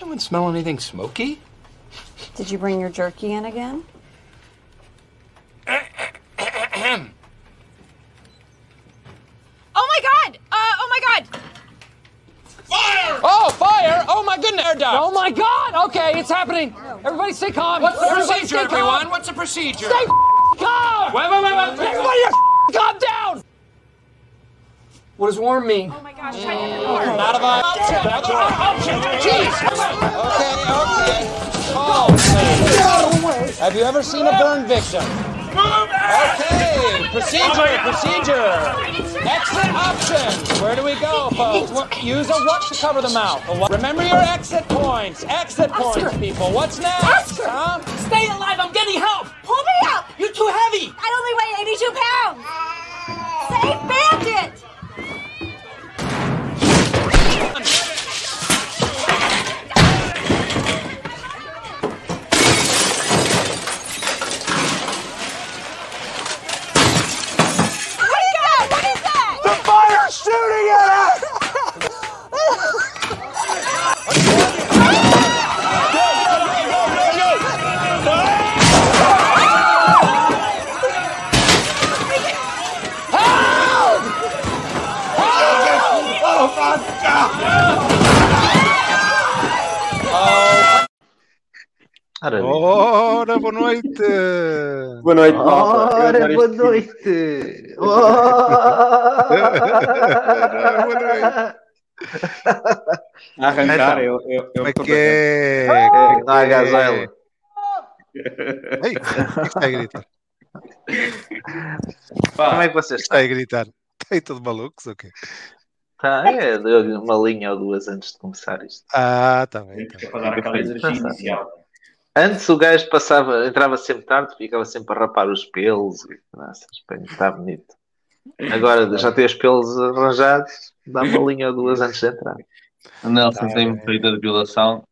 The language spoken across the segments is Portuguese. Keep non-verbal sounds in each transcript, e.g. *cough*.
anyone smell anything smoky? Did you bring your jerky in again? Oh my god! Uh, oh my god! Fire! Oh, fire! Oh my goodness! Air duct. Oh my god! Okay, it's happening. Everybody stay calm. What's the Everybody procedure, stay everyone? calm. What's the procedure? Stay calm. Wait, wait, wait, wait. Everybody, calm down. What does warm mean? Oh my gosh, try the door. Out of option. Other option. Jeez. Okay, okay. Please. Have you ever seen a burn victim? Okay, procedure, procedure. Exit options. Where do we go, folks? What, use a what to cover the mouth? Remember your exit points. Exit points, people. What's next? Huh? Stay alive. I'm getting help. Eu Ora, adoro boa noite! A arrancar, Então, eu, eu, eu Como é que é? Não há gazela. Ei, o que é está a gritar? Como é que vocês Está estão? a gritar? Está aí tudo malucos? Ok. Tá, é, deu-lhe uma linha ou duas antes de começar isto. Ah, está bem. Tá bem. para dar aquela energia inicial. Antes o gajo passava, entrava sempre tarde, ficava sempre a rapar os pelos. e, Nossa, está bonito. Agora já tem os pelos arranjados, dá uma linha ou duas antes de entrar. O Nelson tem-me feito a depilação.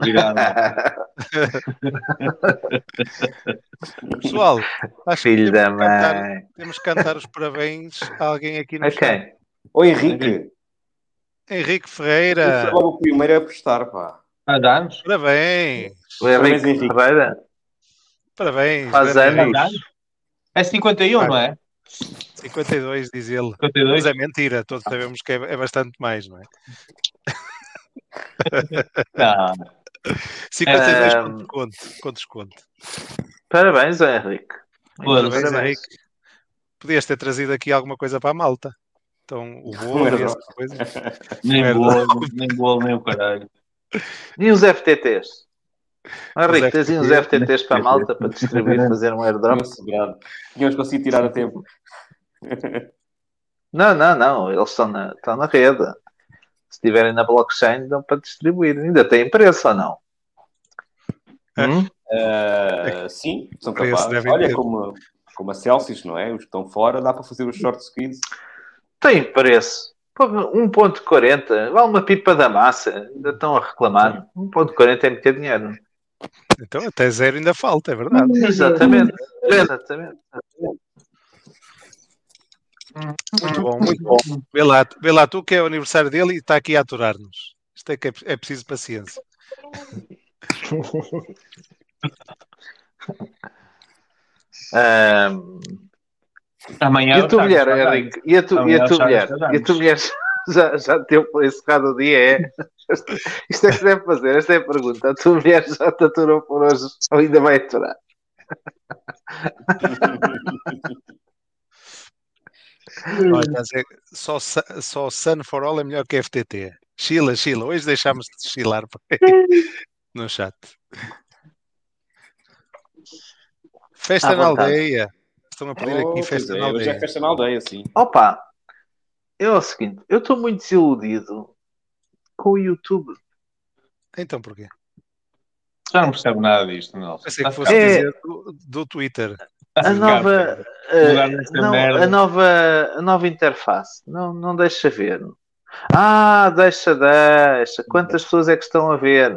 Obrigado. *laughs* Pessoal, acho Filho que da temos que, cantar, mãe. temos que cantar os parabéns a alguém aqui no A chat. quem? Ô Henrique, Henrique Ferreira, logo o primeiro a postar, pá. Há danos? parabéns! O Henrique Henrique. Ferreira Parabéns! faz anos. É 51, não é? 52, diz ele. 52? Mas é mentira, todos sabemos que é, é bastante mais, não é? Não. 52 Ahm. com desconto, com desconto. Parabéns, Henrique. Parabéns, Parabéns. Henrique. Podias ter trazido aqui alguma coisa para a malta. Então, o bolo Merda. e essas coisas. Nem bolo, nem bolo, nem o caralho. E os FTTs? Henrique, Os tens aí uns FTTs para a malta para distribuir, *laughs* fazer um airdrop? Tínhamos conseguido tirar a tempo. *laughs* Não, não, não. Eles estão na, estão na rede. Se estiverem na blockchain, dão para distribuir. Ainda tem preço ou não? Hum? Ah, sim, são capazes. Olha, ter. como, como a Celsius, não é? Os que estão fora, dá para fazer os short squeeze. Tem preço. Pô, 1.40. Vale uma pipa da massa. Ainda estão a reclamar. 1.40 é muito dinheiro. Então, até zero ainda falta, é verdade. Exatamente. Exatamente. Muito bom, muito bom. Vê lá, vê lá tu que é o aniversário dele e está aqui a aturar-nos. Isto é que é, é preciso paciência. Ahm, Amanhã e a tua mulher, Henrique? E a, tu, e a o tua mulher? E a tua mulher já, já deu encerrado o dia? É? Isto é que deve fazer. Esta é a pergunta. A tua mulher já te aturou por hoje ou ainda vai aturar? *laughs* Olha, dizer, só, só Sun for All é melhor que FTT. Chila, Chila. Hoje deixámos de chilar por *laughs* no chat. Festa na aldeia. Estão a pedir Oh, aqui festa é, na hoje aldeia. é festa na aldeia, sim. Opa, é o seguinte. Eu estou muito desiludido com o YouTube. Então porquê? Já não percebe nada disto, Nelson. Pensei que fosse É. dizer do, do Twitter. A nova, nesta não, a nova, a nova interface. Não, não deixa ver. Ah, deixa, deixa. Quantas pessoas é que estão a ver?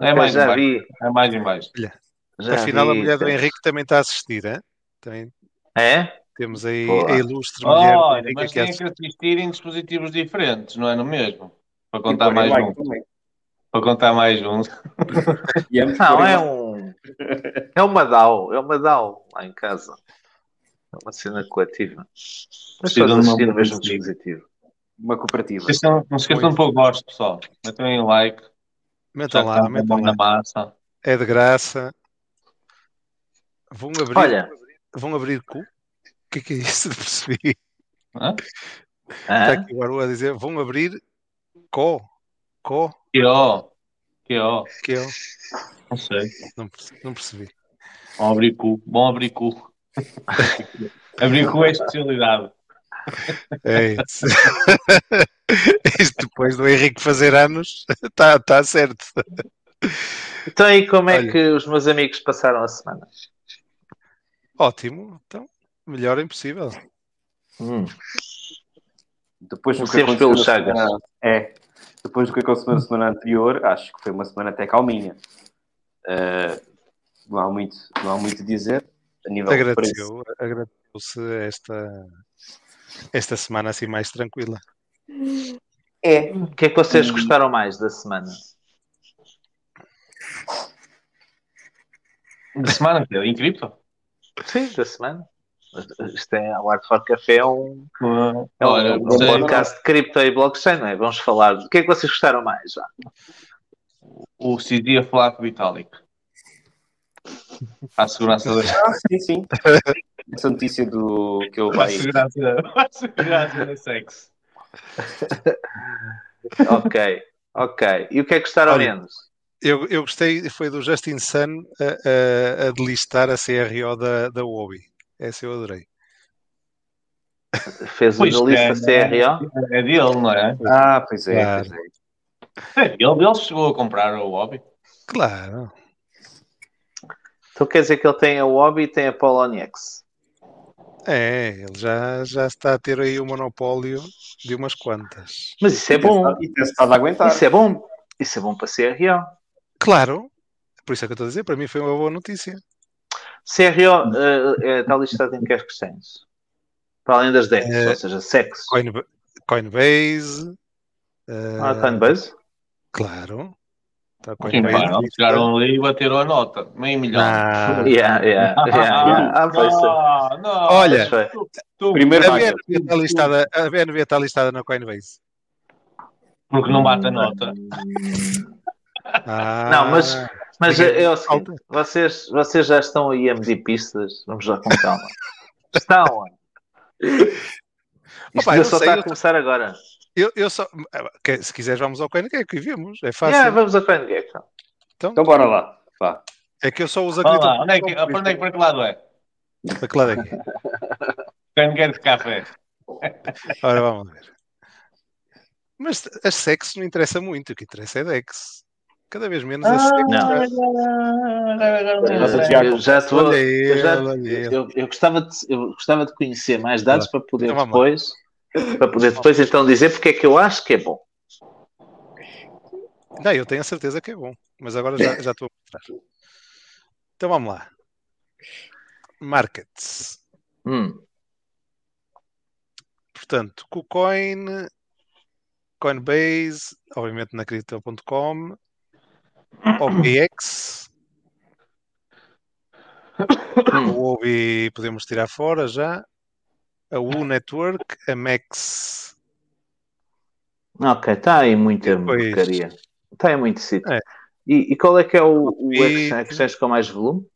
É mais já vi. É mais em baixo. Já Afinal, a vi. mulher do Henrique também está a assistir, hein? Também É? Temos aí Boa. a ilustre mulher Olha, mas aqui a tem que assistir. em dispositivos diferentes, não é no mesmo? Para contar mais um. também. Para contar mais um. *laughs* Ambos Não, é um. É uma DAO, é uma DAO lá em casa. É uma cena coletiva. Mas uma assistir no mesmo dispositivo. uma cooperativa. Não, não se esqueçam de pôr gosto, pessoal. Metam em like. Metam lá, metam lá. na massa. É de graça. Vão abrir. Olha. Vão abrir cu? O que é que é isso? Não percebi. Hã? Está aqui o Aru a dizer: vão abrir co. Co. Que ó. Que ó. Que é? Não sei. Não, não percebi. Bom abrir cu. Bom abrir cu. *laughs* abrir cu é especialidade. É isso. *laughs* Isto depois do Henrique fazer anos, está tá certo. Então aí como é Olha. que os meus amigos passaram a semana? Ótimo. Então, melhor é impossível. Hum. Depois do que aconteceu pelo na Chagas. semana- É. Depois do que aconteceu na semana anterior, acho que foi uma semana até calminha. Eh, não há muito, não há muito a dizer. A nível. Agradeceu, agradeceu-se esta, esta semana assim mais tranquila. É. O que é que vocês gostaram mais da semana? Da semana que Em cripto? Sim, da semana. Isto é, o Art for Café é um, é um, Olha, um podcast de cripto e blockchain, não é? Vamos falar. O que é que vocês gostaram mais? Já? o CD a falar com o Vitalik. À segurança da Ah, sim, sim. Essa notícia do que ele à vai. segurança, à segurança da sexo. *laughs* Ok, ok. E o que é que gostaram Olha, menos? Eu, eu gostei, foi do Justin Sun a, a, a delistar a CRO da, da Huawei. Essa eu adorei. Fez Pois uma lista é, CRO? É dele, não é? Ah, pois é, Claro. pois é. É Ele, ele chegou a comprar o hobby. Claro. Então quer dizer que ele tem a Hobby e tem a Poloniex. É, ele já, já está a ter aí o monopólio de umas quantas. Mas isso é bom. E tem estado a aguentar. Isso é bom. Isso é bom para CRO. Claro, por isso é que eu estou a dizer, para mim foi uma boa notícia. CRO eh, está listado em que exchanges? Para além das DEX, Eh, ou seja, SEX. Coinba- Coinbase. eh, Ah, Coinbase? Claro. Listado. chegaram ali e bateram a nota. Meio milhão. Ah, Yeah, yeah, *laughs* yeah. Ah, é. não. Olha, foi. Tu- Primeiro a. BNB está listada, a BNB está listada na Coinbase. Porque não bate a nota. Ah, Não, mas, mas é, é o seguinte, vocês, vocês já estão aí MDPistas, vamos lá com calma. *laughs* Estão. Isto Opa, só sei, está a eu- começar agora. Eu, eu só. que- Se quiseres, vamos ao CoinGecko e vemos. É fácil. Yeah, vamos a CoinGecko. Então bora lá. Vá. É que eu só uso a Olha cripto- lá, onde é que, para onde é que para que lado é? Para que lado é que é? *laughs* Quer de café? Ora, vamos ver. Mas as sex não interessa muito, o que interessa é Dex. Cada vez menos sex. Não. Já estou. Eu, gostava de, eu gostava de conhecer mais dados para poder Então depois para poder depois então dizer porque é que eu acho que é bom. Não, eu tenho a certeza que é bom, mas agora já, já estou a mostrar. Então vamos lá. Markets. Hum. Portanto, KuCoin, Coinbase, obviamente na Crypto.com, OBX, o OBI podemos tirar fora já, a U Network, a Max, Ok, está aí muita Depois- porcaria. Está aí muito sítio. É. E, e qual é que é o, o E- exchange com mais volume?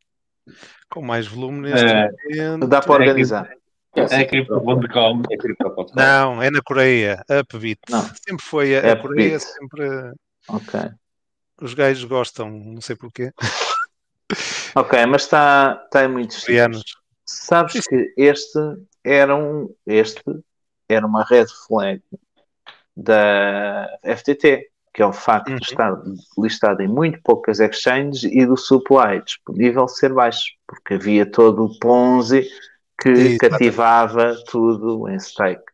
com mais volume neste É. momento. Dá para organizar. É cripto.com. É cripto.com. Não, é na Coreia, Upbit. Não. Sempre foi a, a. Coreia, sempre Ok. Os gajos gostam, não sei porquê, *laughs* Ok, mas está tá em muitos coreanos. Sabes que este era um este era uma red flag da FTT, que é o facto Uhum. de estar listado em muito poucas exchanges e do supply disponível ser baixo, porque havia todo o Ponzi que Exatamente. cativava tudo em stake,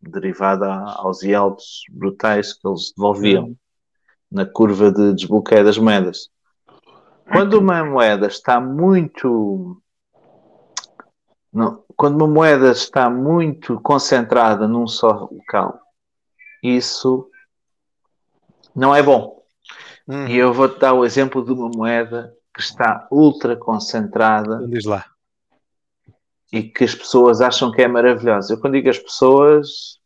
derivado aos yields brutais que eles devolviam na curva de desbloqueio das moedas. Quando uma moeda está muito não, quando uma moeda está muito concentrada num só local, isso não é bom. Uhum. E eu vou-te dar o exemplo de uma moeda que está ultra concentrada Então Diz lá. e que as pessoas acham que é maravilhosa. Eu quando digo as pessoas,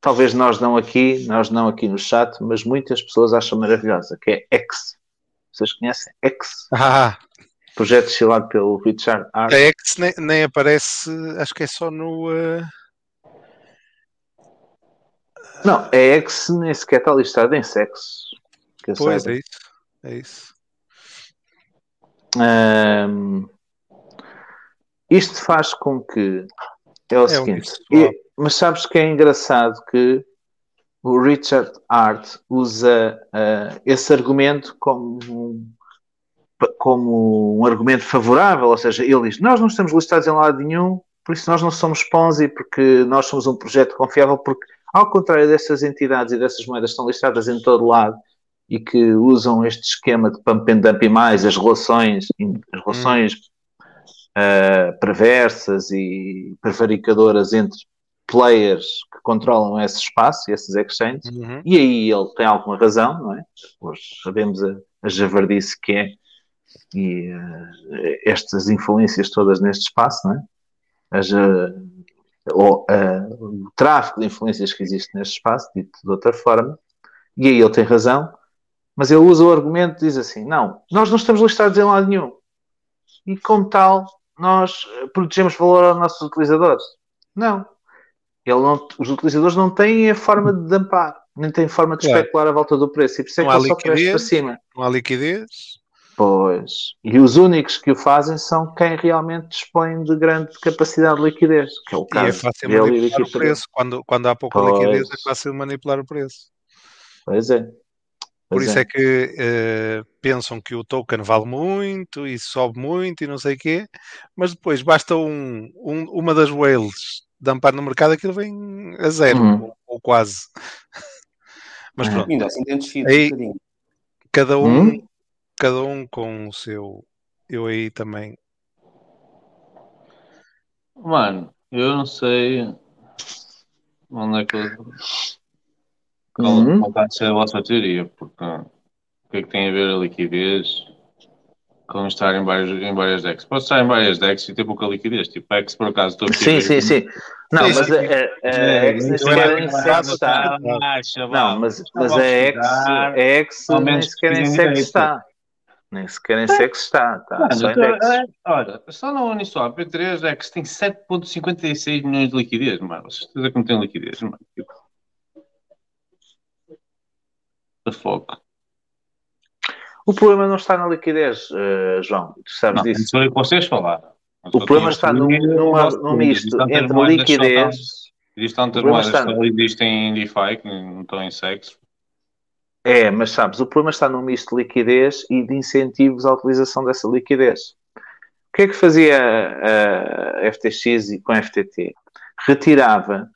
talvez nós não aqui, nós não aqui no chat, mas muitas pessoas acham maravilhosa, que é X. Vocês conhecem X? Ah, Projeto estilado pelo Richard Hart. a X nem, nem aparece, acho que é só no. eh, Não, a X nem sequer está listada em sexo. Pois é isso. É isso. Ahm, isto faz com que é o um seguinte, visual. Mas sabes que é engraçado que o Richard Hart usa ah, esse argumento como, um- como um argumento favorável, ou seja, ele diz, nós não estamos listados em lado nenhum, por isso nós não somos Ponzi, porque nós somos um projeto confiável, porque ao contrário destas entidades e dessas moedas que estão listadas em todo lado e que usam este esquema de pump and dump e mais, as relações, as relações ah, perversas e prevaricadoras entre players que controlam esse espaço, esses exchanges, Uhum. e aí ele tem alguma razão, não é? Pois sabemos a, a javardice que é e eh, estas influências todas neste espaço, não é? As, eh, o, eh, o tráfico de influências que existe neste espaço, dito de outra forma, e aí ele tem razão, mas ele usa o argumento, diz assim, não, nós não estamos listados em lado nenhum, e como tal, nós eh, protegemos valor aos nossos utilizadores. Não. Ele não- os utilizadores não têm a forma de dampar, nem têm forma de Claro. especular à volta do preço, e por isso é que ele só cresce para cima. Não há liquidez. Pois. E os únicos que o fazem são quem realmente dispõe de grande capacidade de liquidez, que é o E caso é fácil e manipular o preço. Quando, quando há pouca Pois. liquidez, é fácil manipular o preço. Pois é. Por isso é, que eh, pensam que o token vale muito e sobe muito e não sei o quê, mas depois basta um, um- uma das whales dampar no mercado, aquilo vem a zero, Uhum. ou, ou quase. *laughs* Mas É. pronto, Ainda assim tem descido Aí- um bocadinho. cada um, Hum? cada um com o seu. Eu aí também. Mano, eu não sei onde é que eu... qual, Uhum. qual vai ser a vossa teoria, porque o que é que tem a ver a liquidez com estar em, vários, em várias decks? Pode estar em várias decks e ter pouca liquidez, tipo, é se por acaso estou aqui a Sim, sim, sim. Não, Sim, mas sim. a, a, a É, X nem sequer é em que sexo está. Não, mas, mas a X, a X nem sequer em que sexo está. Nem sequer em sexo está. Está Mano, só em Dex. é, olha, só na Uniswap P3 é que se tem 7.56 milhões de liquidez, mano. Certeza que não tem liquidez, mano. Tipo. The fuck. O problema não está na liquidez, eh, João. Tu sabes Não, disso. isso foi o que vocês falaram. Mas O problema está num, assumir o numa, num misto entre liquidez. Existem tantas moedas que existem em DeFi, que não estão em sexo. É, mas sabes, o problema está num misto de liquidez e de incentivos à utilização dessa liquidez. O que é que fazia a FTX e com a FTT? Retirava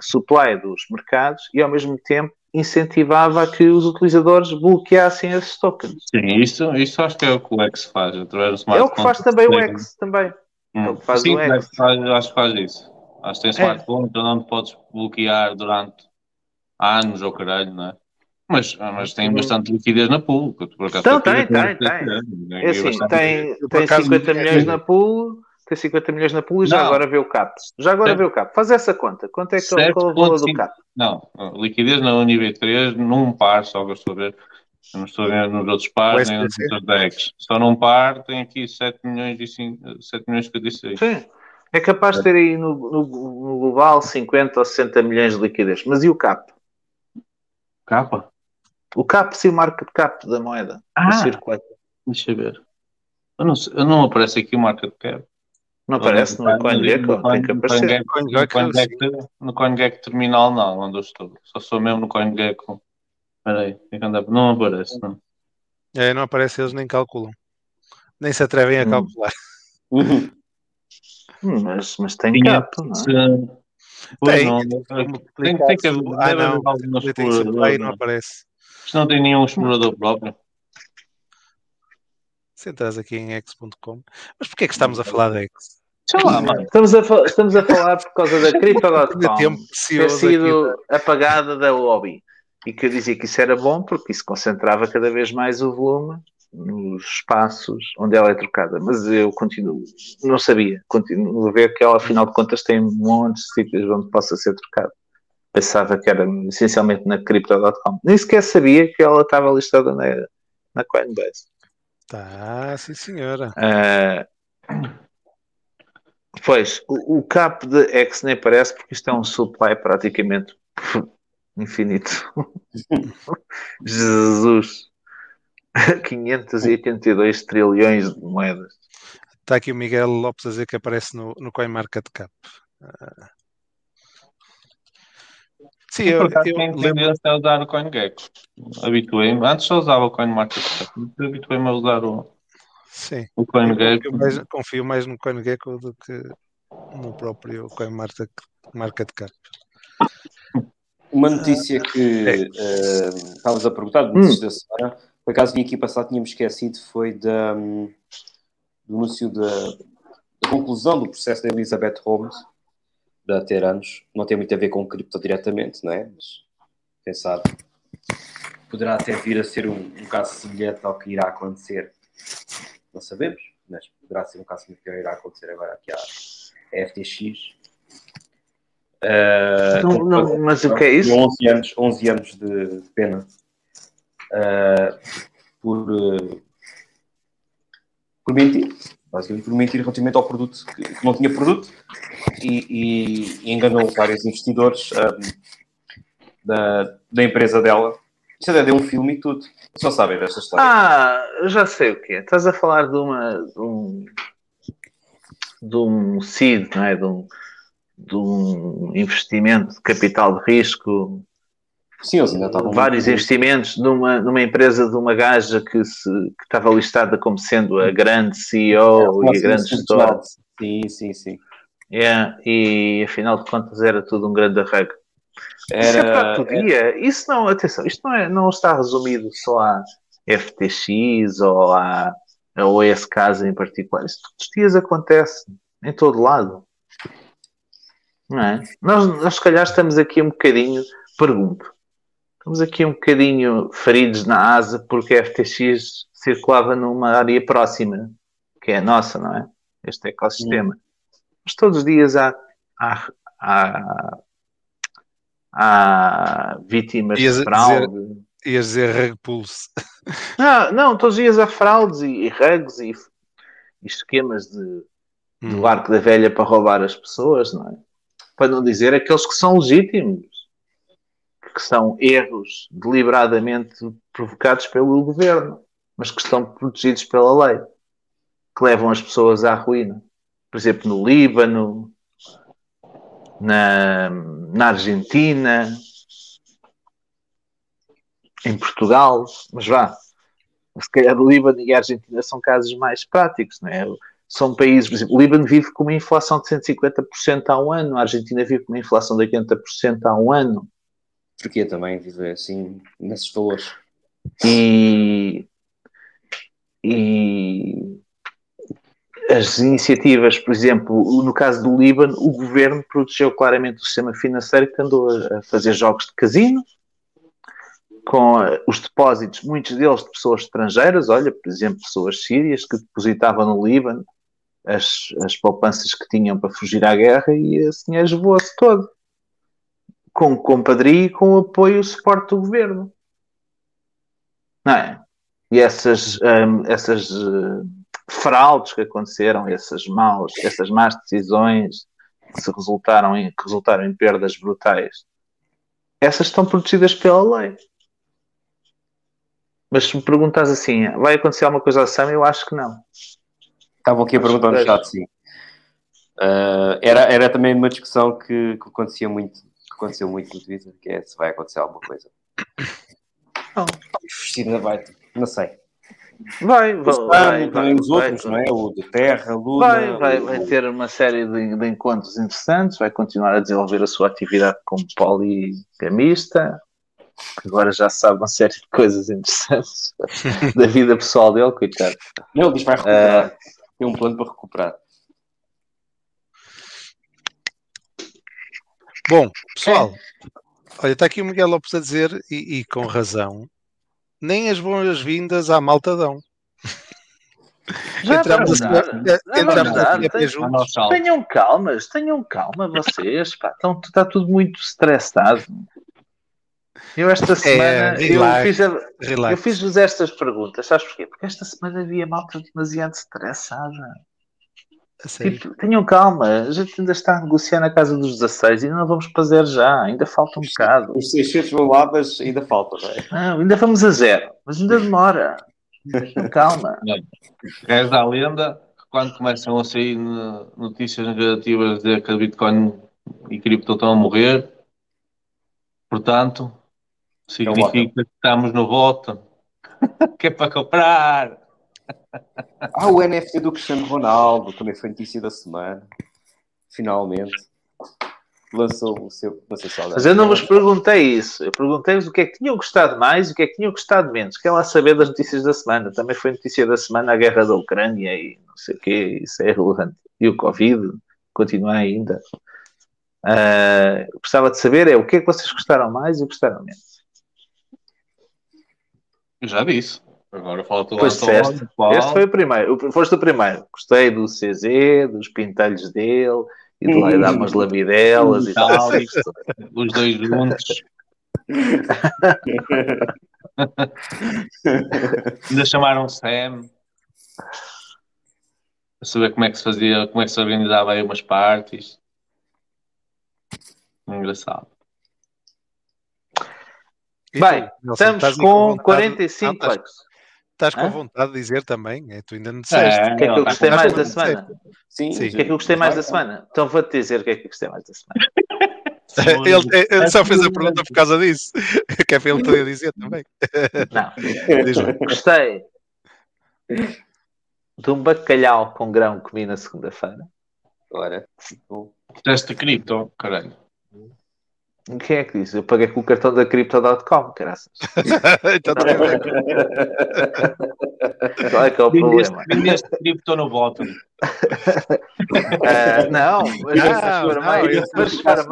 supply dos mercados e ao mesmo tempo incentivava a que os utilizadores bloqueassem esses tokens. Sim, isso, isso acho que é o que o X faz, através do smart É o que faz também o X também. Hum. É o que faz Sim, o X. Faz- acho que faz isso. Acho que tem É. smart contract onde podes bloquear durante anos ou caralho, não é? Mas, mas tem Uhum. bastante liquidez na pool. por acaso, Então, tem, a tem, ver, É assim, tem, por tem acaso, 50 não milhões é- na pool, tem 50 milhões na pool e já agora vê o cap. Já agora Tem- vê o cap. Faz essa conta. Quanto é que é o valor do 7.5. cap? Não, liquidez na UniV3 num par, só que eu estou a ver. Eu não estou a ver nos outros pares, nem nos outros decks. Só num par tem aqui 7 milhões e 5, 7 milhões e 56. Sim. É capaz de ter aí no, no, no global 50 ou 60 milhões de liquidez. Mas e o cap? Capa? O cap sim, o market cap da moeda. Ah. Deixa eu ver. Eu não, eu não aparece aqui o market cap. Não aparece no CoinGecko? Tem que aparecer. No CoinGecko, no CoinGecko terminal não, onde eu estou. Só sou mesmo no CoinGecko. Espera aí, tem que andar- não aparece, não. É, não aparece, eles nem calculam. Nem se atrevem a Hum. calcular. Uhum. Hum, Mas, mas tem Tinha- cap, não é? Tem. não, tem, tem que haver, Ah, haver não. algum Tem supply e não é? aparece. Isto não tem nenhum explorador próprio. Se entras aqui em x.com. Mas porquê é que estamos a falar de X? Sei lá, mano. Estamos a, estamos a falar por causa da *laughs* Crypto.com ter sido apagada da lobby. e que eu dizia que isso era bom porque isso concentrava cada vez mais o volume nos espaços onde ela é trocada. Mas eu continuo, não sabia, continuo a ver que ela, afinal de contas, tem um monte de sítios onde possa ser trocada. Pensava que era essencialmente na Crypto.com. Nem sequer sabia que ela estava listada na, na Coinbase. Tá, sim senhora. Uh, pois, o, o cap de X nem parece porque isto é um supply praticamente *laughs* infinito. *laughs* Jesus. *laughs* 582 trilhões de moedas. Está aqui o Miguel Lopes a dizer que aparece no, no CoinMarketCap. Uh... Sim, eu, eu, eu lembro de usar o CoinGecko. Habituei-me. Antes só usava o CoinMarketCap. Habituei-me a usar o, Sim. o CoinGecko. Eu confio mais, confio mais no CoinGecko do que no próprio CoinMarketCap. Uma notícia que uh, estavas a perguntar, notícias hum. da semana, por acaso vim aqui passar, tínhamos esquecido, foi da, um, do anúncio da, da, conclusão do processo da Elizabeth Holmes, da Teranos. Não tem muito a ver com cripto diretamente, não é? Mas, quem sabe, poderá até vir a ser um, um caso semelhante ao que irá acontecer. Não sabemos, mas poderá ser um caso ao que irá acontecer agora aqui à FTX. Uh, não, não, mas o que é isso? 11 anos, 11 anos de, pena uh, por, uh, por mentir, basicamente por mentir relativamente ao produto que, que não tinha produto e, e, e enganou vários investidores da, da empresa dela. Isso até deu um filme e tudo. Só sabem desta história. Ah, já sei o que é. Estás a falar de uma. De um, de um seed, não é? De um, de um investimento de capital de risco. Sim, eles ainda estavam vários muito... investimentos numa, numa empresa de uma gaja que, se, que estava listada como sendo a grande CEO é, e a grande gestora. Sim, sim, sim. Yeah, e afinal de contas era tudo um grande arrego. Era... Isso, é podia. Isso não, atenção, isto não, é, não está resumido só à FTX ou à, ou a esse caso em particular. Isso todos os dias acontece em todo lado. Não é? Nós, nós, se calhar, estamos aqui um bocadinho, pergunto, estamos aqui um bocadinho feridos na asa porque a FTX circulava numa área próxima, que é a nossa, não é? Este ecossistema. Hum. Mas todos os dias há, há, há, há vítimas ias de fraude. Dizer, ias dizer rug pulse. Não, não, todos os dias há fraudes e, e rugs e, e esquemas de, hum. do arco da velha para roubar as pessoas, não é? para não dizer aqueles que são legítimos, que são erros deliberadamente provocados pelo governo, mas que estão protegidos pela lei, que levam as pessoas à ruína. Por exemplo, no Líbano, na, na Argentina, em Portugal, mas vá, se calhar o Líbano e a Argentina são casos mais práticos, não é? são países, por exemplo, o Líbano vive com uma inflação de 150% ao ano, a Argentina vive com uma inflação de 80% ao ano. Turquia também vive assim, nesses valores. E, e as iniciativas, por exemplo, no caso do Líbano, o governo protegeu claramente o sistema financeiro que andou a fazer jogos de casino, com os depósitos, muitos deles de pessoas estrangeiras, olha, por exemplo, pessoas sírias que depositavam no Líbano as, as poupanças que tinham para fugir à guerra e esse dinheiro esvoou-se todo. Com compadria e com o apoio e o suporte do governo. Não é? E essas, um, essas uh, fraudes que aconteceram, essas, maus, essas más decisões que, se resultaram em, que resultaram em perdas brutais, essas estão protegidas pela lei. Mas se me perguntas assim, vai acontecer alguma coisa assim? Eu acho que não. Estavam aqui a perguntar no chat, sim. Uh, era, era também uma discussão que, que, acontecia muito, que aconteceu muito no Twitter, que é se vai acontecer alguma coisa. Vai, não sei. Vai, vai, vai, vai os outros, vai, não é? O de Terra, Luna. Vai, vai, vai ter uma série de, de, encontros interessantes, vai continuar a desenvolver a sua atividade como poligamista, agora já sabe uma série de coisas interessantes *laughs* da vida pessoal dele, coitado. Não, ele diz vai recuperar. Uh, tem um plano para recuperar. Bom, pessoal, Olha, está aqui o Miguel Lopes a dizer, e, e com razão, nem as boas-vindas à malta dão. *laughs* Já entramos a, a- Já entramos a juntos. Tenham calmas, tenham calma vocês, pá. Então, está tudo muito estressado. Eu esta semana eu relax, fiz, a- eu fiz-vos estas perguntas, sabes porquê? Porque esta semana havia malta demasiado estressada. A. Tipo, tenham calma, a gente ainda está a negociar na casa dos 16 e não vamos fazer já, ainda falta um bocado. Os 600 vão lá, mas ainda falta, não é? Não, ainda vamos a zero, mas ainda demora. Tenham calma. *laughs* Gás da lenda, quando começam a sair no- notícias negativas de dizer que a Bitcoin e cripto estão a morrer, portanto, significa que estamos no voto, *laughs* que é para comprar. Ah, o NFT do Cristiano Ronaldo, também foi notícia da semana. Finalmente. Lançou o seu. Não sei se alguém- Mas eu não vos perguntei isso. Eu perguntei-vos o que é que tinham gostado mais e o que é que tinham gostado menos. Quer lá saber das notícias da semana. Também foi notícia da semana a guerra da Ucrânia e não sei o quê. Isso é relevante. E o Covid continua ainda. Ah, eu gostava de saber é o que é que vocês gostaram mais e gostaram menos. Eu já disse. Agora falta o disseste. Este foi o primeiro. Foste o primeiro. Gostei do CZ, dos pintelhos dele e de lá dar umas lamidelas e tal. Os dois juntos. Ainda chamaram Sam. Para saber como é que se fazia, como é que se organizava aí umas parties. Engraçado. Bem, Nelson, estamos com vontade- 45 Não, estás- likes. Estás com Hã? vontade de dizer também, é, tu ainda não disseste. O que é que eu gostei mais da semana? Sim, O que é que eu gostei mais da semana? Então vou-te dizer o que é que eu gostei mais da semana. *laughs* Ele, ele só fez a pergunta por causa disso, *laughs* que é para ele poder dizer também. *laughs* Não. Gostei de um bacalhau com grão que comi na segunda-feira. Ora. Teste cripto, caralho. Quem é que disse? Eu paguei com o cartão da Crypto.com, graças. *laughs* então tem a ver. Qual é que é o problema? vendeste cripto no bottom. Ah, não, mas por meio não, o SRO, ah,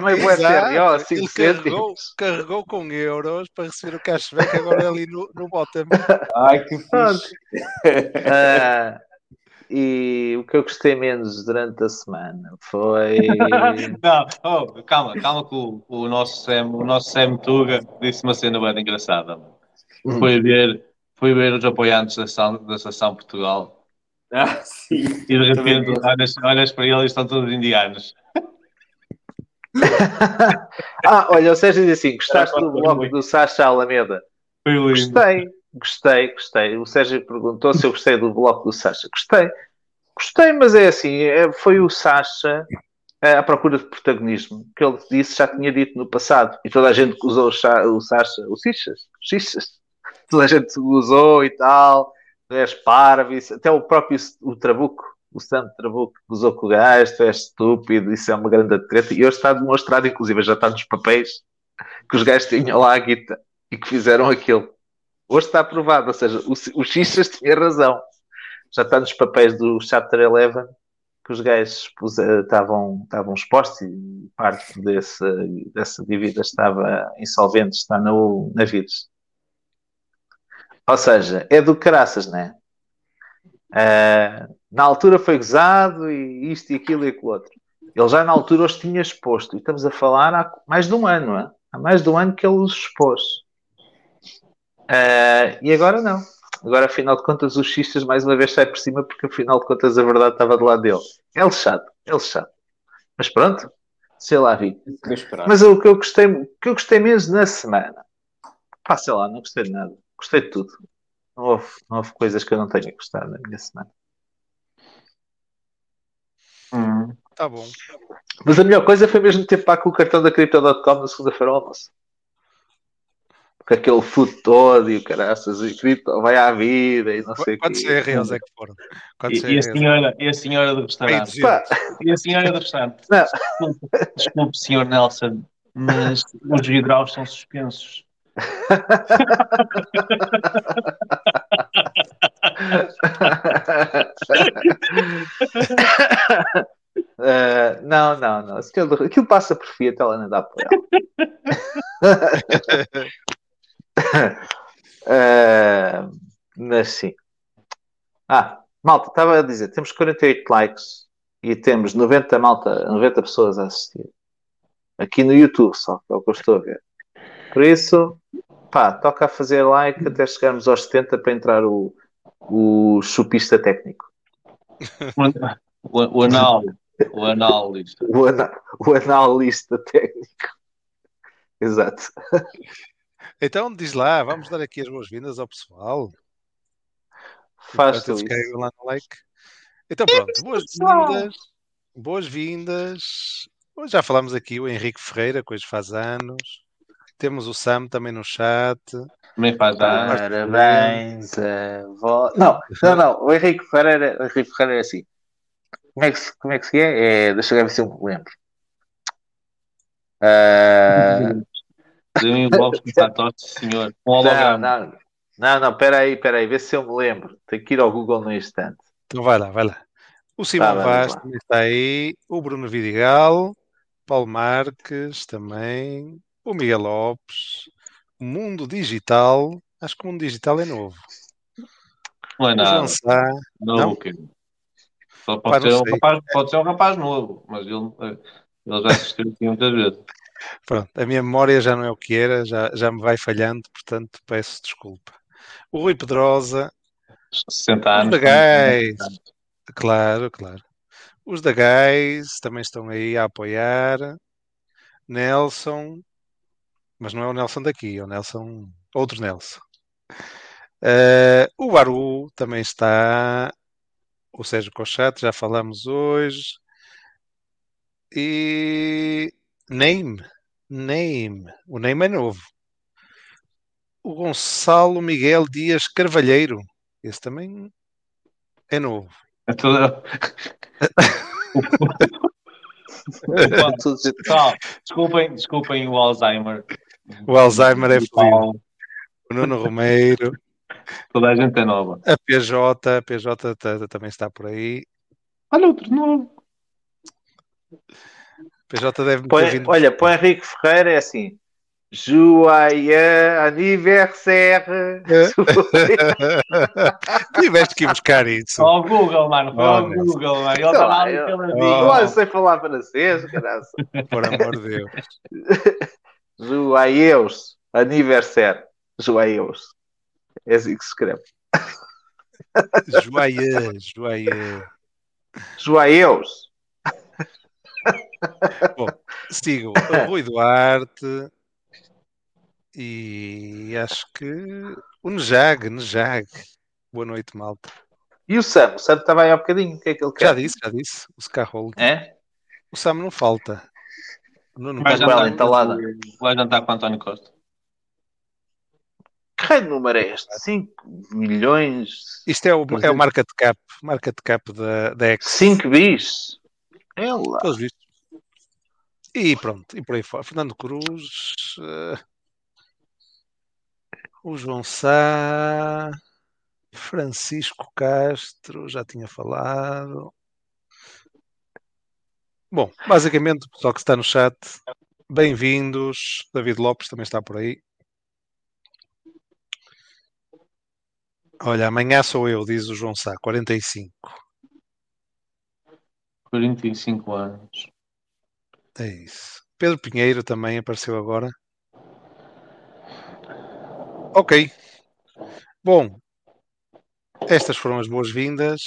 meio o SRO, Exato, 5 ele carregou, cêntimos. carregou com euros para receber o cashback agora ali no, no bottom. Ai, que fixe. Ah, e o que eu gostei menos durante a semana foi. *laughs* Não, oh, calma, calma que o, o nosso Sam, o nosso Sam Tuga disse uma cena bem engraçada. mano. Hum. Foi ver, foi ver os apoiantes da Seleção, da Seleção Portugal Ah, sim. e de repente olhas, olhas para eles e estão todos indianos. *laughs* ah, olha, o Sérgio diz assim: gostaste do blog do Sacha Alameda? Foi lindo. Gostei, gostei, gostei. O Sérgio perguntou se eu gostei do bloco do Sacha. Gostei, gostei, mas é assim: é- foi o Sacha eh, à procura de protagonismo, que ele disse, já tinha dito no passado, e toda a gente usou o, Cha- o Sacha, o Sixas, Sixas, *laughs* toda a gente usou e tal, tu és parvo, isso- até o próprio o Trabuco, o Sam Trabuco, usou com o gajo, tu és estúpido, isso é uma grande treta, e hoje está demonstrado, inclusive já está nos papéis, que os gajos tinham lá a guita e que fizeram aquilo. Hoje está aprovado, ou seja, o, o Xixas tinha razão. Já está nos papéis do Chapter 11 que os gajos eh, estavam, expostos e parte desse, dessa dívida estava insolvente, está no, na Vires. Ou seja, é do caraças, não é? Ah, na altura foi gozado e isto e aquilo e aquilo outro. Ele já na altura os tinha exposto. E estamos a falar há mais de um ano, é? Há mais de um ano que ele os expôs. Ah, e agora não. Agora, afinal de contas, os xistas mais uma vez sai por cima porque afinal de contas a verdade estava do lado dele. É lixado, é lixado. Mas pronto, sei lá, vi. Mas o que eu gostei, o que eu gostei menos na semana, pá, sei lá, não gostei de nada. Gostei de tudo. Não houve, não houve coisas que eu não tenha gostado na minha semana. Tá bom. Mas a melhor coisa foi mesmo ter pago com o cartão da Crypto.com na segunda-feira ao almoço. Com aquele food todo e o caraças e cripto vai à vida e não sei o Quantos quê. CROs é que foram? Quantos E, e a senhora, e a senhora do restaurante? Pá, E a senhora do restaurante? Não. Desculpe, desculpe, senhor Nelson, mas os hidráulicos são suspensos. Ah, *laughs* não, não, não. Aquilo, aquilo passa por Fiat, ela não dá por ela. *laughs* *laughs* Ah, *laughs* mas sim. Ah, malta, estava a dizer, temos 48 likes e temos 90, malta, 90 pessoas a assistir. Aqui no YouTube só, que é o que eu estou a ver. Por isso, pá, toca a fazer like até chegarmos aos 70 para entrar o, o chupista técnico. O, o anal. O analista. O, ana, o analista técnico. *laughs* Exato. Então diz lá, vamos dar aqui as boas-vindas ao pessoal. Faz Enquanto eles isso. carregam lá no like. Então pronto, boas-vindas. Boas-vindas. Hoje Já falámos aqui o Henrique Ferreira, que hoje faz anos. Temos o Sam também no chat. Também faz. Parabéns, avó. Não, não, não. O Henrique Ferreira, o Henrique Ferreira é assim. Como é que se, como é, que se é? é deixa eu ver se eu me lembro. Ah, *laughs* Deu-me logo que está torto, senhor. Um não, holograma. não, não, não, peraí, aí, espera aí, vê se eu me lembro. Tenho que ir ao Google no instante. Então vai lá, vai lá. O Simão vamos Vaz lá. também está aí. O Bruno Vidigal. Paulo Marques também. O Miguel Lopes. O Mundo Digital. Acho que o Mundo Digital é novo. Não é nada. Não, Não? o quê? Só pode não ser, um rapaz, pode ser um rapaz novo, mas ele, eh, ele já assistiu aqui muitas vezes. Pronto, a minha memória já não é o que era, já, já me vai falhando, portanto peço desculpa. O Rui Pedrosa, 60 os anos. da Gás, claro, claro. Os da Gás também estão aí a apoiar. Nelson, mas não é o Nelson daqui, é o Nelson, outro Nelson. Eh, o Baru também está. O Sérgio Cochato, já falamos hoje. E Name, Name, o Name é novo. O Gonçalo Miguel Dias Carvalheiro, esse também é novo. É tudo- Tudo- Pessoal, desculpem, desculpem o Alzheimer. O Alzheimer é fodido. O Nuno Romeiro, Toda a gente é nova. a PJ, a PJ ta- também está por aí. Olha outro novo. PJ deve ter Põe- vindo. olha, para o Henrique Ferreira é assim. Joia aniversário. *laughs* Tiveste que ir buscar isso. Só o Google, mano. Foi Oh, ao Nelson. Google, mano. Ele está lá ali Eu- pela Oh. vida. Eu sei falar francês, caralho. *laughs* Por amor de Deus. *laughs* Joaios aniversário. Joaios. É assim que se escreve. Joia, joia. Joaios. Sigo o Rui Duarte e acho que o Nejag, Nejag. Boa noite, malta. E o Sam? O Sam estava aí há bocadinho. O que é que ele quer? Já disse, já disse. O Scarhold. É? O Sam não falta. O Nuno Vai jantar, entalada. vai jantar com o António Costa. Que raio de número é este? 5 milhões? Isto é o, é o market cap, market cap da, da X. 5 bis? Ela. Vistos. E pronto, e por aí fora. Fernando Cruz, eh, o João Sá, Francisco Castro, já tinha falado. Bom, basicamente, o pessoal que está no chat, bem-vindos. David Lopes também está por aí. Olha, amanhã sou eu, diz o João Sá, 45. 45 anos. É isso. Pedro Pinheiro também apareceu agora. Ok. Bom, estas foram as boas-vindas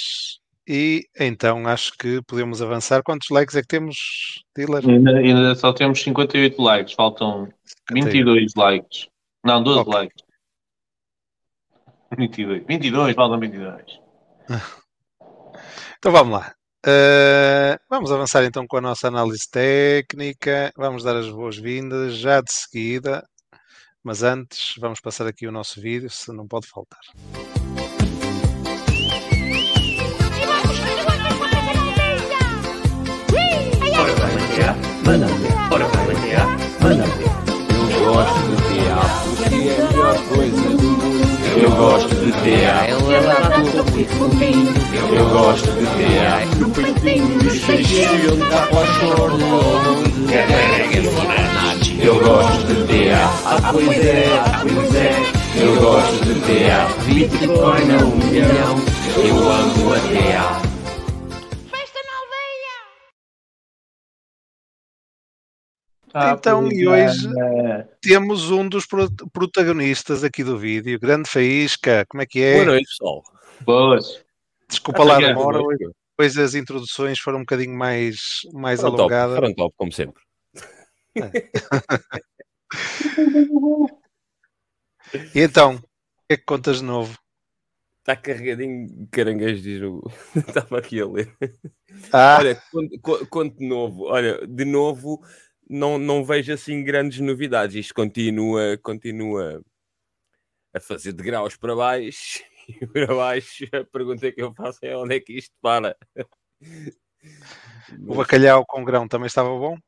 e então acho que podemos avançar. Quantos likes é que temos, Dealer? Ainda, ainda só temos 58 likes. Faltam 22 likes. Não, 12 Ok. likes. 22. 22, faltam 22. *laughs* Então vamos lá. Uh, vamos avançar então com a nossa análise técnica. Vamos dar as boas-vindas já de seguida. Mas antes, vamos passar aqui o nosso vídeo, se não pode faltar. Eu gosto de teatro, que é a melhor coisa. Eu gosto de teatro. ela dá todo muito fofinho. Eu gosto de ter no peitinho do cheio onde dá para o choro. Carrega de bananas. Eu gosto de ter, ah pois é, ah pois é. Eu gosto de ter Bitcoin a um milhão. Eu amo a ter. Então, pois e é, hoje né? temos um dos pro- protagonistas aqui do vídeo, Grande Faísca. Como é que é? Boa noite, pessoal. Boas. Desculpa lá a demora, hoje as introduções foram um bocadinho mais, mais Foram top, alongadas. foram top, como sempre. *laughs* E então, o que é que contas de novo? Está carregadinho de caranguejo, diz o. *laughs* Estava aqui a ler. Ah, Olha, conto, co- conto de novo. Olha, de novo, não, não vejo assim grandes novidades. Isto continua, continua a fazer de graus para baixo. *laughs* E para baixo, a pergunta que eu faço é onde é que isto para? *laughs* o bacalhau com grão também estava bom?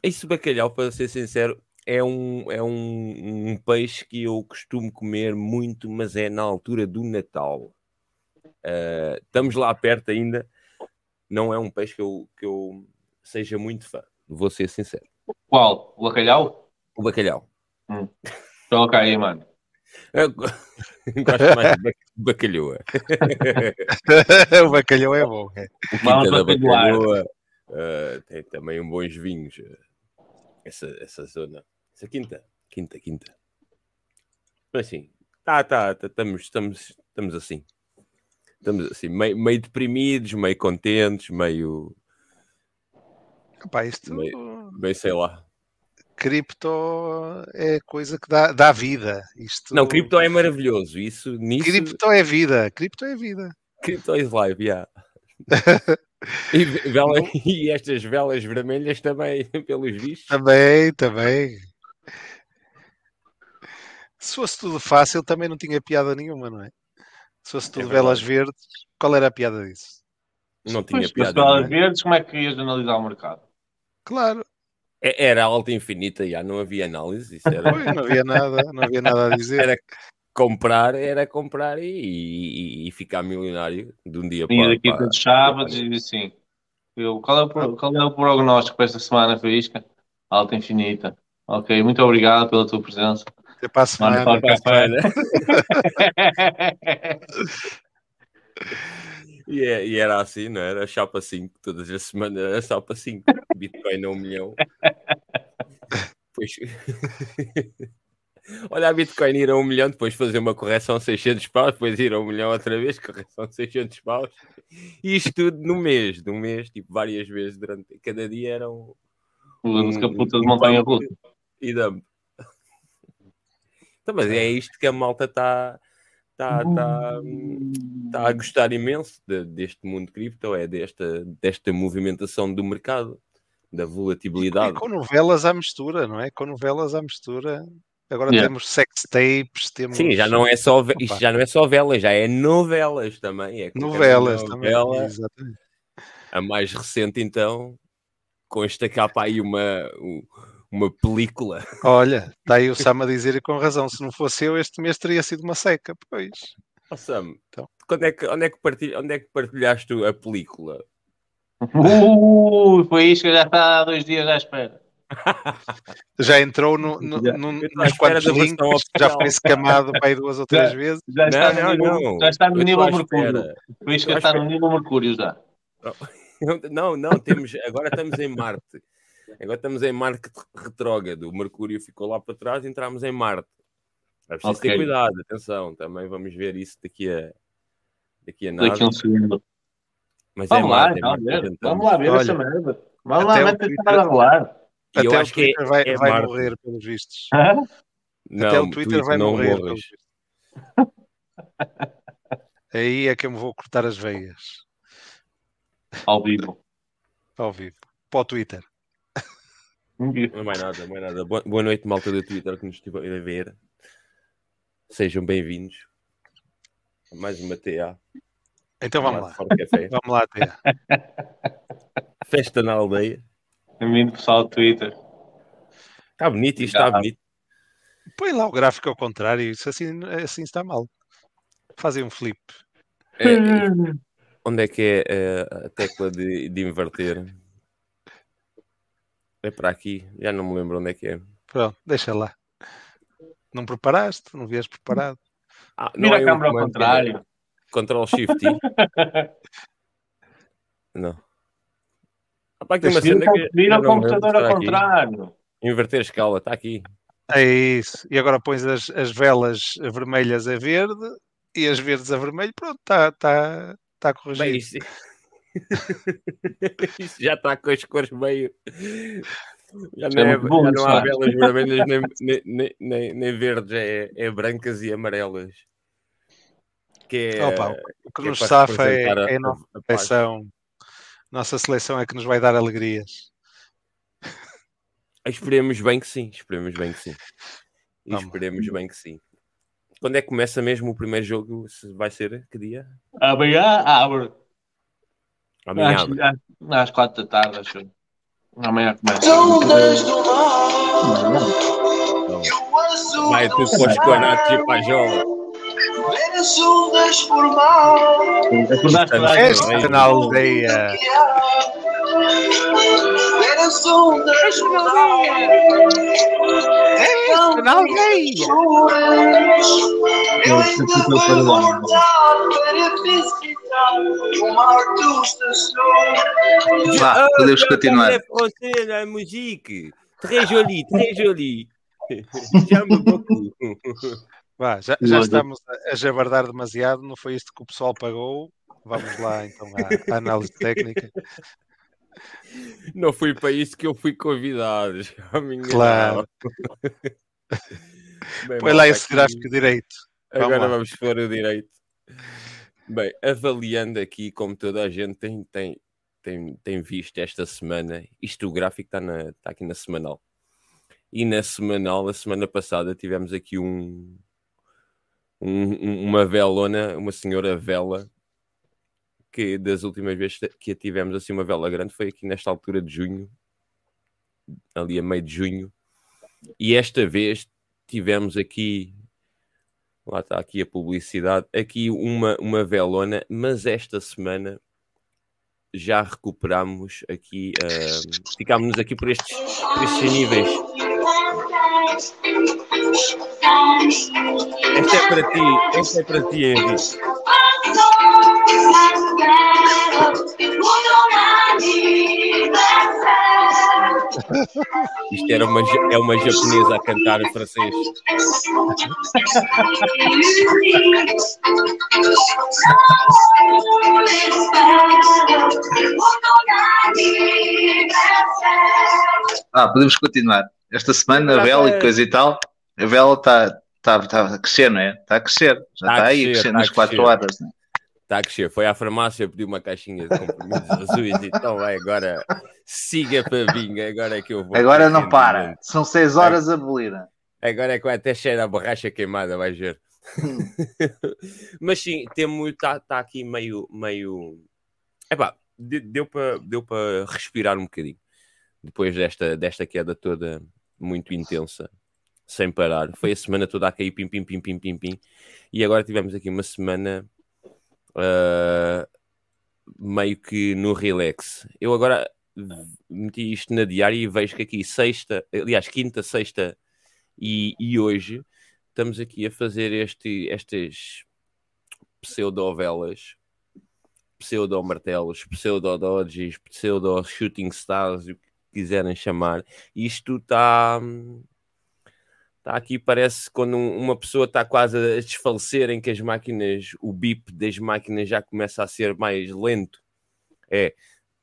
Isso bacalhau, para ser sincero, é um, é um, um peixe que eu costumo comer muito, mas é na altura do Natal. Ah, estamos lá perto ainda. Não é um peixe que eu, que eu seja muito fã, vou ser sincero. Qual? O bacalhau? O bacalhau. Coloca aí, mano. Eu *laughs* gosto mais de bac- bacalhoa. *laughs* o bacalhau é bom. É. O Vamos Quinta da bacalhoar. Bacalhoa. ah, tem também um bons vinhos. ah, essa, essa zona. Essa quinta. Quinta, quinta. Mas sim. Tá, tá, tá, estamos, estamos, estamos assim. Estamos assim, meio, meio deprimidos, meio contentes, meio, Epá, isto, meio, meio sei lá. cripto é coisa que dá, dá vida. Isto, Não, cripto é maravilhoso. Isso, nisso, Cripto é vida. Cripto é vida. Crypto is live, yeah. *laughs* e, vela- e estas velas vermelhas também, *laughs* pelos vistos. Também, também. Se fosse tudo fácil, também não tinha piada nenhuma, não é? Se fosse tudo verdade. velas verdes, qual era a piada disso? Não tinha Pois, piada. As balas nenhuma. verdes, como é que ias analisar o mercado? Claro, É- Era alta infinita, já não havia análise. Isso era, pois, não havia nada, não havia nada a dizer. era comprar, era comprar e, e- e ficar milionário de um dia Vinha para, daqui para todos os sábados e assim: eu, qual, é o, qual é o prognóstico para esta semana, Faísca? Alta infinita. Ok, muito obrigado pela tua presença. Até para a Semana semana. para a Para. *laughs* E, é- e era assim, não era? Chapa 5, todas as semanas era chapa 5. Bitcoin a um milhão. Pois... *laughs* Olha, a Bitcoin ir a um milhão, depois fazer uma correção 600 paus, depois ir a um milhão outra vez, correção 600 paus. E isto tudo no mês, no mês, tipo, várias vezes durante cada dia era um. Puta de montanha russa. E dump. Então, mas é isto que a malta está tá, tá, tá a gostar imenso de- deste mundo cripto, é desta, desta movimentação do mercado, da E volatilidade. com novelas à mistura, não é? Com novelas à mistura. Agora Yeah. temos sex tapes, temos Sim, já não é só Opa. isto já não é só velas, já é novelas também. É novelas também. novela, Exatamente. A mais recente, então, com esta capa aí uma, um- uma película. Olha, está aí o Sam a dizer e com razão. Se não fosse eu, este mês teria sido uma seca. Pois. Oh, Sam, Então. quando é que, onde, é que partilha, onde é que partilhaste a película? Uh, Faísca já está há dois dias à espera. *laughs* Já entrou no, no, Já. no, Eu nos quantos links, já foi escamado para aí duas ou três vezes. Já está no nível, já está no Eu nível Mercúrio. espera. Faísca Eu está no nível Mercúrio já. *laughs* Não, não, temos, agora estamos em Marte. Agora estamos em Marte retrógrado. O Mercúrio ficou lá para trás e entramos em Marte. É preciso ter Ok. cuidado, atenção. Também vamos ver isso daqui a, daqui a nada. Daqui a um segundo. Mas Vamos é lá, Marte, é então, Marte, ver. tentamos. Vamos lá ver Olha, essa merda. Vamos lá, mete a Twitter- eu Até o acho que é- Twitter vai, é vai Marte. morrer, pelos vistos. Hã? Não, Até o Twitter vai não morrer. morres. pelos vistos. *laughs* Aí é que eu me vou cortar as veias. Ao vivo. Ao vivo. Para o Twitter. Não é mais nada, não é nada. Boa, noite, malta do Twitter que nos estiver a ver. Sejam bem-vindos a mais uma TA. Então vamos lá. Café. Vamos lá, Tia. *laughs* Festa na aldeia. Bem-vindo, pessoal do Twitter. Está bonito, isto está bonito. Põe lá o gráfico ao contrário. Isso assim, assim está mal. Fazem um flip. É, onde é que é eh, a tecla de, de inverter? É para aqui. Já não me lembro onde é que é. Pronto, deixa lá. Não preparaste? Não vias preparado? Ah, Vira é a câmera ao contrário. é Control Shift. *laughs* Não. Há para aqui uma Vira, cena que vira o não computador ao aqui. contrário. Inverter escala, está aqui. É isso. E agora pões as, as velas vermelhas a verde e as verdes a vermelho. Pronto, está tá, tá corrigido. Bem, isto... *laughs* Já está com as cores meio. Já não, é é- muito bom, já não há sabe? velas vermelhas nem, nem, nem, nem, verdes, é, é brancas e amarelas. Que é, Opa, o que que é nos para safa é, a- é a nossa a seleção. Nossa seleção é que nos vai dar alegrias. Esperemos bem que sim, esperemos bem que sim. Esperemos bem que sim. Quando é que começa mesmo o primeiro jogo? Vai ser? Que dia? Amanhã abre. Amanhã. Às, às, às quatro da tarde, acho. eu. Amanhã começa. Vai tudo para os conatos e para a jola. Acordaste para Esta na aldeia. Esta na aldeia. Vá, podemos continuar. É francês, la musique. Très joli, très joli. J'aime beaucoup. Vá, já, já estamos a, a jabardar demasiado, não foi isto que o pessoal pagou. Vamos lá então à, à análise técnica. Não foi para isso que eu fui convidado. *laughs* Claro. Bem, Põe lá esse gráfico direito. Vamos Agora lá. vamos pôr o direito. Bem, avaliando aqui, como toda a gente tem, tem, tem, tem visto esta semana, isto o gráfico está, na, está aqui na semanal. E na semanal, a semana passada, tivemos aqui um- um- uma velona, uma senhora vela, que das últimas vezes que tivemos assim uma vela grande foi aqui nesta altura de junho, ali a meio de junho. E esta vez tivemos aqui Lá está aqui a publicidade. Aqui uma, uma velona, mas esta semana já recuperamos aqui, ah, ficámos aqui por estes, por estes níveis. Esta é para ti, esta é para ti, Henrique. Isto era uma, é uma japonesa a cantar em francês. Ah, podemos continuar. Esta semana, a Já vela tá- e coisa e tal, a vela está tá, tá a crescer, não é? Está a crescer. Já Tá a está aí a crescer, tá a nas 4 crescer. horas. Né? Está a crescer. Foi à farmácia, pediu uma caixinha de comprimidos *laughs* azuis e então vai agora siga para vinha. Agora é que eu vou. Agora não para. rendimento. São 6 horas a abolir. Agora é que vai até cheira a borracha queimada, vai ver. *laughs* Mas sim, temos, está tá aqui meio, meio. Epá, de- deu para deu para respirar um bocadinho depois desta, desta queda toda muito intensa, sem parar. Foi a semana toda a cair, pim, pim, pim, pim, pim, pim. E agora tivemos aqui uma semana ah, meio que no relax. Eu agora meti isto na diária e vejo que aqui sexta, aliás, quinta, sexta e, e hoje estamos aqui a fazer este, estas pseudo-velas, pseudo-martelos, pseudo-dodges, pseudo-shooting stars, o que quiserem chamar. Isto está. Está aqui, parece quando um- uma pessoa está quase a desfalecer, em que as máquinas, o bip das máquinas já começa a ser mais lento. É,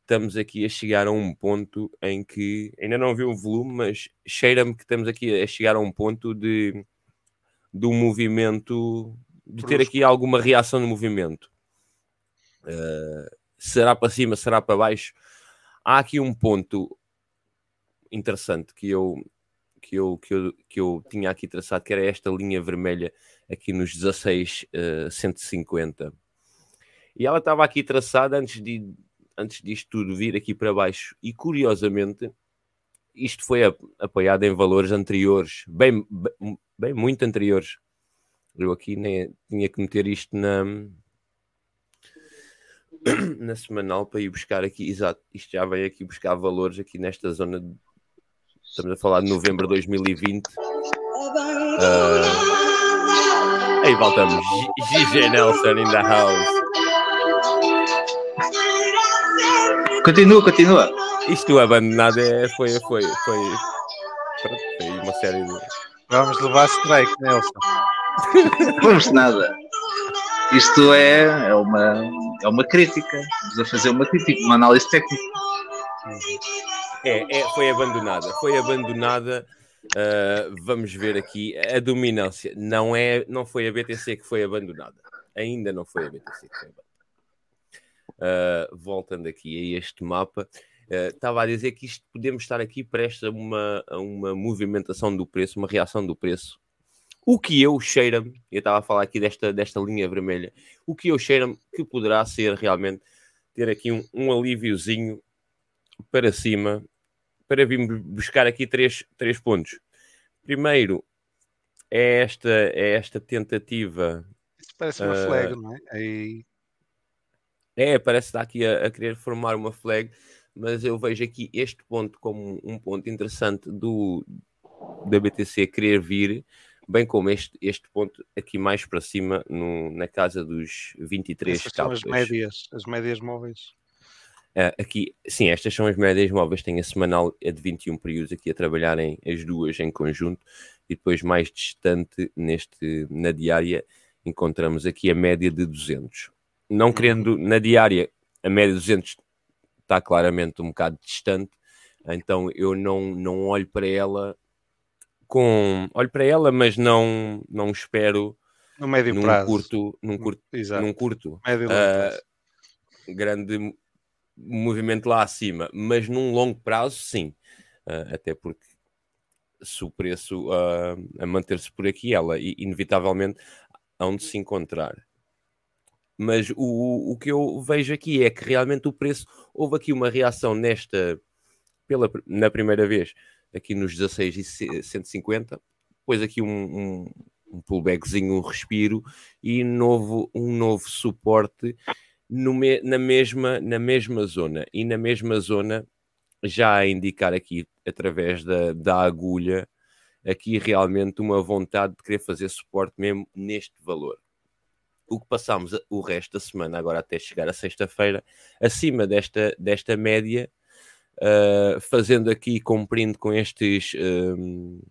estamos aqui a chegar a um ponto em que ainda não vi o volume, mas cheira-me que estamos aqui a chegar a um ponto de do movimento de ter aqui alguma reação no movimento. Uh, será para cima, será para baixo? Há aqui um ponto interessante que eu que eu, que eu, que eu tinha aqui traçado, que era esta linha vermelha aqui nos 16, uh, 150. E ela estava aqui traçada antes, de, antes disto tudo vir aqui para baixo. E curiosamente, isto foi apoiado em valores anteriores, bem, bem, bem muito anteriores. Eu aqui nem tinha que meter isto na, na semanal para ir buscar aqui, exato, isto já veio aqui buscar valores aqui nesta zona, de, estamos a falar de novembro de 2020. Uh, aí voltamos, Gigi Nelson in the house. Continua, continua. Isto abandonado é, foi, foi, foi, foi, uma série de. Vamos levar strike, Nelson. Vamos nada. Isto é, é, uma, é uma crítica. Estamos a fazer uma crítica, uma análise técnica. É, é, foi abandonada. Foi abandonada. Uh, vamos ver aqui a dominância. Não, é, não foi a BTC que foi abandonada. Ainda não foi a BTC que foi abandonada. Uh, voltando aqui a este mapa, uh, estava a dizer que isto podemos estar aqui prestes a uma, a uma movimentação do preço, uma reação do preço o que eu cheira-me, eu estava a falar aqui desta, desta linha vermelha, o que eu cheira-me que poderá ser realmente ter aqui um, um alíviozinho para cima para vir buscar aqui três, três pontos. Primeiro é esta, é esta tentativa. Isso parece uma uh, flag, não é? É, parece estar aqui a, a, querer formar uma flag, mas eu vejo aqui este ponto como um ponto interessante do da BTC querer vir bem como este, este ponto aqui mais para cima, no, na casa dos 23 Essas são as médias, as médias móveis. Uh, aqui, sim, estas são as médias móveis. Tem a semanal é de 21 períodos aqui a trabalharem as duas em conjunto e depois mais distante neste, na diária encontramos aqui a média de 200. Não uhum. querendo na diária a média de 200 está claramente um bocado distante, então eu não, não olho para ela com olho para ela, mas não não espero no médio num prazo. curto, num curto, Exato. num curto médio uh, grande movimento lá acima, mas num longo prazo, sim, uh, até porque se o preço uh, a manter-se por aqui, ela inevitavelmente há de se encontrar. Mas o, o que eu vejo aqui é que realmente o preço houve aqui uma reação nesta pela na primeira vez aqui nos 16 e 150, depois aqui um, um, um pullbackzinho, um respiro e novo, um novo suporte me, na, mesma, na mesma zona. E na mesma zona, já a indicar aqui, através da, da agulha, aqui realmente uma vontade de querer fazer suporte mesmo neste valor. O que passamos o resto da semana, agora até chegar a sexta-feira, acima desta, desta média, uh, fazendo aqui, cumprindo com estes. Um,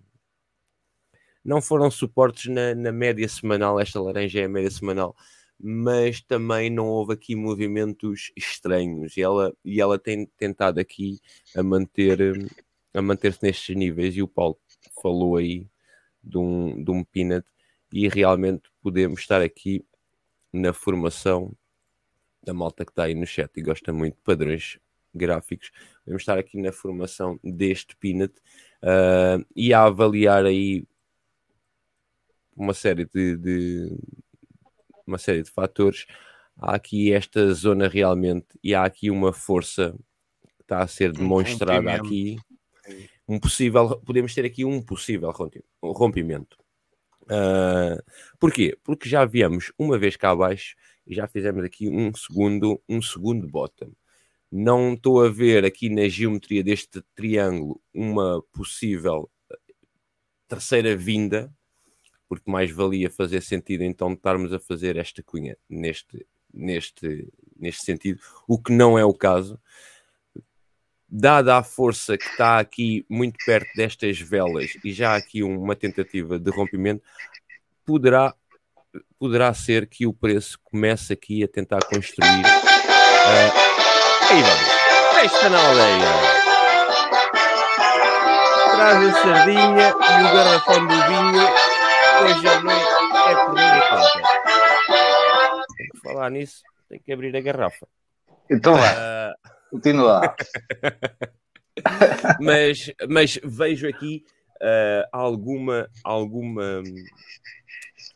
não foram suportes na, na, média semanal, esta laranja é a média semanal, mas também não houve aqui movimentos estranhos. E ela, e ela tem tentado aqui a manter a manter-se nestes níveis. E o Paulo falou aí de um, de um peanut. E realmente podemos estar aqui na formação da malta que está aí no chat e gosta muito de padrões gráficos. Vamos estar aqui na formação deste Peanut uh, e a avaliar aí uma série de, de, uma série de fatores. Há aqui esta zona realmente e há aqui uma força que está a ser demonstrada um aqui. Um possível, podemos ter aqui um possível rompimento. Uh, porquê? Porque já viemos uma vez cá abaixo e já fizemos aqui um segundo, um segundo bottom. Não estou a ver aqui na geometria deste triângulo uma possível terceira vinda, porque mais valia fazer sentido então estarmos a fazer esta cunha neste, neste, neste sentido, o que não é o caso. Dada a força que está aqui muito perto destas velas e já aqui uma tentativa de rompimento, poderá, poderá ser que o preço comece aqui a tentar construir. Uh, Aí vamos. Festa na aldeia. Traz a sardinha e o garrafão do vinho. Hoje à noite é por minha conta. Tem que falar nisso, tem que abrir a garrafa. Então lá. Uh... Continua. *laughs* mas, mas vejo aqui uh, alguma, alguma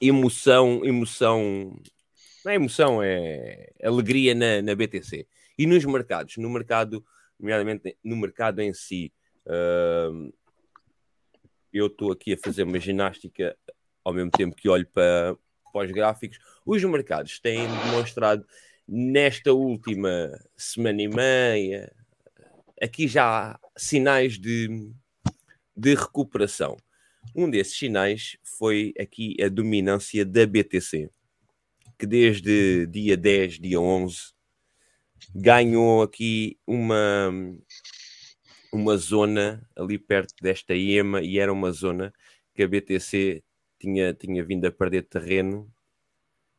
emoção, emoção, não é emoção, é alegria na, na BTC. E nos mercados, no mercado, nomeadamente no mercado em si, uh, eu estou aqui a fazer uma ginástica ao mesmo tempo que olho para, para os gráficos, os mercados têm demonstrado nesta última semana e meia, aqui já há sinais de, de recuperação. Um desses sinais foi aqui a dominância da BTC, que desde dia 10, dia 11, ganhou aqui uma, uma zona ali perto desta IEMA e era uma zona que a BTC tinha, tinha vindo a perder terreno.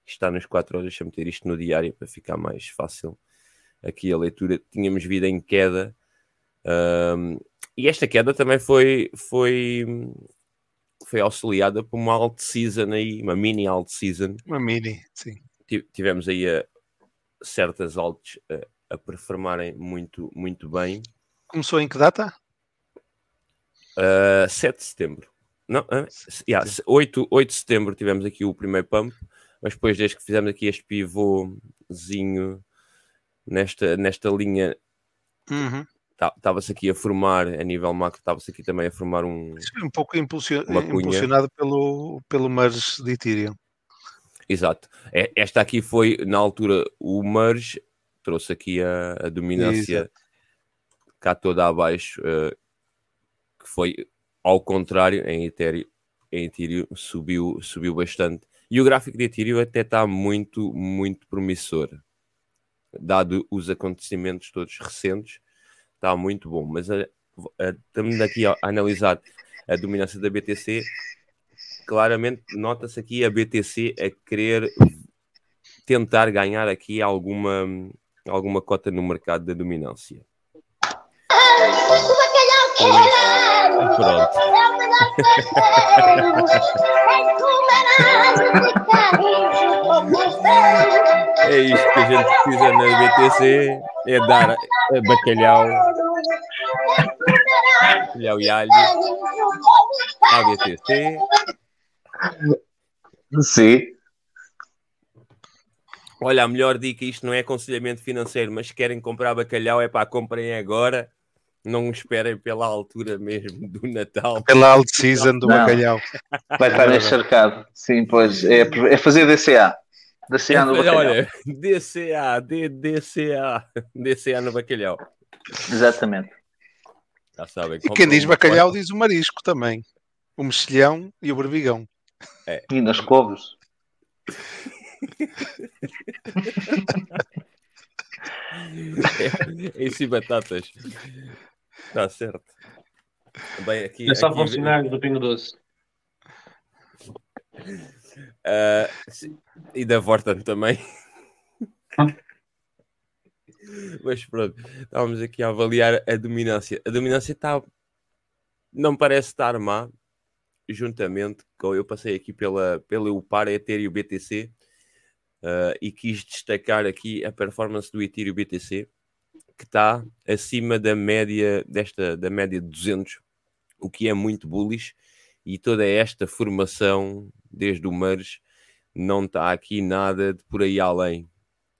Está nas 4 horas, deixa-me ter isto no diário para ficar mais fácil. Aqui a leitura, tínhamos vindo em queda. Um, e esta queda também foi, foi, foi auxiliada por uma alt season aí, uma mini alt season. Uma mini, sim. Tivemos aí a, certas altas a, a performarem muito, muito bem. Começou em que data? Uh, 7 de setembro. Não, uh, yeah, 8, 8 de setembro tivemos aqui o primeiro pump, mas depois desde que fizemos aqui este pivôzinho nesta, nesta linha uhum estava-se aqui a formar a nível macro, estava-se aqui também a formar um. um pouco impulsionado pelo, pelo merge de Ethereum. Exato. É, esta aqui foi, na altura, o merge trouxe aqui a, a dominância Exato. cá toda abaixo, uh, que foi ao contrário, em Ethereum, em Ethereum subiu, subiu bastante. E o gráfico de Ethereum até está muito, muito promissor, dado os acontecimentos todos recentes está muito bom. Mas a, a, estamos aqui a, a analisar a dominância da BTC. Claramente nota-se aqui a BTC a querer tentar ganhar aqui alguma, alguma cota no mercado da dominância. Pronto. É isto que a gente precisa na BTC, é dar bacalhau, bacalhau e alho à BTC. Sim. Olha, a melhor dica, isto não é aconselhamento financeiro, mas se querem comprar bacalhau é para comprem agora não esperem pela altura mesmo do Natal. Pela alt season do não. bacalhau. Vai estar encharcado. Sim, pois. É, é fazer DCA. DCA no bacalhau. Olha, DCA, D, DCA, DCA no bacalhau. Exatamente. Já sabem. E quem diz bacalhau diz o marisco também. O mexilhão e o berbigão. É. E nas couves. *laughs* é, é e batatas. Está certo. Bem, aqui, é só aqui... funcionário do Pingo Doce. Uh, e da Vorten também. *laughs* Mas pronto, estávamos aqui a avaliar a dominância. A dominância está. Não parece estar má, juntamente com. Eu passei aqui pela, pela UPAR, Ether e o BTC uh, e quis destacar aqui a performance do Ethereum BTC que está acima da média desta da média de 200, o que é muito bullish e toda esta formação desde o merge não está aqui nada de por aí além.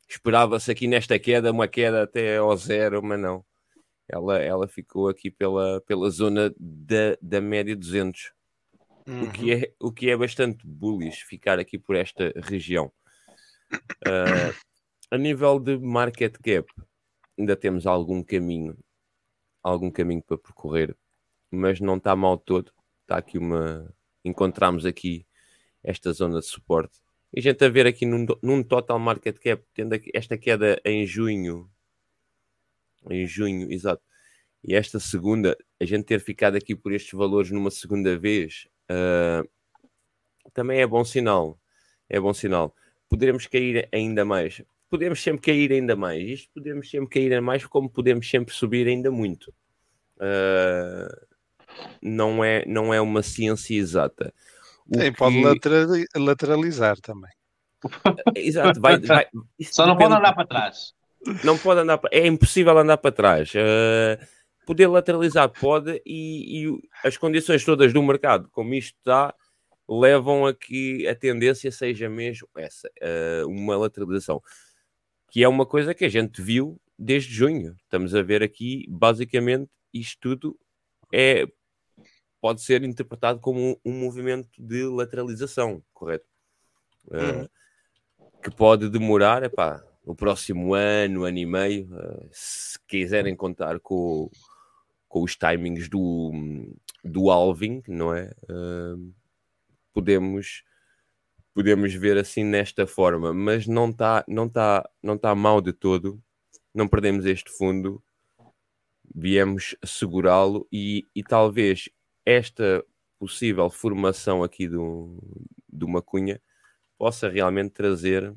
Esperava-se aqui nesta queda uma queda até ao zero, mas não. Ela, ela ficou aqui pela, pela zona da, da média 200, uhum. o, que é, o que é bastante bullish ficar aqui por esta região. Uh, a nível de market cap, ainda temos algum caminho, algum caminho para percorrer, mas não está mal todo. Está aqui uma. Encontramos aqui esta zona de suporte. E a gente a ver aqui num, num total market cap, tendo esta queda em junho, em junho, exato, e esta segunda, a gente ter ficado aqui por estes valores numa segunda vez, uh, também é bom sinal. É bom sinal. Poderemos cair ainda mais podemos sempre cair ainda mais. Isto podemos sempre cair ainda mais, como podemos sempre subir ainda muito. Uh, não, é, não é uma ciência exata. O Sim, que... pode lateralizar também. *laughs* Exato, vai, vai... só não pode andar para trás. Não pode andar, é impossível andar para trás. Uh, poder lateralizar pode, e, e, as condições todas do mercado, como isto está, levam a que a tendência seja mesmo essa, uh, uma lateralização que é uma coisa que a gente viu desde junho. Estamos a ver aqui, basicamente, isto tudo é pode ser interpretado como um movimento de lateralização, correto? Uh, que pode demorar, epá, o próximo ano, ano e meio, uh, se quiserem contar com, com os timings do, do Alvin, não é? Uh, podemos podemos ver assim nesta forma, mas não está não tá, não tá mal de todo. Não perdemos este fundo, viemos segurá-lo e, e talvez esta possível formação aqui do, de uma cunha possa realmente trazer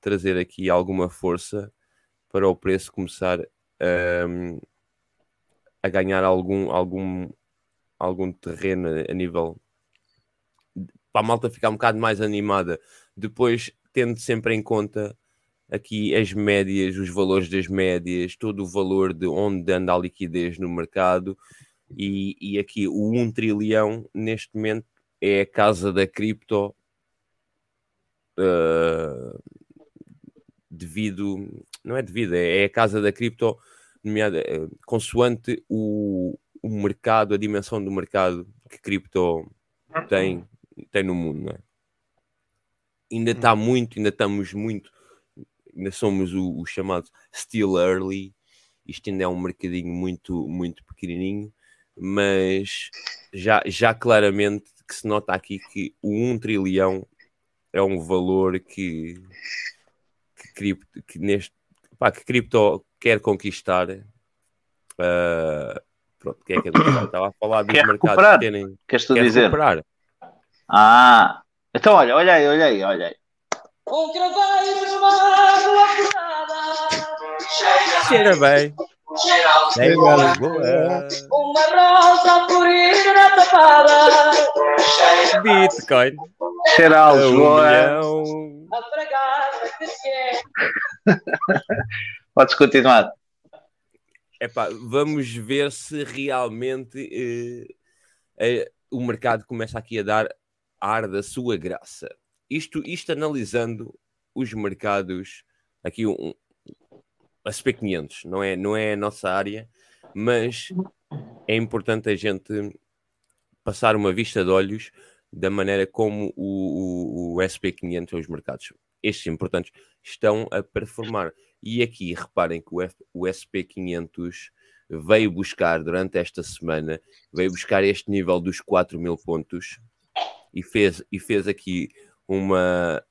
trazer aqui alguma força para o preço começar a, a ganhar algum, algum, algum terreno a nível para a malta ficar um bocado mais animada. Depois, tendo sempre em conta aqui as médias, os valores das médias, todo o valor de onde anda a liquidez no mercado e, e aqui o 1 trilhão neste momento é a casa da cripto uh, devido, não é devido, é, é a casa da cripto nomeada, uh, consoante o, o mercado, a dimensão do mercado que cripto tem tem no mundo, é? Ainda está hum. muito, ainda estamos muito, ainda somos o, o, chamado still early. Isto ainda é um mercadinho muito, muito pequenininho, mas já, já claramente que se nota aqui que o 1 trilhão é um valor que, que, cripto, que neste pá, que cripto quer conquistar. Uh, pronto, que é que eu estava a falar dos quer mercados que terem. Quer dizer? recuperar. Ah, então olha, olha aí, olha aí, olha aí. Um craveiro numa rua furada, Cheira bem. cheira Cheira a Lisboa. Uma rosa a florir na tapada, Bitcoin. Cheira a Lisboa. milhão. a fragata que se é. Podes continuar. Epá, vamos ver se realmente eh, eh, o mercado começa aqui a dar ar da sua graça. Isto, isto analisando os mercados, aqui um, a SP500, não é, não é a nossa área, mas é importante a gente passar uma vista de olhos da maneira como o, o, o SP500 ou os mercados, estes importantes, estão a performar. E aqui reparem que o, o SP500 veio buscar durante esta semana, veio buscar este nível dos 4 mil pontos e fez, e fez aqui uma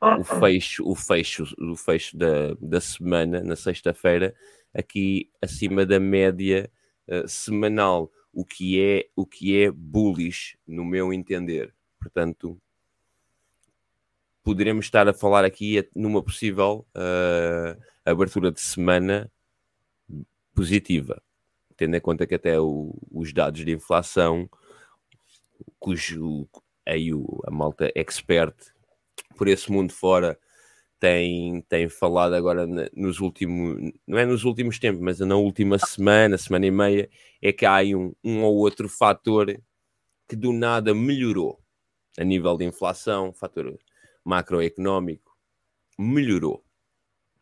o fecho, o fecho, o fecho da, da semana, na sexta-feira, aqui acima da média uh, semanal, o que é o que é bullish no meu entender. Portanto, poderemos estar a falar aqui numa possível uh, abertura de semana positiva, tendo em conta que até o, os dados de inflação, cujo aí o, a malta expert por esse mundo fora tem, tem falado agora nos últimos, não é nos últimos tempos, mas na última semana, semana e meia, é que há aí um, um ou outro fator que do nada melhorou a nível de inflação, fator macroeconómico, melhorou.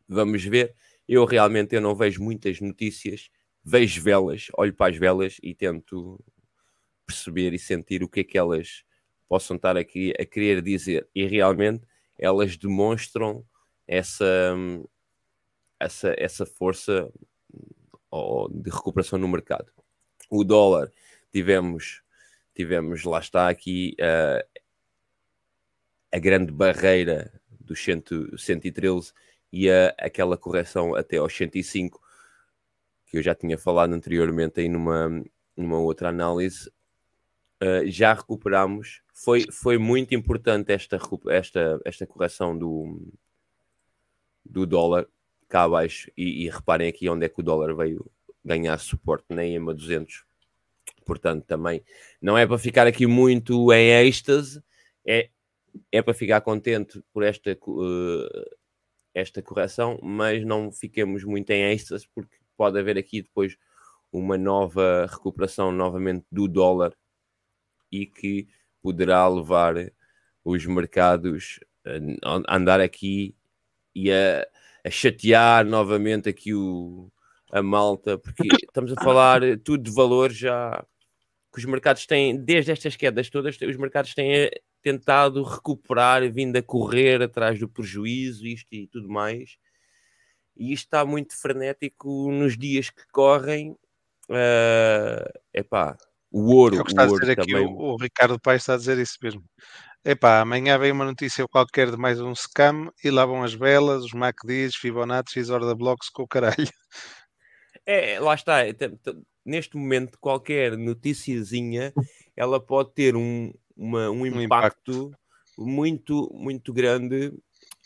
Vamos ver. Eu realmente eu não vejo muitas notícias, vejo velas, olho para as velas e tento perceber e sentir o que é que elas possam estar aqui a querer dizer. E realmente elas demonstram essa, essa, essa força de recuperação no mercado. O dólar, tivemos, tivemos lá está aqui uh, a grande barreira dos 113 e a, aquela correção até aos 105, que eu já tinha falado anteriormente aí numa, numa outra análise, uh, já recuperamos. Foi, foi muito importante esta, esta, esta correção do, do dólar cá abaixo. E, e, reparem aqui onde é que o dólar veio ganhar suporte, nem em 200. Portanto, também não é para ficar aqui muito em êxtase, é, é para ficar contente por esta, uh, esta correção, mas não fiquemos muito em êxtase, porque pode haver aqui depois uma nova recuperação novamente do dólar e que poderá levar os mercados a andar aqui e a, a chatear novamente aqui o, a malta, porque estamos a falar tudo de valor já que os mercados têm, desde estas quedas todas, os mercados têm eh, tentado recuperar, vindo a correr atrás do prejuízo, isto e tudo mais. E isto está muito frenético nos dias que correm. Uh, epá, o ouro. É o que está o a ouro dizer aqui, também. o, o Ricardo Paes está a dizer isso mesmo. Epá, amanhã vem uma notícia qualquer de mais um scam e lá vão as belas, os MACDs, Fibonacci, Orda Blocks com o caralho. *laughs* É, lá está. é, Neste momento, qualquer noticiazinha, ela pode ter um, uma- um impacto, muito, muito grande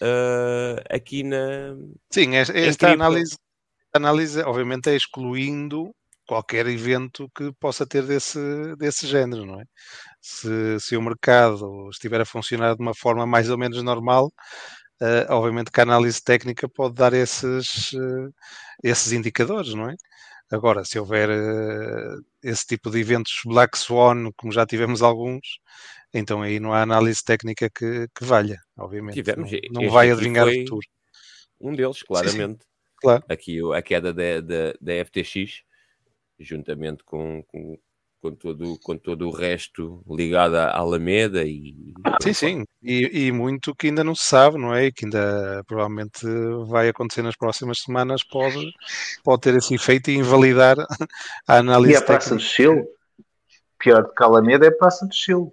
ah, aqui na. Sim, esta cripto. análise, análise, obviamente, é excluindo qualquer evento que possa ter desse, desse género, não é? Se, se o mercado estiver a funcionar de uma forma mais ou menos normal, eh, obviamente que a análise técnica pode dar esses, eh, esses indicadores, não é? Agora, se houver eh, esse tipo de eventos Black Swan, como já tivemos alguns, então aí não há análise técnica que, que valha, obviamente. Tivemos. não, não vai adivinhar o futuro. Um deles, sim. claramente. Claro. Aqui a queda da, da, da FTX, juntamente com, com, com, todo, com todo o resto ligado à Alameda e. Sim, sim, e, e muito que ainda não se sabe, não é? E que ainda provavelmente vai acontecer nas próximas semanas, pode, pode ter esse efeito e invalidar *laughs* a análise E a Praça do. Chile? Pior do que Alameda é a Praça do Chile.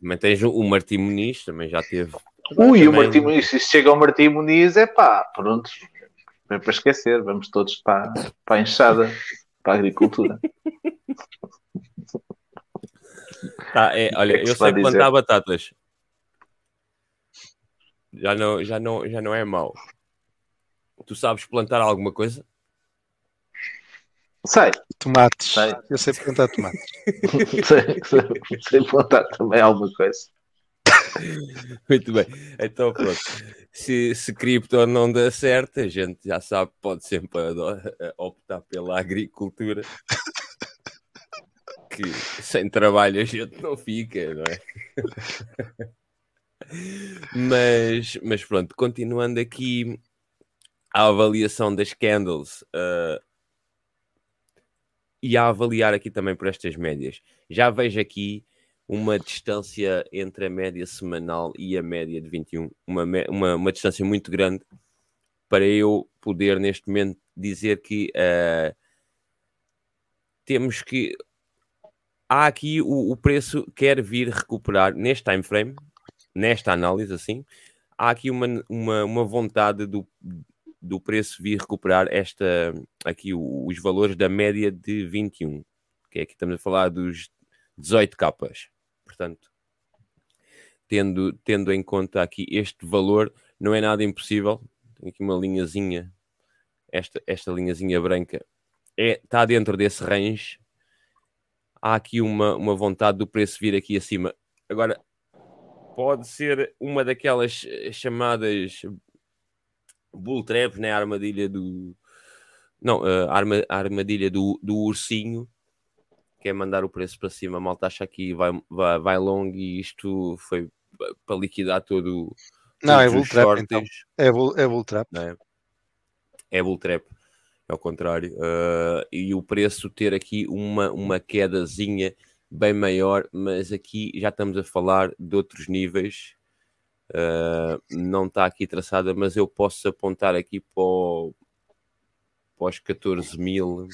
Também *laughs* tens o Martim Muniz, também já teve. Ui, o também- Martim Muniz, se chega ao Martim Muniz, é pá, pronto, é para esquecer, vamos todos para, para a enxada, para a agricultura. Ah, é, olha, O que é que eu sei dizer? plantar batatas. Já não, já, não, já não é mau. Tu sabes plantar alguma coisa? Sei, Tomates, Sei. eu sei plantar tomates. *laughs* sei, sei, sei plantar também alguma coisa. *laughs* Muito bem. Então pronto. Se, se cripto não dá certo, a gente já sabe, pode sempre optar pela agricultura. Que sem trabalho a gente não fica, não é? *laughs* Mas, mas pronto, continuando aqui a avaliação das candles ah, e a avaliar aqui também por estas médias. Já vejo aqui uma distância entre a média semanal e a média de 21, uma, uma, uma distância muito grande para eu poder neste momento dizer que ah, temos que há aqui o, o preço quer vir recuperar neste time frame, nesta análise assim, há aqui uma, uma, uma vontade do, do preço vir recuperar esta aqui os valores da média de 21, que é que estamos a falar dos 18 capas. Portanto, tendo, tendo em conta aqui este valor, não é nada impossível. Tem aqui uma linhazinha, esta, esta linhazinha branca é, está dentro desse range. Há aqui uma, uma vontade do preço vir aqui acima. Agora, pode ser uma daquelas eh, chamadas bull traps, né? A armadilha do. Não, a arma, a armadilha do, do ursinho, que é mandar o preço para cima. A malta acha que vai, vai, vai longo e isto foi pa- para liquidar todo Não, é bull trap, então. É bull, é bull trap. é? É bull trap, é ao contrário. Uh, e o preço ter aqui uma, uma quedazinha bem maior, mas aqui já estamos a falar de outros níveis. Uh, não está aqui traçada, mas eu posso apontar aqui para, o- para os 14 mil.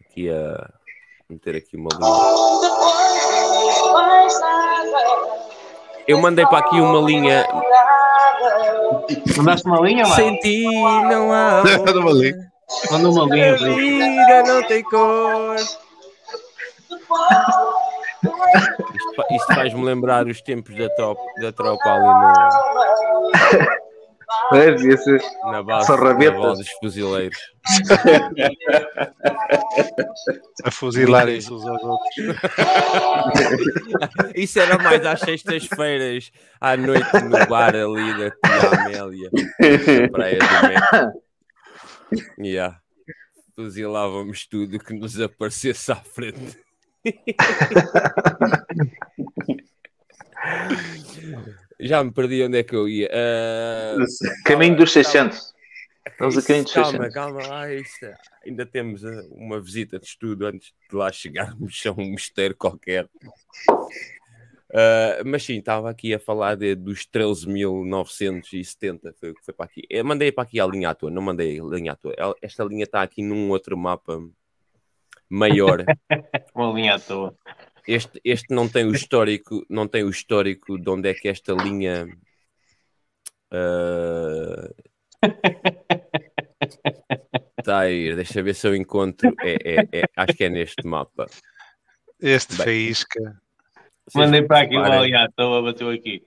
Aqui a meter aqui uma linha. Eu mandei para aqui uma linha. Mandaste uma linha, mano? Sem ti não há. *laughs* Manda uma linha. Manda uma linha. Vida não tem cor. Isto, isto faz-me lembrar os tempos da, top, da tropa ali no- *laughs* É, na base São rabetas. naval dos fuzileiros. A fuzilarem-se uns aos outros. *laughs* Isso era mais às sextas-feiras à noite no bar ali da Tia Amélia, na Praia do Mé. Yeah. Fuzilávamos tudo que nos aparecesse à frente. *laughs* Já me perdi onde é que eu ia. Ah, Caminho dos 600. Estamos a caminho de Calma, 600. calma lá. Isso, ainda temos uh, uma visita de estudo antes de lá chegarmos a um mistério qualquer. Uh, mas sim, estava aqui a falar de, dos 13.970. Foi o que foi para aqui. Eu mandei para aqui a linha à toa, não mandei a linha à toa. Esta linha está aqui num outro mapa maior. *laughs* Uma linha à toa. Este, este não tem o histórico, não tem o histórico de onde é que esta linha está *laughs* a ir. Deixa eu ver se eu encontro. É, é- é- acho que é neste mapa. Este Bem. faísca. Mandei para aqui linha à toa, bateu aqui.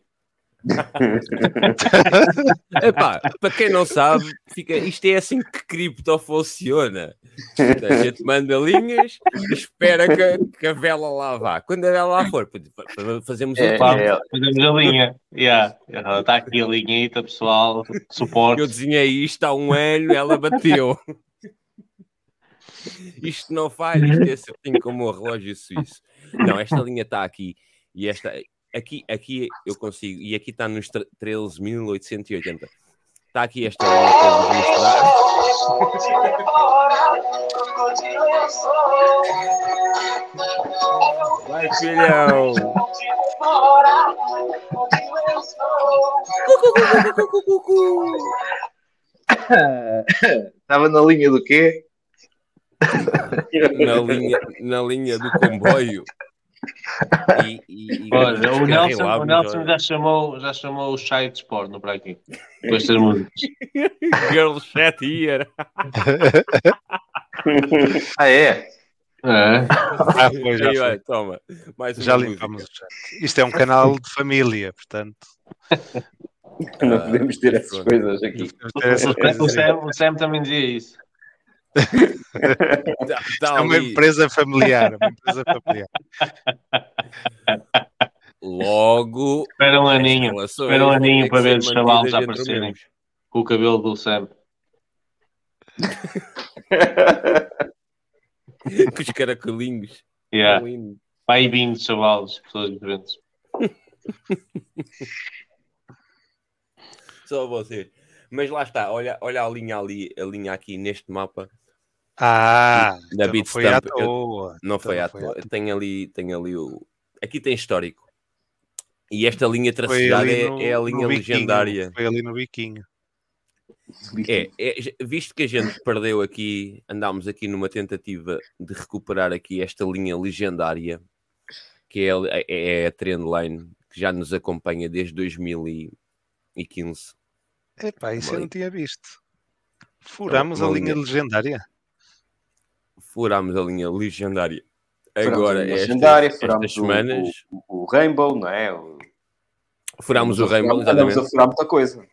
*laughs* Epá, para quem não sabe, fica, isto é assim que cripto funciona. A gente manda linhas, espera que, que a vela lá vá. Quando a vela lá for, fazemos É, Pá, é, Fazemos a linha. Yeah. Está aqui a linhita, pessoal. Suporte. Eu desenhei isto há um ano, ela bateu. Isto não falha, isto é certinho como o relógio suíço. Não, esta linha está aqui. E esta, aqui, aqui eu consigo. E aqui está nos tre- 13.880. Está aqui esta linha para vos mostrar. Vai, filhão! Estava *laughs* na linha do quê? Na linha, na linha do comboio. E, e, e Olha, o Nelson, o Nelson já, chamou, já chamou o chai de porno para aqui. Com estas músicas. *laughs* Girl chat here. *laughs* Ah, é? É. Ah, foi, já vai, toma. Mais Já limpamos o chat. Isto é um canal de família, portanto. Não podemos ter essas pronto. coisas aqui. ter essas coisas o. Sam, o Sam também dizia isso. Tá- tá É uma ali. empresa familiar. Uma empresa familiar. Logo. Espera um aninho. Espera um aninho ter para ver os chavalos aparecerem. Com o cabelo do Sam. *laughs* Com os caracolinhos. Yeah. E vindo de chavalos, pessoas diferentes. Só você. Mas lá está, olha, olha a linha ali, a linha aqui neste mapa. Ah, Da então não foi à Stamp, eu- toa. Não Então foi à foi toa. Tem ali, tem ali o. Aqui tem histórico. E esta linha tracejada é, no- é a linha biquinho. legendária. Foi ali no biquinho. É, é, visto que a gente perdeu aqui, andámos aqui numa tentativa de recuperar aqui esta linha legendária, que é, a- é, é a trendline que já nos acompanha desde 2015. Epá, isso eu não tinha visto. Furamos a linha linha. legendária. Furámos a linha legendária. Furámos Agora, a estas, legendária, estas furámos o- semanas, O, o Rainbow, não é? O, furámos o Rainbow, Andamos a exatamente. furar muita coisa.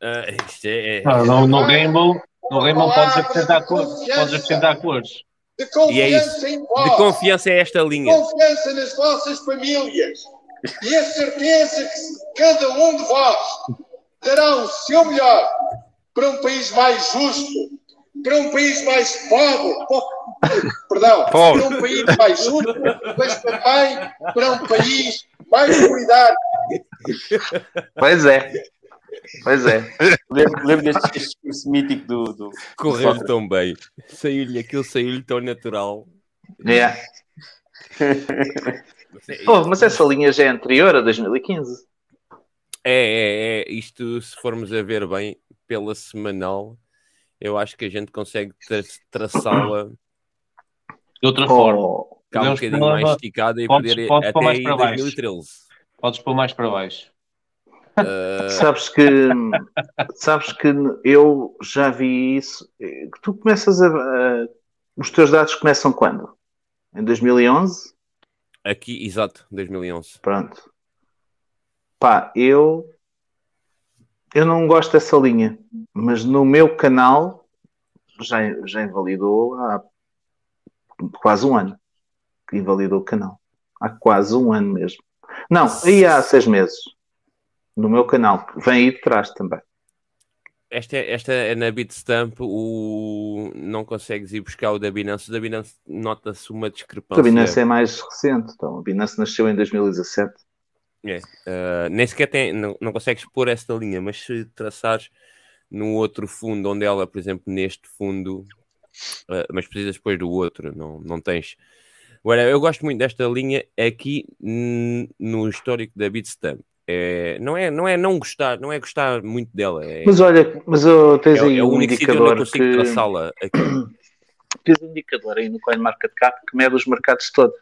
Ah, isto é, é- Ah, no, no Rainbow, no Rainbow podes acrescentar cores. Podes acrescentar cores. de E é isso. confiança em De vós, confiança é esta linha. confiança nas vossas famílias e a certeza que cada um de vós dará o seu melhor para um país mais justo, para um país mais pobre, po- perdão, Pobre. para um país mais justo, mas também para um país mais solidário. Pois é. Pois é. Lembro, lembro deste discurso mítico do. do Correu do tão bem. Saiu-lhe aquilo, saiu-lhe tão natural. Yeah. Pô, mas essa linha já é anterior a 2015. É, é, é. Isto, se formos a ver bem, pela semanal, eu acho que a gente consegue tra- traçá-la De outra forma. Oh, cá um Podemos bocadinho mais esticada e podes- poder podes pôr até mais para baixo. 2013. Podes pôr mais para baixo. Ah, sabes que *laughs* sabes que eu já vi isso. Que tu começas a, a- os teus dados começam quando? Em 2011? aqui, exato, 2011. Pronto. Pá, eu eu não gosto dessa linha, mas no meu canal já, já invalidou há quase um ano que invalidou o canal. Há quase um ano mesmo. Não, aí há seis meses. No meu canal, que vem aí de trás também. Esta, é- esta é na Bitstamp, o... não consegues ir buscar o da Binance. O da Binance nota-se uma discrepância. A Binance é mais recente, então a Binance nasceu em 2017. É, ah, nem sequer tem, não, não consegues pôr esta linha, mas se traçares, no outro fundo, onde ela, por exemplo, neste fundo, uh, mas precisas depois do outro, não, não tens. Agora, eu gosto muito desta linha aqui no histórico da Beatstamp. É, não, é, não é não gostar, não é gostar muito dela. É, Mas olha, mas oh, tens é, aí é um sítio onde eu indicador consigo que... traçá-la aqui. *clears throat* Tens um indicador aí no CoinMarketCap que mede os mercados todos.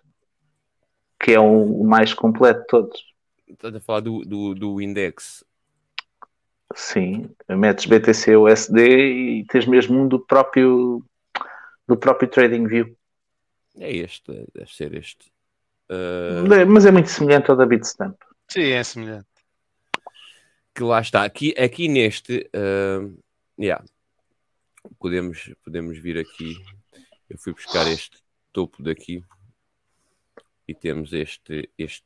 Que é o, o mais completo de todos. Estás a falar do, do, do index. Sim, metes BTC USD e tens mesmo um do próprio do próprio TradingView. É este, deve ser este. Uh, Mas é muito semelhante ao da Bitstamp. Sim, é semelhante. que lá está. Aqui, aqui neste, uh, yeah, podemos, podemos vir aqui. Eu fui buscar este topo daqui e temos este, este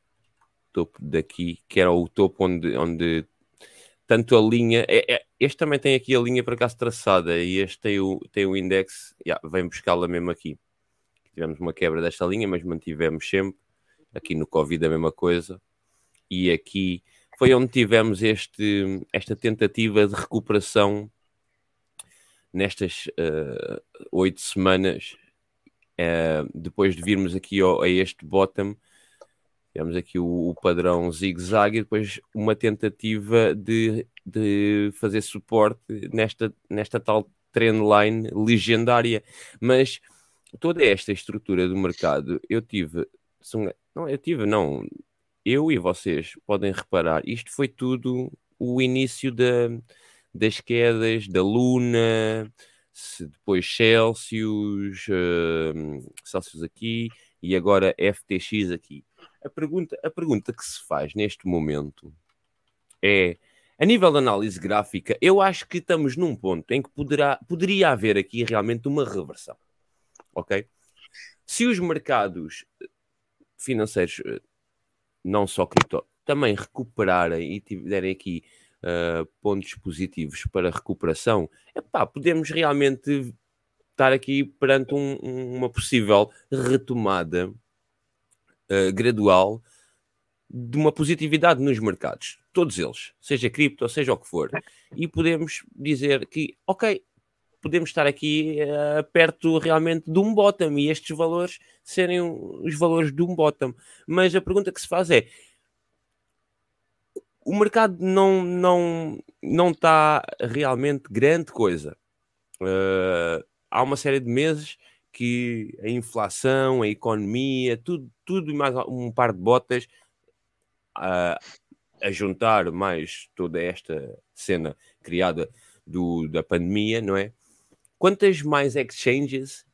topo daqui, que era o topo onde, onde tanto a linha. É, é- este também tem aqui a linha por acaso traçada e este tem o, tem o index. Yeah, vem buscá-la mesmo aqui. Tivemos uma quebra desta linha, mas mantivemos sempre. Aqui no Covid a mesma coisa. E aqui foi onde tivemos este, esta tentativa de recuperação nestas eh, oito semanas, eh, depois de virmos aqui ao- a este bottom, tivemos aqui o, o padrão zigue-zague e depois uma tentativa de, de fazer suporte nesta, nesta tal trendline legendária. Mas toda esta estrutura do mercado, eu tive, não, eu tive, não, eu e vocês podem reparar, isto foi tudo o início da, das quedas da Luna, depois Celsius, eh, Celsius aqui e agora FTX aqui. A pergunta, a pergunta que se faz neste momento é, a nível de análise gráfica, eu acho que estamos num ponto em que poderá, poderia haver aqui realmente uma reversão. Ok? Se os mercados financeiros, eh, não só cripto, também recuperarem e tiverem aqui uh, pontos positivos para recuperação, epá, podemos realmente estar aqui perante um- uma possível retomada uh, gradual de uma positividade nos mercados, todos eles, seja cripto, seja o que for, e podemos dizer que, ok, podemos estar aqui eh, perto realmente de um bottom e estes valores serem os valores de um bottom. Mas a pergunta que se faz é: o mercado não não não está realmente grande coisa. Eh, há uma série de meses que a inflação, a economia, tudo, tudo e mais um par de botas a, a juntar mais toda esta cena criada do, da pandemia, não é? Quantas mais exchanges,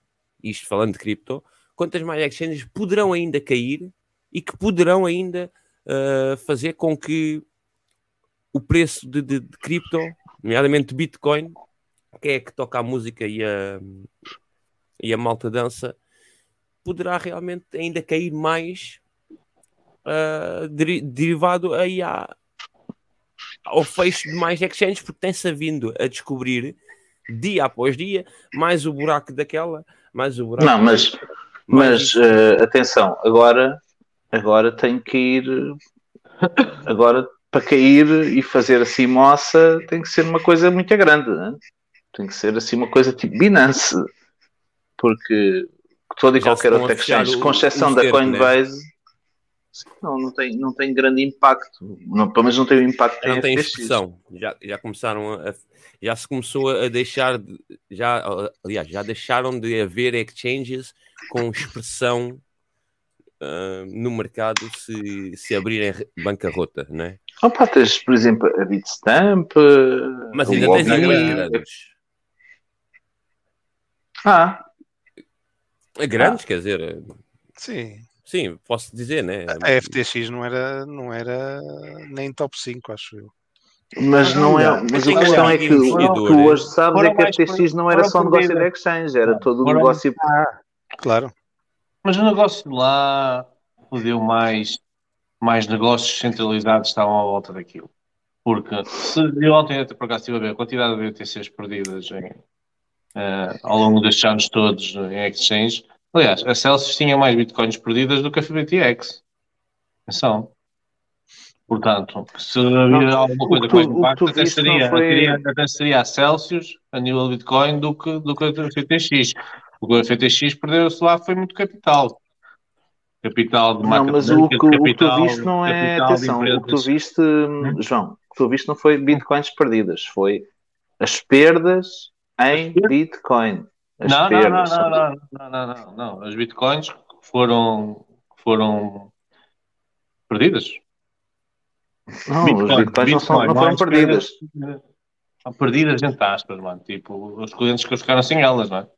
isto falando de cripto, quantas mais exchanges poderão ainda cair e que poderão ainda uh, fazer com que o preço de, de, de cripto, nomeadamente Bitcoin, que é que toca a música e a, e a malta dança, poderá realmente ainda cair mais uh, deri- derivado aí à, ao fecho de mais exchanges, porque tem-se vindo a descobrir dia após dia mais o buraco daquela, mais o buraco. Não, mas, mas eh, atenção, agora, agora tem que ir. *coughs* Agora, para cair e fazer assim moça, tem que ser uma coisa muito grande. né? Tem que ser assim uma coisa tipo Binance. Porque toda e Já qualquer outra fechar exchange, com exceção da né? Coinbase, não, não, tem, não tem grande impacto. Não, pelo menos não tem o impacto não tem expressão. Já, já começaram a, já se começou a deixar de, já, aliás, já deixaram de haver exchanges com expressão ah, no mercado se, se abrirem re- bancarrota, não é? Opa, tens, por exemplo, a Bitstamp, Mas ainda tens Wallbee. Aquelas grandes. Ah, quer dizer. Sim. Sim, posso dizer, né? A FTX não era, não era nem top 5, acho eu. Mas não é. Mas a questão um é que tu hoje é? sabes é que a FTX não era só negócio de exchange, era todo o negócio. Claro. Mas o negócio de lá fodeu mais, mais negócios centralizados estavam à volta daquilo. Porque se eu ontem até por acaso estive a ver a quantidade de BTCs perdidas em, eh, ao longo destes anos todos em exchange. Aliás, a Celsius tinha mais bitcoins perdidas do que a FBTX. Atenção. Portanto, se havia alguma coisa que com tu- que impacto, até não seria, foi- seria, até seria a Celsius a nível de Bitcoin do que, do que a FTX. O FTX perdeu-se lá foi muito capital. Capital de Não, marca mas de o que, o que tu capital, viste não é. capital Atenção, o que tu viste, João, o que tu viste não foi bitcoins perdidas, foi as perdas em bitcoin. As Não, não, não, não, não, não, não, não, não. As bitcoins foram, foram perdidas. Não, Bitcoin, os bitcoins não, são- não foram as perdidas. perdas- Perdidas entre aspas, mano. Tipo, os clientes que ficaram sem elas, não é?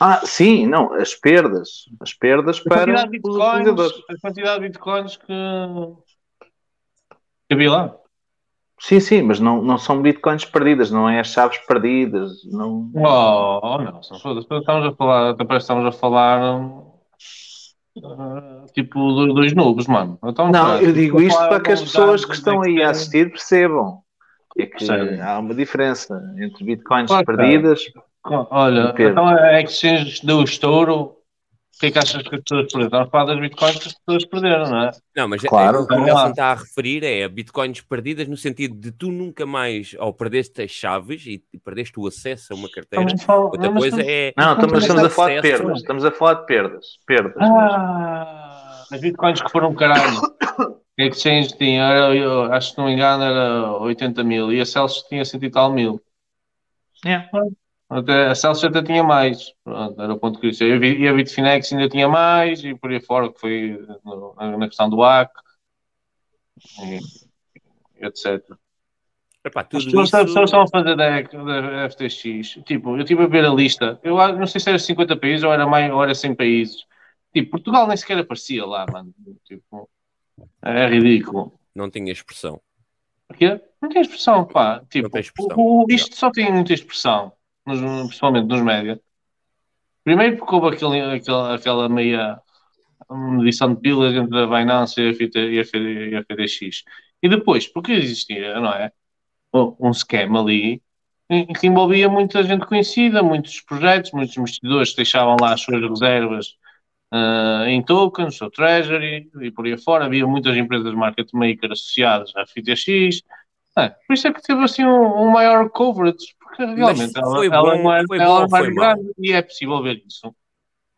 Ah, sim, não, as perdas. As perdas A para quantidade bitcoins, a quantidade de bitcoins que, que havia lá. Sim, sim, mas não, não são bitcoins perdidas, não é as chaves perdidas. Não... Oh, oh não. Estamos a falar, até parece que estamos a falar ah, tipo do- dos nubes, mano. Então, Não, eu digo isto para que as pessoas que estão aí a assistir percebam. É que Percebem. há uma diferença entre bitcoins Ok. perdidas. Olha, então a Exchange deu estouro. O que é que achas que as pessoas perderam? Estamos a falar das bitcoins que as pessoas perderam, não é? Não, mas Claro. é, o que o Nelson está a referir é a bitcoins perdidas no sentido de tu nunca mais, ou perdeste as chaves e e perdeste o acesso a uma carteira. Falar- Outra coisa estamos- é. Não, estamos, estamos a falar de perdas. Estamos a falar de perdas. Perdas. Ah, as bitcoins que foram caralho. A Exchange tinha, era, eu acho que se não me engano, era 80 mil e a Celsius tinha 100 e tal mil. Yeah. Até, a Celsius até tinha mais. Pronto, era o ponto que eu disse. E a Bit- a Bitfinex ainda tinha mais, e por aí fora, que foi no- na, questão do AC, e, etc. Epá, As tudo pessoas, isso- as pessoas estão a fazer da, da FTX. Tipo, eu estive a ver a lista. Eu não sei se era 50 países ou era, mais, ou era 100 países. Tipo, Portugal nem sequer aparecia lá, mano. Tipo, é ridículo. Não tinha expressão. Porque não tem expressão, pá. Tipo, expressão. o- o- isto só tem muita expressão, nos- principalmente nos média. Primeiro porque houve aquele, aquela, aquela meia medição de pilas entre a Binance e a, FT, e a, FD e a FDX. E depois, porque existia, não é? Um esquema ali que envolvia muita gente conhecida, muitos projetos, muitos investidores deixavam lá as suas reservas ah, em tokens, ou treasury, e por aí fora. Havia muitas empresas market maker associadas à FTX. É, por isso é que teve assim um, um maior coverage, porque realmente ela, bom- não é, foi ela bom é grande e é possível ver isso.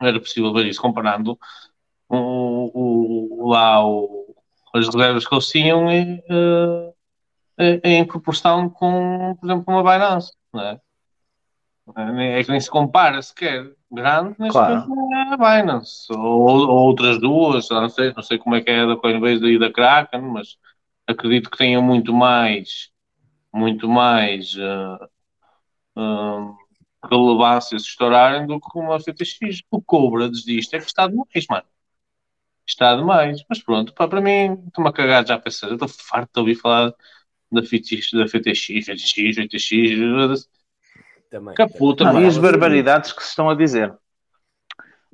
Era possível ver isso comparando o, o, lá o, as reservas que eles tinham em, eh, em- proporção com, por exemplo, com a Binance, não é? É que nem se compara sequer. Grande neste Claro. caso é a Binance. Ou, ou outras duas, não sei, não sei como é que é da Coinbase e da Kraken, mas acredito que tenham muito mais muito mais eh, eh, relevância se estourarem do que uma FTX. O cobra disto é que está demais, mano. Está demais. Mas pronto, pá, para mim, estou-me a cagar já a pensar. Eu estou farto de ouvir falar da FTX, da FTX, FTX, FTX. Também. Que puta, Não, mano. e as barbaridades que se estão a dizer.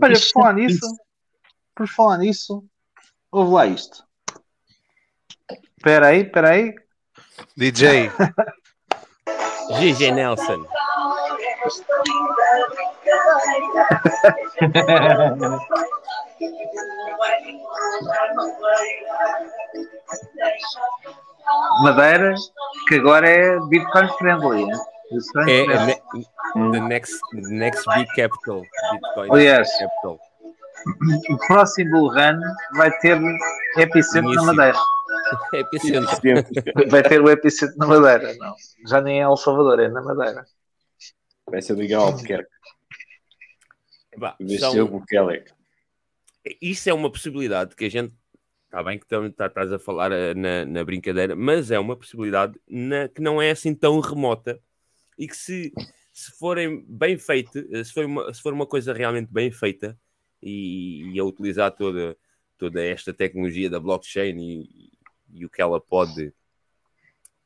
Olha, por falar nisso, por falar nisso, ouve lá isto. Espera aí, espera aí. DJ. GG *laughs* Nelson. *laughs* Madeira, que agora é Bitcoin friendly. Bitcoin É ne- the next, the next big capital. Bitcoin Oh, yes. capital. O próximo Bull Run vai ter epicentro na. Madeira. *laughs* Epicentro. Vai ter o epicentro na Madeira. Não. Já nem é El Salvador, é na Madeira. Vai ser Miguel Albuquerque. São- ser o Bukele. Isso é uma possibilidade que a gente. Está bem que tá- estás a falar eh, na, na brincadeira, mas é uma possibilidade na- que não é assim tão remota e que se, se forem bem feita, eh, se for, se for uma coisa realmente bem feita e, e a utilizar toda, toda esta tecnologia da blockchain e, e o que ela pode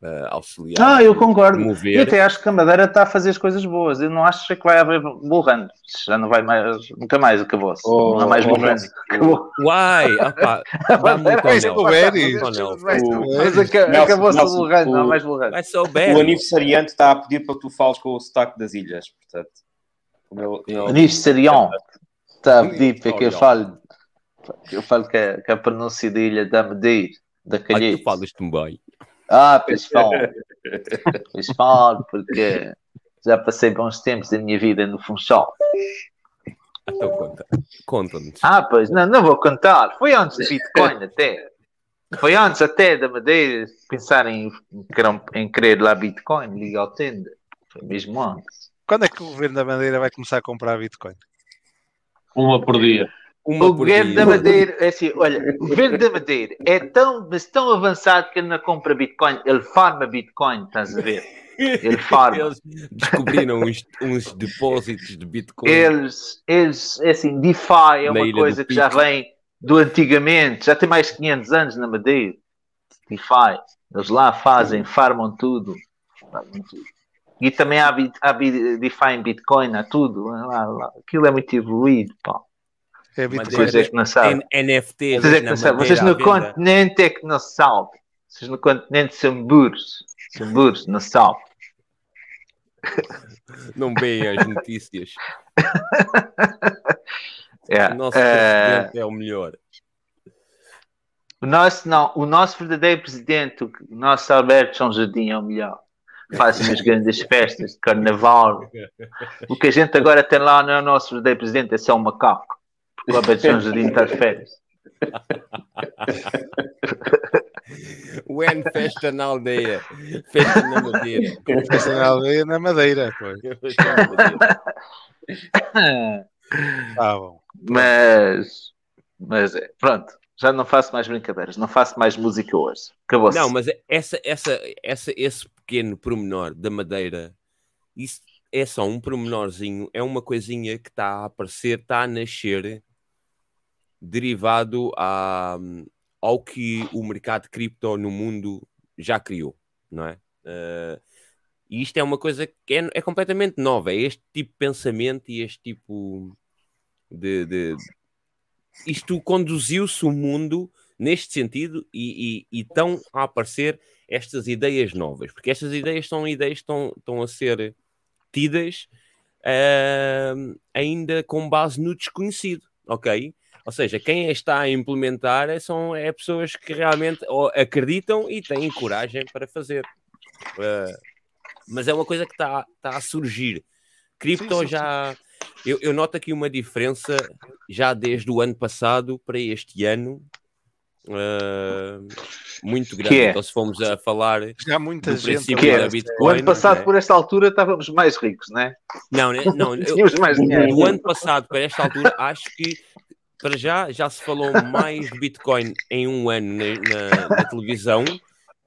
eh, auxiliar. Ah, eu concordo. promover. E até acho que a Madeira está a fazer as coisas boas. Eu não acho que vai haver Run. Já não vai mais, nunca mais acabou-se. Oh, não há mais oh. Nelson, Acabou. Uai, opá, *laughs* Vai muito ao Mas acabou-se o não há mais souber. O aniversariante está a pedir para que tu fales com o sotaque das ilhas, portanto. Aniversariante. Está a pedir para que eu fale, que eu fale que a, que a pronúncia da ilha da Madeira. da Ai, Calheiros. tu falas-te bem. Ah, pois *laughs* falo. Pois falo, porque já passei bons tempos da minha vida no Funchal. Então conta. Conta-nos. Ah, pois, não, não vou contar. Foi antes do Bitcoin até. Foi antes até da Madeira pensar em, em querer lá Bitcoin, liga ao tenda. Foi mesmo antes. Quando é que o governo da Madeira vai começar a comprar Bitcoin? Uma por dia. Uma o governo da Madeira, é assim, olha, o governo da Madeira é tão, mas tão avançado que ele não compra Bitcoin, ele farma Bitcoin, estás a ver? Ele farma. Eles descobriram uns, uns depósitos de Bitcoin. Eles, eles, é assim, DeFi é uma coisa que já vem do antigamente, já tem mais de 500 anos na Madeira. DeFi, eles lá fazem, farmam tudo. Farmam tudo. E também há, bit- há bit- DeFi em Bitcoin, há tudo. Lá, lá. Aquilo é muito evoluído, pá. É Madeira Vocês é que não sabem. NFTs Vocês é que não sabem. Vocês no continente é que não sabem. Vocês no continente são burros. São burros, não sabem. Não veem as notícias. *laughs* É, O nosso eh, presidente é o melhor. O nosso, não, o nosso verdadeiro presidente, o o nosso Alberto São Jardim é o melhor. Faz umas grandes festas de carnaval. O que a gente agora tem lá não é o nosso verdadeiro presidente, é só um macaco. Porque o Alberto São Jardim está de férias. When festa na aldeia. Festa na madeira. Festa na aldeia na Madeira, pois. *laughs* Tá bom. Mas, mas é, pronto. Já não faço mais brincadeiras, não faço mais música hoje. Acabou-se. Não, mas essa, essa, essa, esse pequeno pormenor da madeira, isso é só um pormenorzinho, é uma coisinha que está a aparecer, está a nascer, derivado a, ao que o mercado cripto no mundo já criou, não é? Eh, e isto é uma coisa que é, é completamente nova, é este tipo de pensamento e este tipo de. de- Isto conduziu-se o mundo neste sentido e, e, e estão a aparecer estas ideias novas, porque estas ideias são ideias que estão, estão a ser tidas ahm, ainda com base no desconhecido, ok? Ou seja, quem está a implementar são é pessoas que realmente acreditam e têm coragem para fazer. Ah, mas é uma coisa que está está a surgir. Cripto já. Eu, eu noto aqui uma diferença já desde o ano passado para este ano. Ah, muito grande. é? Então, se formos a falar Já há muita do gente. princípio Que da era, Bitcoin. o ano passado, né? por esta altura, estávamos mais ricos, não é? Não, né? não, *laughs* Tínhamos mais dinheiro. do ano passado para esta altura, acho que para já já se falou mais de Bitcoin em um ano na, na- na televisão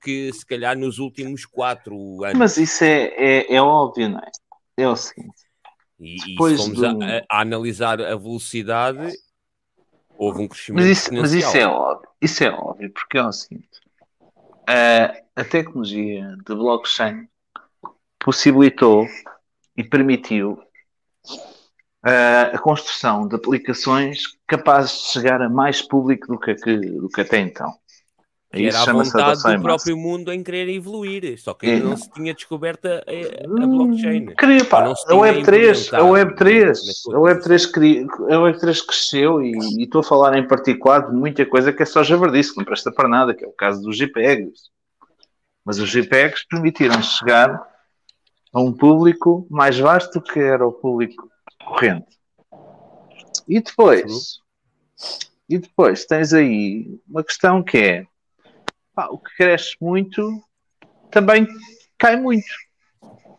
que se calhar nos últimos quatro anos. Mas isso é, é, é óbvio, não é? É o seguinte. e, e se formos do- a- a analisar a velocidade, houve um crescimento Mas isso, mas isso é óbvio. Isso é óbvio, porque é o seguinte. A, a tecnologia de blockchain possibilitou e permitiu a, a construção de aplicações capazes de chegar a mais público do que- do que até então. Que era Isso a vontade do próprio mundo em querer evoluir, só que É. ainda não se tinha descoberto a, a- blockchain. Queria, Ou pá, a tinha Web3, a implementado Web3, na a sua Web3, cri- a Web3 cresceu e e estou a falar em particular de muita coisa que é só javardice, que não presta para nada, que é o caso dos JPEGs. Mas os JPEGs permitiram chegar a um público mais vasto que era o público corrente. E depois, e depois tens aí uma questão que é pá, o que cresce muito também cai muito.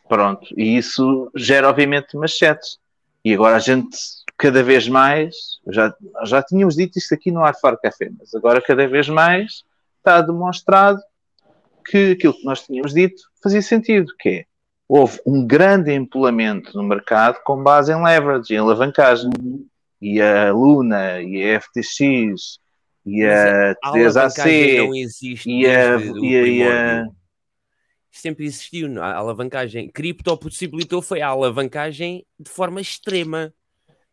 Pronto, e isso gera obviamente machetes. E agora a gente, cada vez mais, já, já tínhamos dito isto aqui no Arfar Café, mas agora cada vez mais está demonstrado que aquilo que nós tínhamos dito fazia sentido, que é, houve um grande empolamento no mercado com base em leverage, em alavancagem. E a Luna, e a FTX, e a A alavancagem 3AC, não existe e a, e a-. Sempre existiu não? a alavancagem. Cripto possibilitou foi a alavancagem de forma extrema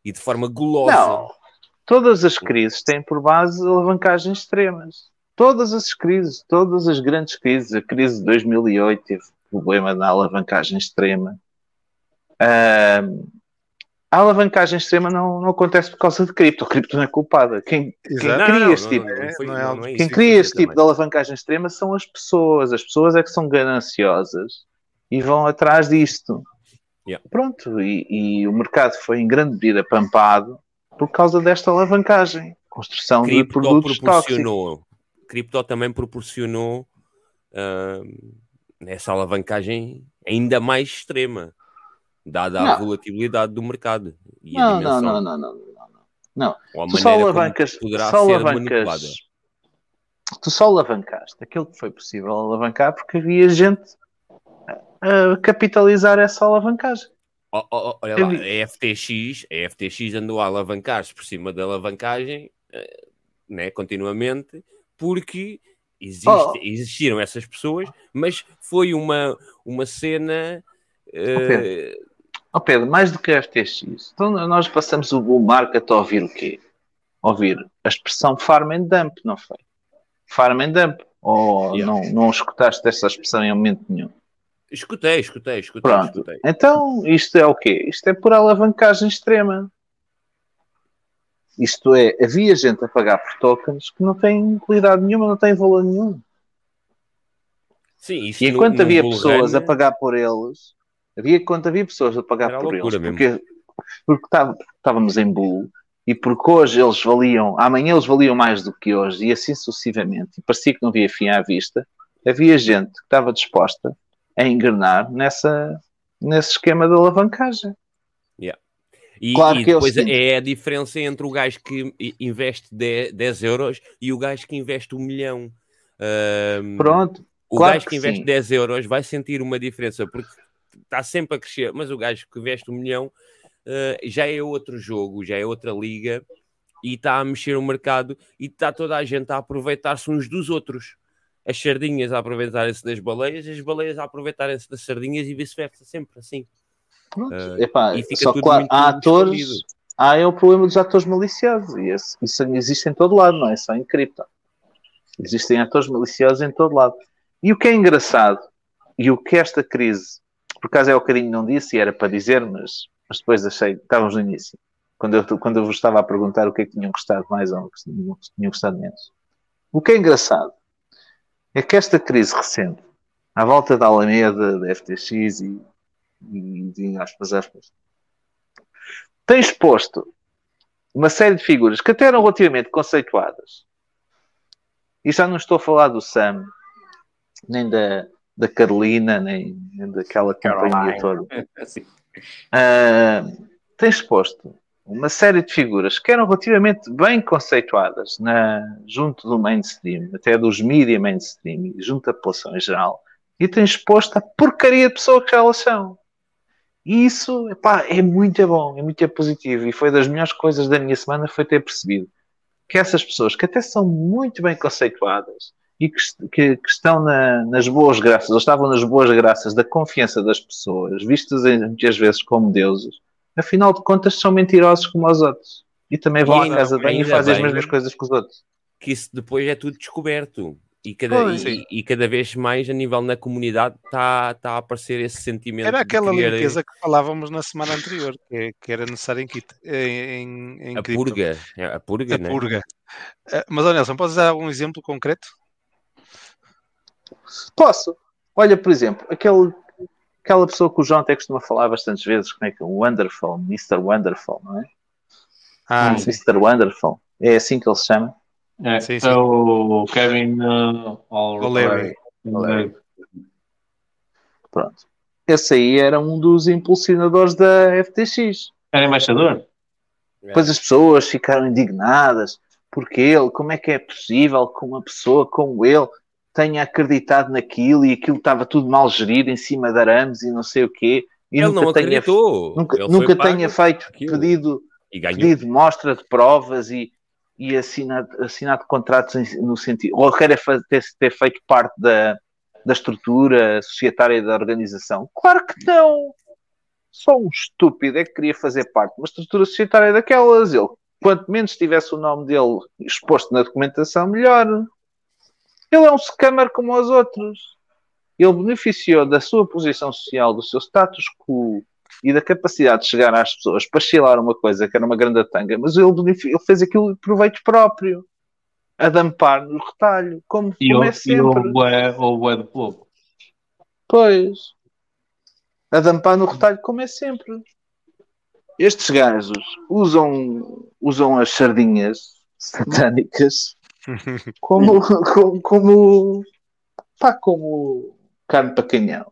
e de forma gulosa. Não. Todas as crises têm por base alavancagens extremas. Todas as crises, todas as grandes crises. A crise de 2008 teve problema na alavancagem extrema. A alavancagem extrema não, não acontece por causa de cripto. A cripto não é culpada. Quem, quem cria Não, não, este tipo, não, não foi- não é é quem que cria este tipo de alavancagem extrema são as pessoas. As pessoas é que são gananciosas e vão atrás disto. Yeah. Pronto, e, e o mercado foi em grande medida pampado por causa desta alavancagem. Construção de Cripto produtos tóxicos. proporcionou, cripto também proporcionou ahm, essa alavancagem ainda mais extrema, dada a Não. volatilidade do mercado e a Não, não, não, não, não, não, não. Não, a tu só alavancas, só alavancas, tu só alavancaste aquilo que foi possível alavancar porque havia gente a a capitalizar essa alavancagem. Oh, oh, oh, olha lá, a FTX, a FTX andou a alavancar-se por cima da alavancagem eh, né, continuamente, porque existe- Oh. existiram essas pessoas, mas foi uma, uma cena. eh, Oh, Pedro. Mais do que a FTX, então nós passamos o bull market a ouvir o quê? Ouvir a expressão farm and dump, não foi? Farm and dump. Ou Yeah. não, não escutaste essa expressão em momento nenhum? escutei, escutei, escutei, Pronto. escutei. Então, isto é o quê? Isto é por alavancagem extrema. Isto é, havia gente a pagar por tokens que não têm utilidade nenhuma, não têm valor nenhum. Sim, E enquanto havia pessoas a pagar por eles, havia enquanto havia pessoas a pagar Era por eles, porque, porque tá- estávamos em bull e porque hoje eles valiam, amanhã eles valiam mais do que hoje e assim sucessivamente, e parecia que não havia fim à vista, havia gente que estava disposta a engrenar nessa, nesse esquema de alavancagem. Yeah. E, Claro e que é depois é a diferença entre o gajo que investe 10, 10 euros e o gajo que investe um milhão. Pronto, o claro gajo que que investe sim. 10 euros vai sentir uma diferença porque está sempre a crescer, mas o gajo que investe um milhão ah, já é outro jogo, já é outra liga e está a mexer o mercado e está toda a gente a aproveitar-se uns dos outros. As sardinhas a aproveitarem-se das baleias, as baleias a aproveitarem-se das sardinhas e vice-versa, sempre assim. Ah, Epá, e fica só tudo há, muito há atores, escondido. há é o problema dos atores maliciosos e esse- isso existe em todo lado, não é só em cripto. Existem atores maliciosos em todo lado. E o que é engraçado, e o que esta crise, por acaso é o carinho não disse e era para dizer, mas, mas depois achei, estávamos no início, quando eu, quando eu vos estava a perguntar o que é que tinham gostado mais ou o que tinham, gostado menos. O que é engraçado é que esta crise recente, à volta da Alameda, da FTX e, e de aspas, aspas, tem exposto uma série de figuras que até eram relativamente conceituadas. E já não estou a falar do Sam, nem da, da Carolina, nem, nem daquela companhia toda. *laughs* Sim. Ah, tem exposto uma série de figuras que eram relativamente bem conceituadas na, junto do mainstream, até dos mídia mainstream, junto da população em geral, e tem exposto a porcaria de pessoa que elas são. E isso epá, é muito bom, é muito positivo. E foi das melhores coisas da minha semana foi ter percebido que essas pessoas que até são muito bem conceituadas e que, que- que estão na- nas boas graças, ou estavam nas boas graças da confiança das pessoas, vistas muitas vezes como deuses, afinal de contas são mentirosos como os outros. E também vão E à casa bem e fazem as mesmas coisas que os outros. que isso depois é tudo descoberto. E cada, Pois. e, e cada vez mais a nível na comunidade está tá a aparecer esse sentimento. Era de aquela querer limpeza que falávamos na semana anterior, que, que era necessária em, em, em A cripto. purga. é, A purga, A né? purga. Ah, Mas, ó Nelson, podes dar algum exemplo concreto? Posso. Olha, por exemplo, aquele, aquela pessoa que o João até costuma falar bastantes vezes, como é que é? O Wonderful, Mr. Wonderful, não é? Ah, Mr. Wonderful. É assim que ele se chama. É, Sim, sim. é o Kevin uh, O'Leary. O'Leary. Pronto. Esse aí era um dos impulsionadores da FTX. Era embaixador? Depois as pessoas ficaram indignadas porque ele, como é que é possível que uma pessoa como ele tenha acreditado naquilo e aquilo estava tudo mal gerido em cima de arames e não sei o quê. E Ele nunca não tenha, acreditou. nunca, Ele nunca pago tenha feito aquilo. pedido, pedido mostra de provas e, e assinado, assinado contratos em- no sentido. Ou quer fa- ter, ter feito parte da, da estrutura societária da organização. Claro que não! Só um estúpido é que queria fazer parte de uma estrutura societária daquelas. Ele, quanto menos tivesse o nome dele exposto na documentação, melhor. Ele é um scammer como os outros. Ele beneficiou da sua posição social, do seu status quo e da capacidade de chegar às pessoas para chilar uma coisa que era uma grande tanga, mas ele, ele fez aquilo de proveito próprio, a dampar no retalho, como, E como é houve e houve sempre. bué- houve bué de pouco. Pois. A dampar no retalho, como é sempre. Estes gajos usam, usam as sardinhas satânicas como, *laughs* como, como, pá, como carne para canhão.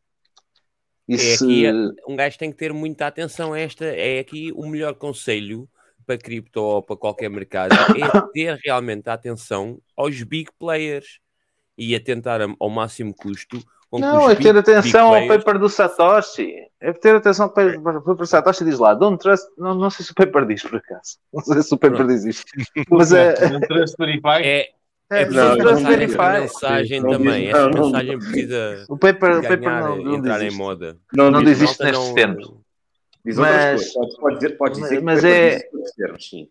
É se- aqui, um gajo tem que ter muita atenção esta. É aqui o melhor conselho para cripto ou para qualquer mercado é *coughs* ter realmente atenção aos big players e a tentar ao máximo custo. Não, é ter atenção ao paper do Satoshi. É ter atenção ao paper paper do Satoshi. Diz lá, don't trust. Não, não sei se o paper diz por acaso. Não sei se o paper diz isto. *laughs* Mas é. Não trust verify? É, É, é preciso verify. mensagem Não também. não, Essa não. mensagem precisa O paper, o paper ganhar, não, não entrar em moda. Não, Não diz, isto nestes não- termos. diz Mas- coisas. Pode, dizer, pode dizer Mas que é- outros termos, sim.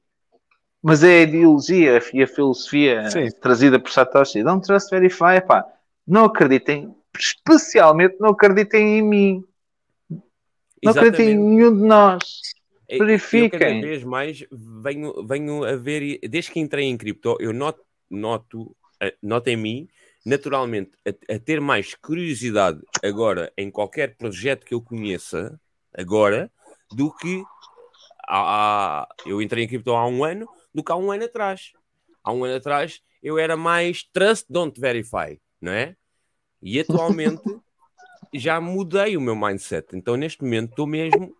Mas é a ideologia e a filosofia Sim. trazida por Satoshi. Don't trust verify, pá. Não acreditem, especialmente não acreditem em mim. Não acreditem em nenhum de nós. Eu- Eu cada Verifiquem. vez mais venho, venho a ver, desde que entrei em cripto, eu noto, noto, eh, noto em mim, naturalmente, a, a ter mais curiosidade agora em qualquer projeto que eu conheça, agora, do que há- eu entrei em cripto há um ano, do que há um ano atrás. Há um ano atrás eu era mais trust, don't verify, não é? E atualmente já mudei o meu mindset. Então neste momento estou mesmo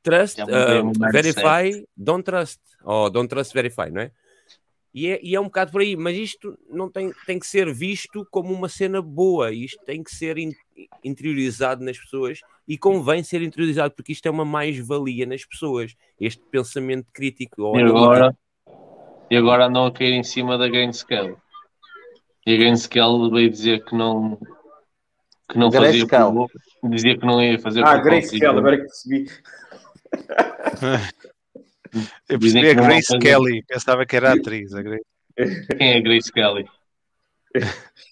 trust, uh, verify, don't trust. Ou don't trust, verify, não é? E é, e é um bocado por aí, mas isto não tem, tem que ser visto como uma cena boa, isto tem que ser in- interiorizado nas pessoas e convém ser interiorizado porque isto é uma mais-valia nas pessoas, este pensamento crítico ou E agora, e agora andam a cair em cima da Grayscale. E a Grayscale veio dizer que não que não fazia Grayscale. por- dizia que não ia fazer Ah, Grayscale, consigo. agora que percebi. *laughs* Eu percebi a Grace. Kelly, pensava que era a atriz. A Grace. Quem é Grace Kelly?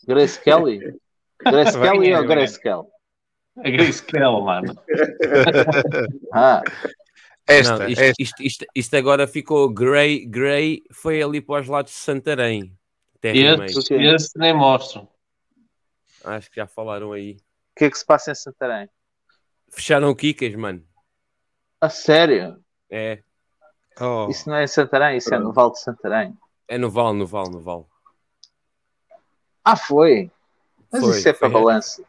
Grace Kelly? Grace Vai, Kelly vai, ou vai. Grace Kelly? A Grace Kelly, mano. *laughs* Ah, Esta, Não, isto, esta. isto, isto, isto agora ficou Grey, Grey foi ali para os lados de Santarém. E. Esse, esse nem mostro. Acho que já falaram aí. o que é que se passa em Santarém? Fecharam o Kikas, mano. A sério? É, Oh, Isso não é em Santarém, isso é no Val de Santarém. é no Val, no Val, no Val. Ah, foi? Mas Foi, isso é para balanço.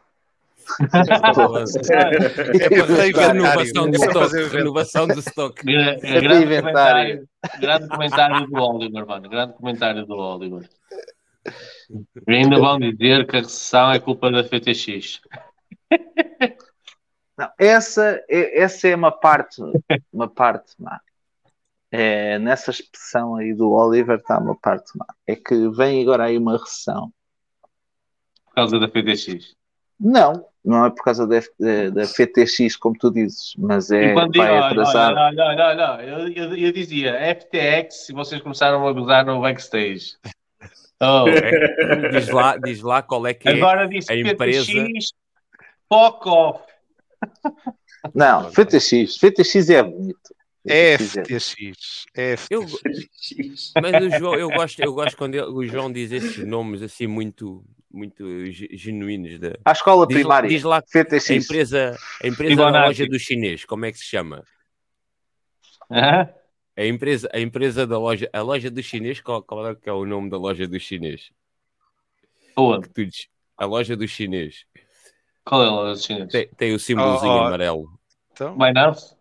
*laughs* É para renovação de inventário. É para Renovação de stock. Gra- É para grande, inventário. comentário, grande comentário do Oliver, mano. Grande comentário do Oliver. Ainda vão dizer que a recessão é culpa da FTX. Não, essa, é, essa é uma parte, uma parte má. É, nessa expressão aí do Oliver está uma parte má. É que vem agora aí uma recessão. Por causa da FTX. Não, não é por causa da, da, FTX, como tu dizes, mas é, e quando digo, vai olha, atrasar. olha, olha, olha, olha, eu, eu, eu dizia FTX e vocês começaram a gozar no backstage. Oh, É, diz, lá, *laughs* diz lá qual é que é agora disse a empresa. FTX, fuck off. *laughs* Não, FTX, FTX é bonito. é FTX é- FTX. É Eu, mas o João, eu gosto, eu gosto quando ele- o João diz esses nomes assim muito, muito ge- genuínos. Da... À escola Diz primária, diz lá FTX. A empresa, a empresa da loja do chinês, como é que se chama? Hã? A empresa, a empresa da loja, a loja do chinês, qual, qual é que é o nome da loja do chinês? Onde? Tu a loja do chinês Qual é a loja dos chineses? tem, tem o símbolozinho Oh, oh. amarelo. Então, Binance?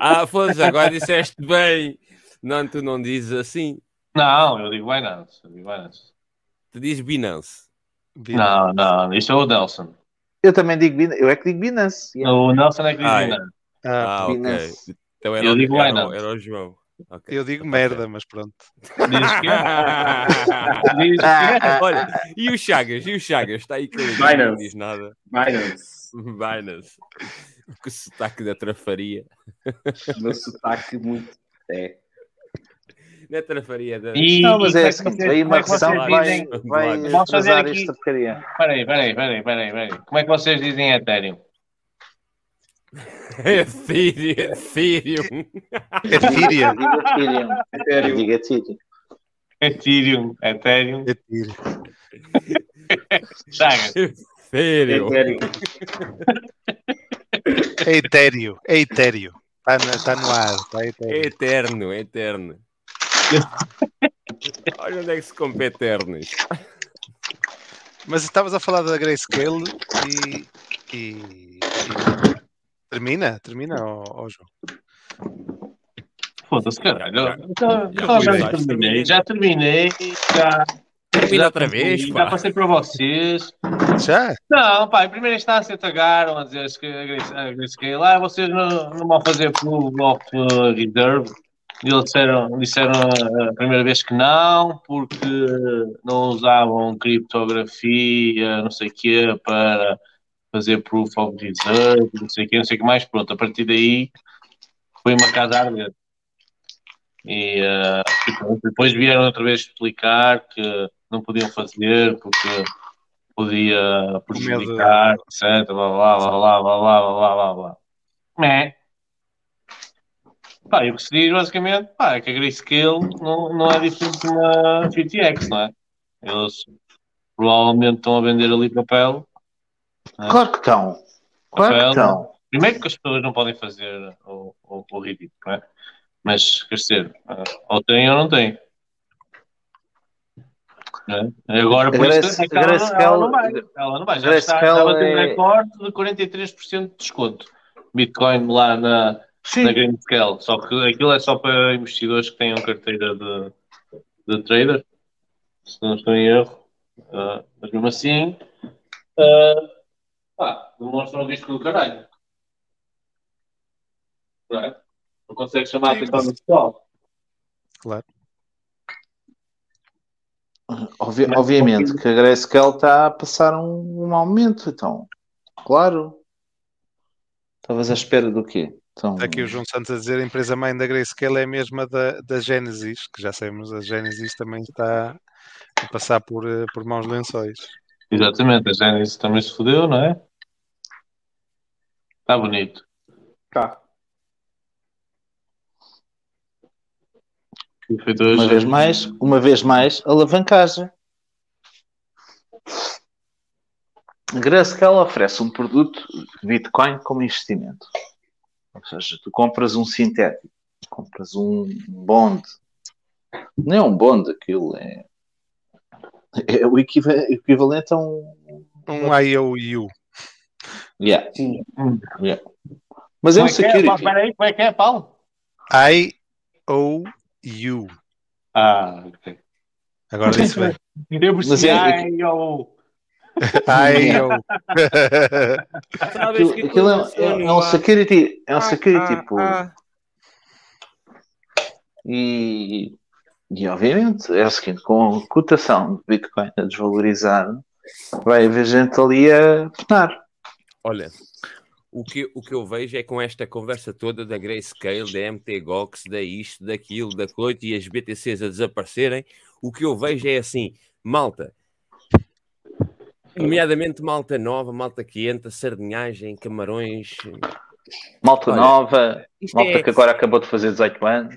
Ah, foda agora disseste bem. Não, tu não dizes assim. Não, eu digo Binance. Eu digo Binance. Tu dizes Binance. Não, não, isto é o Nelson. Eu também digo Binance, eu é que digo Binance. yeah. O Nelson é que diz Ah, é. Binance. ah, Ah. Binance. Então era, Eu o- digo era, o- Binance. era o João. Ok. eu digo Tá merda, mas pronto. Diz que *laughs* Diz Ah, que ah, Olha, e o Chagas? E o Chagas? Está aí que ele não Binance. diz nada. Binance. Binance. O sotaque da trafaria. O meu sotaque muito. É. Não é trafaria, é da... E- Não, mas e é assim, que aí como uma é que vocês recessão vai, dizem- vai Vamos fazer aqui- esta porcaria. Peraí, peraí, peraí, peraí, peraí. Como é que vocês dizem Ethereum? Ethereum. Ethereum. Ethereum. Ethereum. Diga Ethereum. Ethereum. Ethereum. *laughs* Ethereum. É etéreo. É etéreo. Está no, tá no ar. Está etéreo. Eterno, eterno. Olha onde é que se compra eternos. Mas estavas a falar da Grayscale e, e, e- termina, termina, ó, ó, João. Foda-se, caralho. Já- já já já terminei. Já terminei. Já, Termina outra vez, pá. Já passei para vocês. Já? Não, pá, em primeira instância tagaram a dizer que a Grace- ah, vocês não, não vão fazer proof of uh, reserve. E eles disseram, disseram a primeira vez que não, porque não usavam criptografia, não sei o quê, para fazer proof of reserve, não sei o quê, não sei o que mais. Pronto, a partir daí foi uma casa a arder. E, eh, e pronto, depois vieram outra vez explicar que não podiam fazer porque podia prejudicar, etc. Blá blá blá blá blá blá blá blá blá. Mé. Pá, e o que se diz basicamente pá, é que a Grayscale não, não é diferente de uma FTX, não é? Eles provavelmente estão a vender ali papel. É? Claro que estão. Claro que Papel, estão. Primeiro que as pessoas não podem fazer o, o, o ridículo, não é? Mas, quer dizer, ah, ou tem ou não tem. Não é? Agora, por Grace- isso é que ela, não- Grayscale- ela não vai. Ela não vai. Já está, Grayscale já bateu um recorde de 43% de desconto. Bitcoin lá na, na Grayscale. Só que aquilo é só para investidores que tenham carteira de, de trader. Se não estou em erro. Ah, mas mesmo assim, ah, pá, demonstra um risco do caralho. Não é? Não consegue chamar a atenção do pessoal. Claro. Obvi- obviamente que a Grayscale está a passar um, um aumento, então. Claro. Estavas à espera do quê? Então, Está aqui o João Santos a dizer a empresa mãe da Grayscale é a mesma da, da Genesis, que já sabemos, a Genesis também está a passar por, eh, por maus lençóis. Exatamente, a Genesis também se fodeu, não é? Está bonito. Tá. Uma vez mais, uma vez mais, alavancagem. Grayscale oferece um produto de Bitcoin como investimento. Ou seja, tu compras um sintético, compras um bond. Não é um bond, aquilo é, é o equiva- equivalente a um. Um IOU. Yeah. Yeah. Mas é um é é? security. Pá, Espera aí, como é que é, Paulo? IOU. Ah, ok. Agora disse bem. *laughs* Mas si, é- ai, eu- IOU. Aquilo, aquilo é, é- é um security, é um security pool. E, e obviamente é o seguinte, com a cotação de Bitcoin a desvalorizar, vai haver gente ali a penar. Olha, o que, o que eu vejo é com esta conversa toda da Grayscale, da MTGOX, da isto, daquilo, da coisa e as BTCs a desaparecerem, o que eu vejo é assim, malta, nomeadamente malta nova, malta quente, sardinhagem, camarões, Malta Olha, nova, malta é- que agora acabou de fazer 18 anos.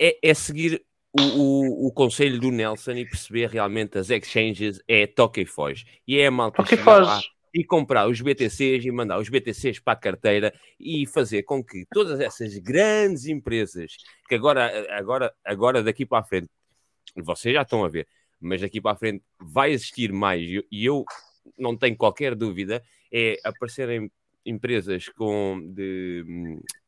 é, é seguir o, o, o conselho do Nelson e perceber realmente as exchanges é toca e foge. E é a malta e lá foge. e comprar os BTCs e mandar os BTCs para a carteira e fazer com que todas essas grandes empresas que agora, agora, agora daqui para a frente, vocês já estão a ver, mas daqui para a frente vai existir mais e eu- não tenho qualquer dúvida, é aparecerem empresas com de,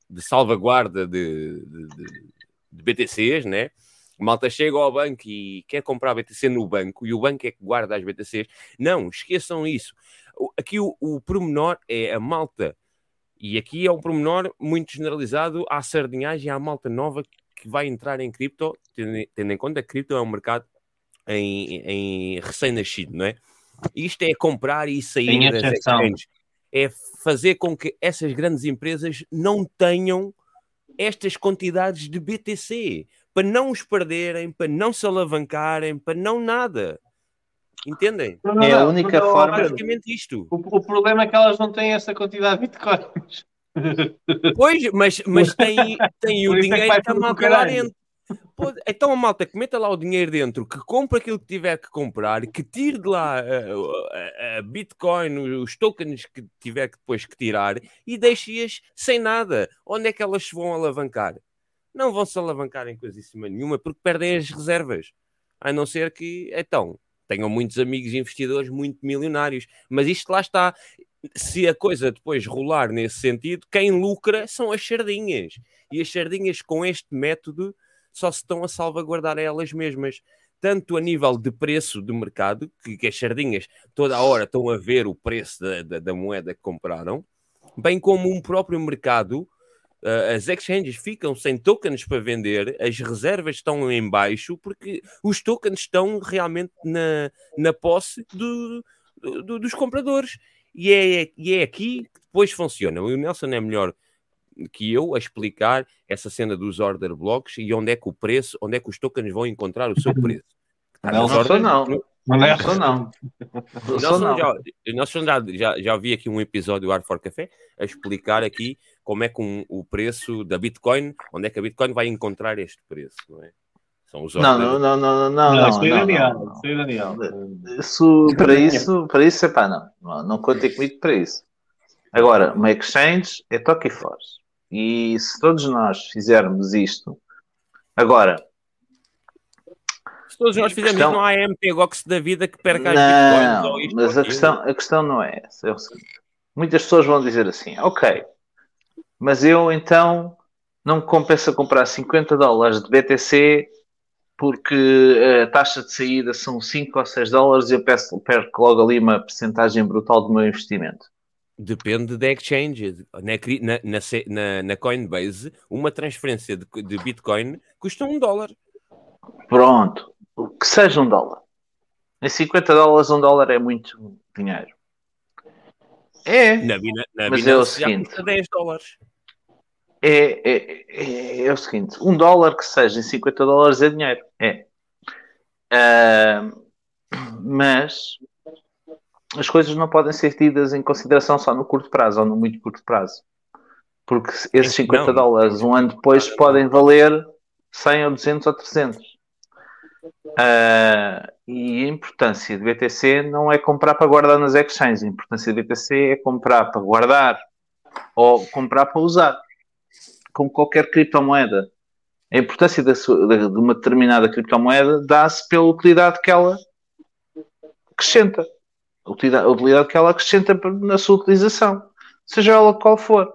de salvaguarda de, de- de- de BTCs, né? Malta chega ao banco e quer comprar BTC no banco e o banco é que guarda as BTCs. Não, esqueçam isso. Aqui o, o pormenor é a malta, e aqui é um pormenor muito generalizado à sardinhagem, à malta nova que vai entrar em cripto, tendo, tendo em conta que cripto é um mercado em, em recém-nascido, não é? Isto é comprar e sair das exchanges. É fazer com que essas grandes empresas não tenham estas quantidades de BTC para não os perderem, para não se alavancarem, para não nada. Entendem? Não, não, É a única não, forma- Pedro, Basicamente isto. O, o problema é que elas não têm essa quantidade de bitcoins. *laughs* Pois, mas, mas tem, tem o é que dinheiro que malta pro lá dentro. Pô, então a malta que meta lá o dinheiro dentro, que compra aquilo que tiver que comprar, que tire de lá a, a- a Bitcoin, os tokens que tiver que depois que tirar e deixe-as sem nada. Onde é que elas se vão alavancar? Não vão se alavancar em coisíssima nenhuma porque perdem as reservas. A não ser que, então, tenham muitos amigos investidores muito milionários. Mas isto lá está. Se a coisa depois rolar nesse sentido, quem lucra são as sardinhas. E as sardinhas com este método só se estão a salvaguardar elas mesmas. Tanto a nível de preço do mercado, que, que as sardinhas toda a hora estão a ver o preço da, da- da moeda que compraram, bem como um próprio mercado, as exchanges ficam sem tokens para vender, as reservas estão em baixo, porque os tokens estão realmente na, na posse do- do- dos compradores. E é, e é aqui que depois funciona. O Nelson é melhor que eu a explicar essa cena dos order blocks e onde é que o preço, onde é que os tokens vão encontrar o seu preço. Está Nelson ordens- não. No- Nelson não. o Nelson Nelson, não. já, Nelson já, já, já vi aqui um episódio do Art for Café a explicar aqui como é que um- o preço da Bitcoin, onde é que a Bitcoin vai encontrar este preço, não é? São os Não, não, não, não, não, não, Não, não, isso é não, Daniel. não. Isso é para isso, para isso, epá, não, não, não contem comigo para isso. Agora, uma exchange é toque e foge. E se todos nós fizermos isto, agora, Se todos nós fizermos questão- não há MPGOX da vida que perca as Bitcoins não, isto mas a questão, a questão não é essa. É o seguinte: muitas pessoas vão dizer assim, ok, mas eu então não me compensa comprar 50 dólares de BTC porque a taxa de saída são 5 ou 6 dólares e eu peço, perco logo ali uma percentagem brutal do meu investimento. Depende da exchange. Na, na, na, na- na Coinbase, uma transferência de, de Bitcoin custa um dólar. Pronto, que seja um dólar. Em 50 dólares, um dólar é muito dinheiro. É, Na, na Mas é o seguinte. custa 10 dólares. é, é, é, é o seguinte: um dólar que seja em 50 dólares é dinheiro. É. Ah, mas as coisas não podem ser tidas em consideração só no curto prazo ou no muito curto prazo. Porque esses 50 Não. dólares, um ano depois, podem valer 100 ou 200 ou 300. Ah, e a importância de BTC não é comprar para guardar nas exchanges. A importância de BTC é comprar para guardar ou comprar para usar. Como qualquer criptomoeda. A importância de de uma determinada criptomoeda dá-se pela utilidade que ela acrescenta. A utilidade, a utilidade que ela acrescenta na sua utilização. Seja ela qual for.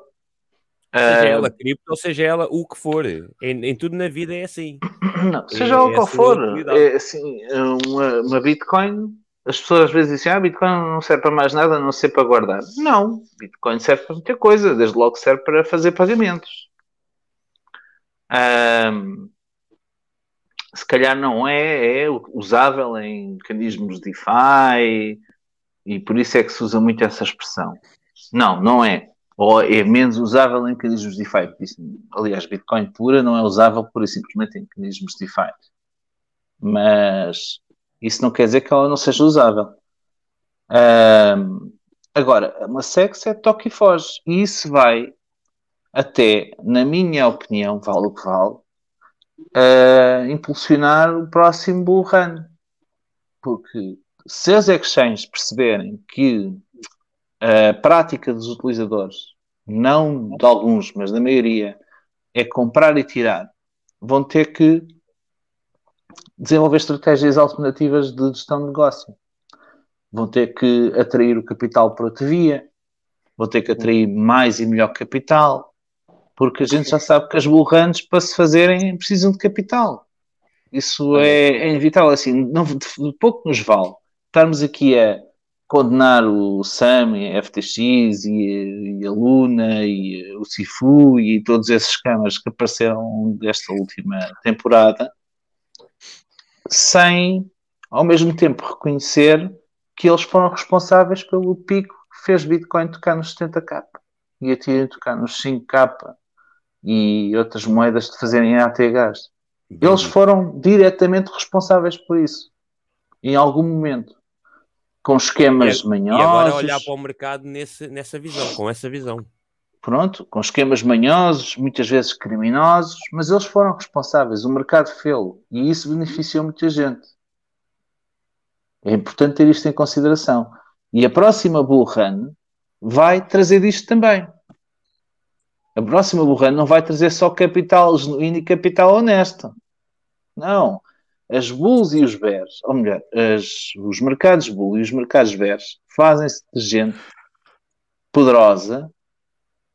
Seja Ah, ela cripto ou seja ela o que for. Em, em tudo na vida é assim. Não, seja É ela qual essa for, é assim, uma, uma Bitcoin, as pessoas às vezes dizem, ah, Bitcoin não serve para mais nada, a não ser para guardar. Não, Bitcoin serve para muita coisa, desde logo serve para fazer pagamentos. Ahm, se calhar não é, é usável em mecanismos DeFi e por isso é que se usa muito essa expressão. Não, não é. Ou é menos usável em mecanismos DeFi. Aliás, Bitcoin pura não é usável pura e simplesmente em mecanismos DeFi. Mas isso não quer dizer que ela não seja usável. Ahm, agora, uma sex é toque e foge. E isso vai até, na minha opinião, vale o que vale, ah, impulsionar o próximo bull run. Porque se as exchanges perceberem que a prática dos utilizadores, não de alguns, mas da maioria, é comprar e tirar, vão ter que desenvolver estratégias alternativas de gestão de negócio. Vão ter que atrair o capital por outra via, vão ter que atrair mais e melhor capital, porque a gente já sabe que as bullruns para se fazerem precisam de capital. Isso é, é inevitável. Assim, não, de pouco nos vale estarmos aqui a condenar o SAM e a FTX e, e a Luna e o Sifu e todos esses camas que apareceram desta última temporada sem ao mesmo tempo reconhecer que eles foram responsáveis pelo pico que fez Bitcoin tocar nos 70k e a Ethereum tocar nos 5k e outras moedas de fazerem ATHs. Eles foram diretamente responsáveis por isso. Em algum momento. Com esquemas E, e manhosos. agora olhar para o mercado nesse, nessa visão, com essa visão. pronto, com esquemas manhosos, muitas vezes criminosos, mas eles foram responsáveis, o mercado fê-lo e isso beneficiou muita gente. É importante ter isto em consideração. E a próxima Bull Run vai trazer disto também. A próxima Bull Run não vai trazer só capital genuíno e capital honesto. Não. As Bulls e os Bears, ou melhor, as- os mercados Bull e os mercados Bears fazem-se de gente poderosa,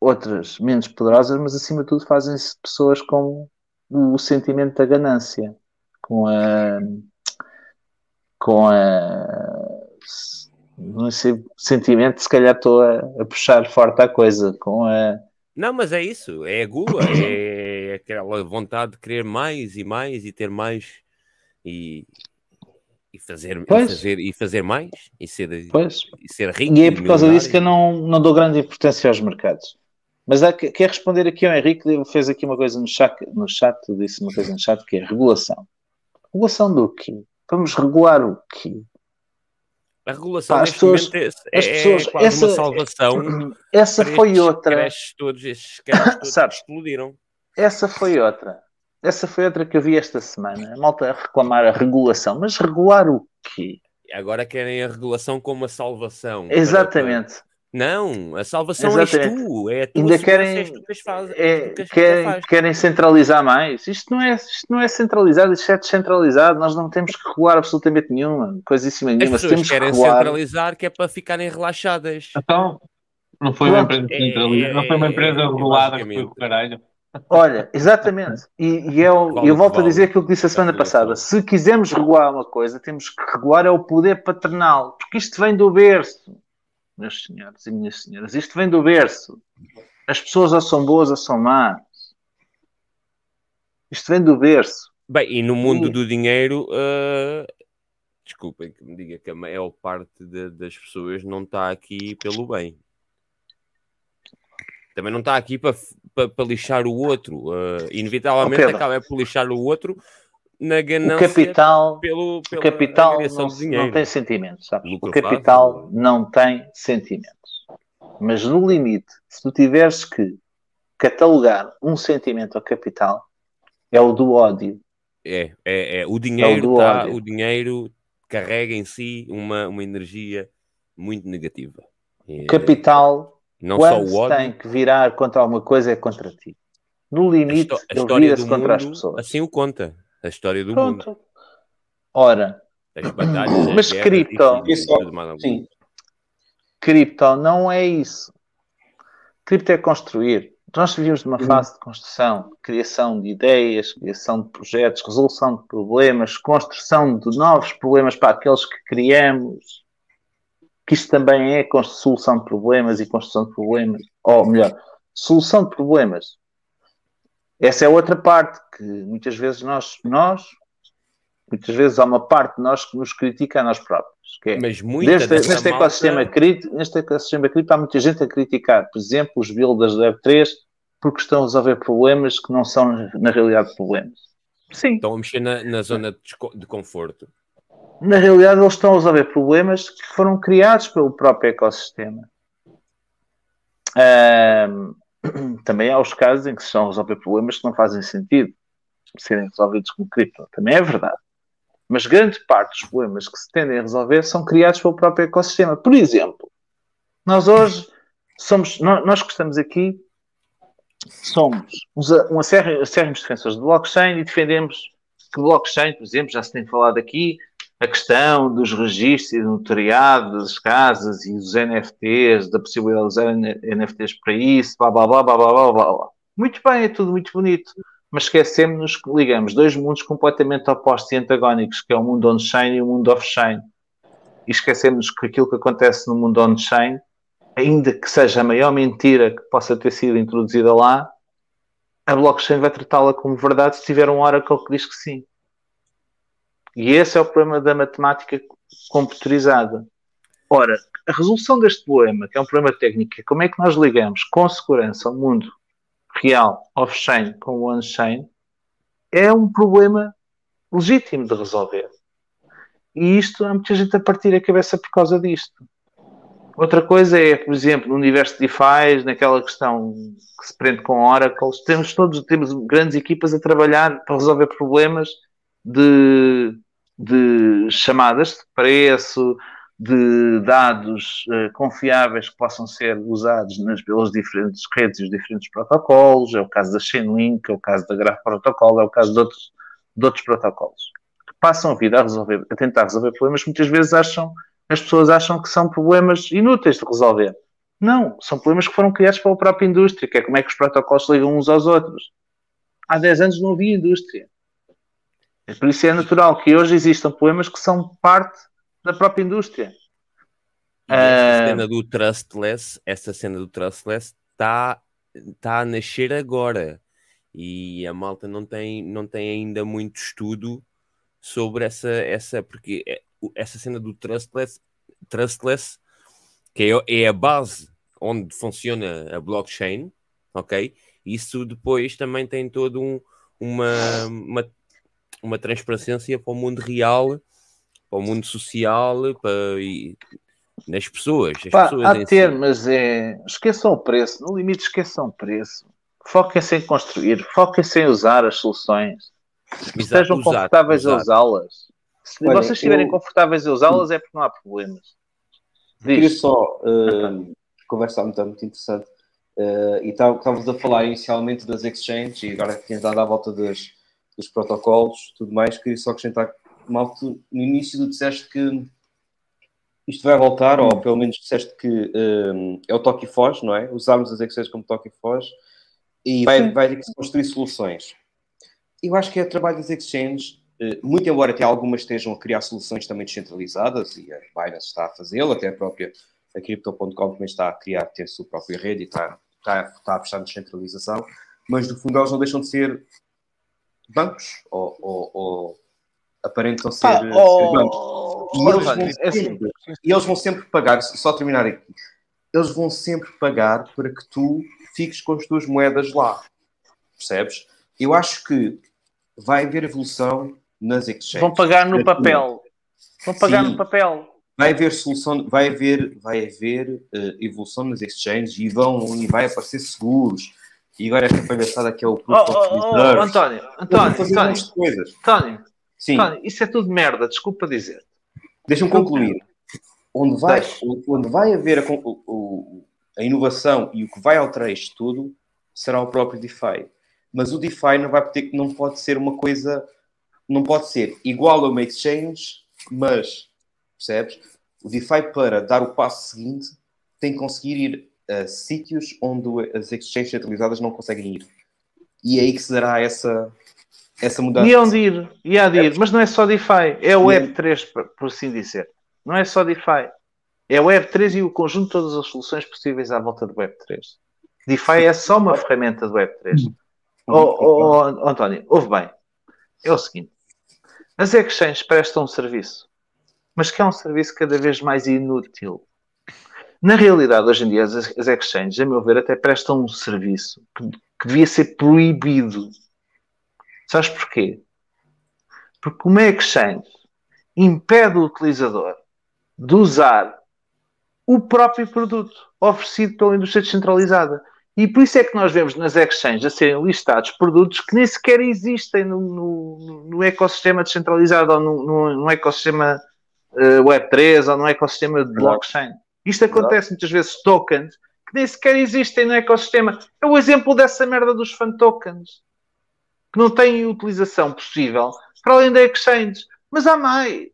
outras menos poderosas, mas acima de tudo fazem-se de pessoas com o sentimento da ganância, com a com a não sei, sentimento, se calhar estou a, a puxar forte a coisa, com a Não, mas é isso, é a gula, é aquela vontade de querer mais e mais e ter mais e, e, fazer, e, fazer, e fazer mais e ser, Pois. e ser rico. E é por causa disso que eu não, não dou grande importância aos mercados. Mas há, que- quer responder aqui ao Henrique, ele fez aqui uma coisa no chat, no chat, disse uma coisa no chat que é regulação. Regulação do quê? Vamos regular o quê? A regulação Pá, as pessoas- é, as é pessoas- quase essa- uma salvação. essa foi outra. creches todos, estes que explodiram. Essa foi outra. Essa foi outra que eu vi esta semana. A malta a reclamar a regulação. Mas regular o quê? Agora querem a regulação como uma salvação. para- Exatamente. Não, a salvação Exatamente. és tu. É a tua Ainda segurança, querem, que as faz- é, que as querem, querem centralizar mais. Isto não, é, isto não é centralizado, isto é descentralizado. Nós não temos que regular absolutamente nenhuma, coisíssima As nenhuma. Se pessoas temos que querem regular. centralizar que é para ficarem relaxadas. Então, não foi uma empresa centralizada, não foi uma empresa É, é, regulada que foi o caralho. Olha, exatamente. E, e eu, Vale eu volto a vale. dizer aquilo que disse a semana passada. Se quisermos regular uma coisa, temos que regular é o poder paternal, porque isto vem do berço, meus senhores e minhas senhoras. Isto vem do berço. As pessoas ou são boas ou são más. Isto vem do berço. Bem, e no mundo Sim. do dinheiro, ah, desculpem que me diga que a maior parte de- das pessoas não está aqui pelo bem. Também não está aqui para, para, para lixar o outro. Ah, inevitavelmente Oh, acaba por lixar o outro na O ganância capital, pelo, o pela capital não, não tem sentimentos, sabes? O capital fácil. não tem sentimentos. Mas no limite, se tu tiveres que catalogar um sentimento ao capital, é o do ódio. É, é, é. O dinheiro, do tá, ódio. o dinheiro carrega em si uma, uma energia muito negativa. É, Capital, não só quando o se ódio, tem que virar contra alguma coisa, é contra ti. No limite, a ele vira-se contra as mundo pessoas. assim o conta. A história do mundo. Pronto. Ora, As batalhas, Mas cripto- Isso, sim. cripto não é isso. Cripto é construir. Nós vivemos numa fase de construção, criação de ideias, criação de projetos, resolução de problemas, construção de novos problemas para aqueles que criamos. Que isto também é solução de problemas e construção de problemas. Ou melhor, solução de problemas. Essa é outra parte que muitas vezes nós, nós muitas vezes há uma parte de nós que nos critica a nós próprios. Que é, Mas muita Neste, dessa neste malta- ecossistema crítico, neste ecossistema crítico há muita gente a criticar, por exemplo, os builders do Web3 porque estão a resolver problemas que não são na realidade problemas. Sim. Estão a mexer na, na zona de, de conforto. Na realidade eles estão a resolver problemas que foram criados pelo próprio ecossistema. Ahm, *clears throat* também há os casos em que se estão a resolver problemas que não fazem sentido serem resolvidos com cripto. Também é verdade. Mas grande parte dos problemas que se tendem a resolver são criados pelo próprio ecossistema. Por exemplo, nós hoje somos, nós, que estamos aqui, somos uns, um acérrimos defensores de blockchain e defendemos que blockchain, por exemplo, já se tem falado aqui, a questão dos registros e do notariado das casas e dos NFTs, da possibilidade de usar NFTs para isso, blá blá blá blá blá blá blá. Muito bem, é tudo muito bonito, mas esquecemos que ligamos dois mundos completamente opostos e antagónicos, que é o mundo on-chain e o mundo off-chain. E esquecemos que aquilo que acontece no mundo on-chain, ainda que seja a maior mentira que possa ter sido introduzida lá, a blockchain vai tratá-la como verdade se tiver um Oracle que diz que sim. E esse é o problema da matemática computerizada. Ora, a resolução deste problema, que é um problema técnico, é como é que nós ligamos com segurança o mundo real, off-chain, com o on-chain, é um problema legítimo de resolver. E isto, há muita gente a partir a cabeça por causa disto. Outra coisa é, por exemplo, no universo de DeFi, naquela questão que se prende com Oracles, temos todos temos grandes equipas a trabalhar para resolver problemas de, de chamadas de preço, de dados eh, confiáveis que possam ser usados nas, pelas diferentes redes e os diferentes protocolos. É o caso da Chainlink, é o caso da Graph Protocol, é o caso de outros, de outros protocolos que passam a vida a, resolver, a tentar resolver problemas que muitas vezes acham, as pessoas acham que são problemas inúteis de resolver. Não, são problemas que foram criados pela própria indústria, que é como é que os protocolos ligam uns aos outros. Há 10 anos não havia indústria. E por isso é natural que hoje existam problemas que são parte da própria indústria. E essa Ah, cena do trustless, essa cena do trustless está tá a nascer agora. E a malta não tem, não tem ainda muito estudo sobre essa, essa porque é- essa cena do trustless, trustless que é, é a base onde funciona a blockchain, ok? Isso depois também tem todo um, uma, uma, uma transparência para o mundo real, para o mundo social, para, e, nas pessoas. As Pá, pessoas há ter, si. mas é. Esqueçam o preço. No limite, esqueçam o preço. Foquem-se em construir. Foquem-se em usar as soluções. Estejam usar, confortáveis a usar. usá-las. Se Olha, vocês estiverem eu- confortáveis a usá-las, é porque não há problemas. Queria Diz. só uh, conversar muito, muito interessante. Uh, e tá- estávamos a falar inicialmente das exchanges e agora que tens dado à volta das, dos protocolos tudo mais. Queria só acrescentar que, mal tu, no início tu disseste que isto vai voltar, ou pelo menos disseste que um, é o toque e foge, não é? Usarmos as exchanges como toque e foge e vai, vai ter que se construir soluções. Eu acho que é o trabalho das exchanges, eh, muito embora até algumas estejam a criar soluções também descentralizadas, e a Binance está a fazê-lo, até a própria a Crypto.com também está a criar, ter a sua própria rede e está, está, está a apostar na descentralização, mas no fundo elas não deixam de ser bancos, ou, ou, ou aparentam ser, ser oh, bancos. E oh, eles, António, vão é assim. sempre, e eles vão sempre pagar, só terminar aqui, eles vão sempre pagar para que tu fiques com as tuas moedas lá. Percebes? Eu acho que vai haver evolução nas exchanges. Vão pagar no papel. Vão pagar Sim. no papel. Vai haver solução, vai haver, vai haver eh, evolução nas exchanges e vão e vai aparecer seguros. E agora esta palhaçada que é o Oh, Proof oh, of oh, Reserve. António, António, António. António, Sim. António, isso é tudo merda, desculpa dizer. Deixa-me concluir. Onde vai, onde vai haver a, o- a inovação e o que vai alterar isto tudo será o próprio DeFi. Mas o DeFi não, vai ter, não pode ser uma coisa, não pode ser igual a uma exchange, mas, percebes? O DeFi, para dar o passo seguinte, tem que conseguir ir a sítios onde as exchanges centralizadas não conseguem ir. E é aí que se dará essa, essa mudança. E onde ir? E há de ir. Mas não é só DeFi, é o Web3, por- por assim dizer. Não é só DeFi. É o Web3 e o conjunto de todas as soluções possíveis à volta do Web3. DeFi é só uma ferramenta do Web3. Oh, oh, oh, António, ouve bem. É o seguinte: as exchanges prestam um serviço, mas que é um serviço cada vez mais inútil. Na realidade, hoje em dia, as, as exchanges, a meu ver, até prestam um serviço que, que devia ser proibido. Sabes porquê? Porque uma exchange impede o utilizador de usar o próprio produto oferecido pela indústria descentralizada. E por isso é que nós vemos nas exchanges a serem listados produtos que nem sequer existem no, no- no ecossistema descentralizado ou no, no- no ecossistema eh, Web3 ou no ecossistema de blockchain. Isto acontece muitas vezes tokens que nem sequer existem no ecossistema. É o exemplo dessa merda dos fan tokens que não têm utilização possível para além da exchange. Mas há mais.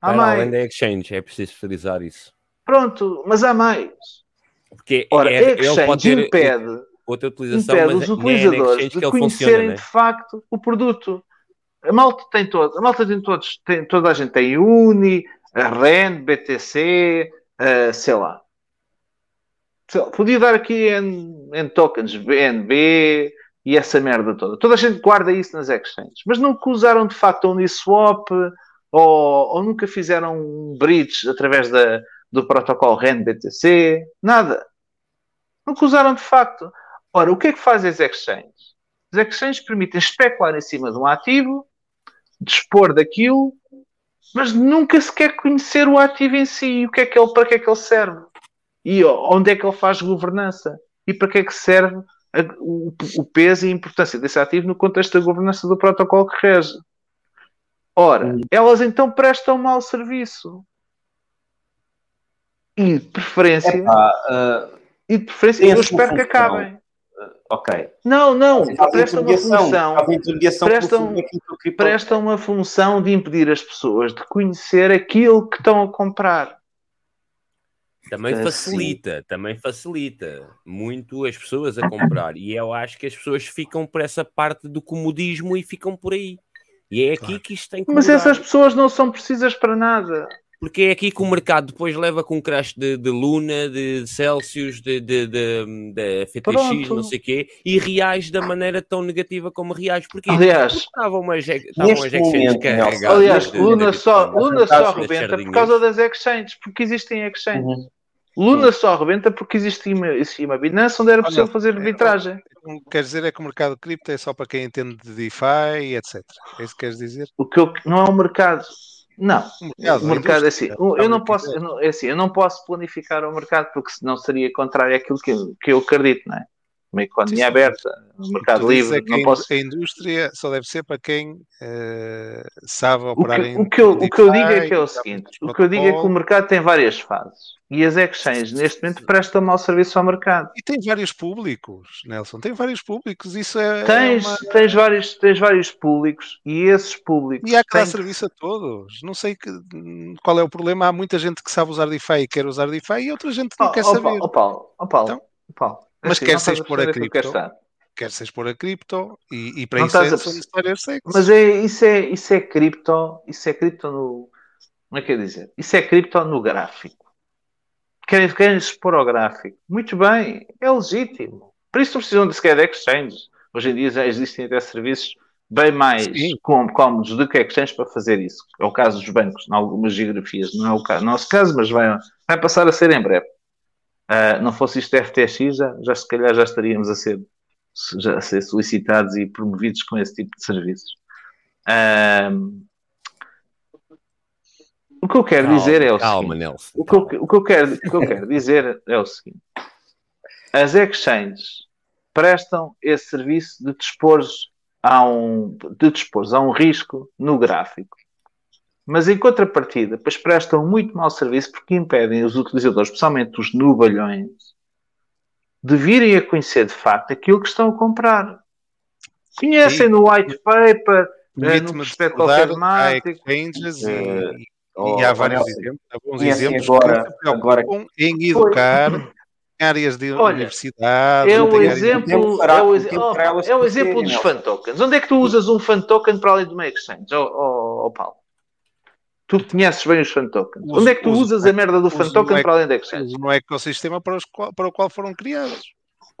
Há Para mais. além da exchange, é preciso frisar isso. Pronto, mas há mais. Porque Ora, é, a ele exchange pode ter impede, outra utilização, impede mas os é- é utilizadores exchange de conhecerem funciona, né? de facto o produto. A malta tem todo, a malta tem todos, tem, toda a gente tem Uni, a REN, BTC, eh, sei lá. Podia dar aqui em, em tokens, BNB e essa merda toda. Toda a gente guarda isso nas exchanges, mas nunca usaram de facto a Uniswap ou, ou nunca fizeram um bridge através da, do protocolo REN BTC, nada. Nunca usaram de facto. Ora, o que é que fazem as exchanges? As exchanges permitem especular em cima de um ativo, dispor daquilo mas nunca se quer conhecer o ativo em si e o que é que ele, para que é que ele serve e onde é que ele faz governança e para que é que serve a- o, o peso e a importância desse ativo no contexto da governança do protocolo que rege. Ora, elas então prestam mau serviço. E de preferência, Epá, ah, e de preferência eu espero que acabem. Ok. Não, não, Fazem prestam uma função. Prestam, prestam uma função de impedir as pessoas de conhecer aquilo que estão a comprar. Também Ah, facilita, também facilita muito as pessoas a comprar. E eu acho que as pessoas ficam por essa parte do comodismo e ficam por aí. E é aqui que isto tem que Mas mudar. essas pessoas não são precisas para nada. Porque é aqui que o mercado depois leva com um crash de, de Luna, de Celsius, de, de, de, de FTX, Pronto. não sei o quê, e reage da maneira tão negativa como reage. Porque Aliás, estavam umas, estavam exchanges carregadas. Aliás, de- Luna de só. Luna só rebenta por causa das exchanges, porque existem exchanges. Uhum. Luna só rebenta porque existe uma, uma Binance onde era Olha, possível fazer arbitragem. Então, Quer dizer é que o mercado cripto é só para quem entende de DeFi, etc. É isso que queres dizer? O que eu, não é um mercado. Não, O mercado, o mercado é assim. indústria, Eu, não posso, quiser. eu não, é assim, eu não posso planificar o mercado porque senão seria contrário àquilo que, que eu acredito, não é? Uma economia aberta, um mercado livre, é não a posso. a indústria só deve ser para quem eh, sabe O operar que, em o, que eu, o que eu digo é que é o seguinte: o que eu digo é que o mercado tem várias fases e as exchanges neste momento prestam mau serviço ao mercado. E tem vários públicos, Nelson. Tem vários públicos. Isso é, é Tens, uma... tens, vários, tens vários públicos e esses públicos E há que dar têm serviço a todos. Não sei que- qual é o problema. Há muita gente que sabe usar DeFi e quer usar DeFi e outra gente que não Oh, quer oh, saber. Paulo, oh, Paulo, oh, Paulo, Então? oh, Paulo, Mas assim, quer não se estás a expor a cripto, queres estar. quer se expor a cripto e, e para Não isso é, a são. Mas é, isso, é, isso é cripto, isso é cripto no. Como é que é dizer? Isso é cripto no gráfico. Querem, querem expor ao gráfico. Muito bem, é legítimo. Por isso não precisam de sequer de exchanges. Hoje em dia já existem até serviços bem mais cómodos do que exchanges para fazer isso. É o caso dos bancos, em algumas geografias. Não é o caso, nosso caso, mas vai, vai passar a ser em breve. Ah, não fosse isto FTX, já, já se calhar já estaríamos a ser, já a ser solicitados e promovidos com esse tipo de serviços. Ahm, o que eu quero Calma, dizer é o calma, seguinte. Nelson. O que, eu, o, que eu quero, o que eu quero dizer é o seguinte. As exchanges prestam esse serviço de dispor a um, de dispor a um risco no gráfico. Mas em contrapartida, depois prestam muito mau serviço porque impedem os utilizadores, especialmente os nubalhões, de virem a conhecer de facto aquilo que estão a comprar. Conhecem Sim. no white paper, eh, no prospecto recordar, há automático. exchanges e, Eh, e oh, há oh, vários Nelson, exemplos, há bons conhecem exemplos agora- preocupam em educar em *laughs* áreas de Olha, universidade. É o áreas exemplo, para- é o, ex- oh, é o exemplo dos Nelson. fan tokens. Onde é que tu usas um fan token para além de uma exchange? Oh, oh, oh, Paulo. Tu conheces bem os fan tokens. Uso- Onde é que tu usas a merda do fan token para além da exchange? no ecossistema para, os para o qual foram criados.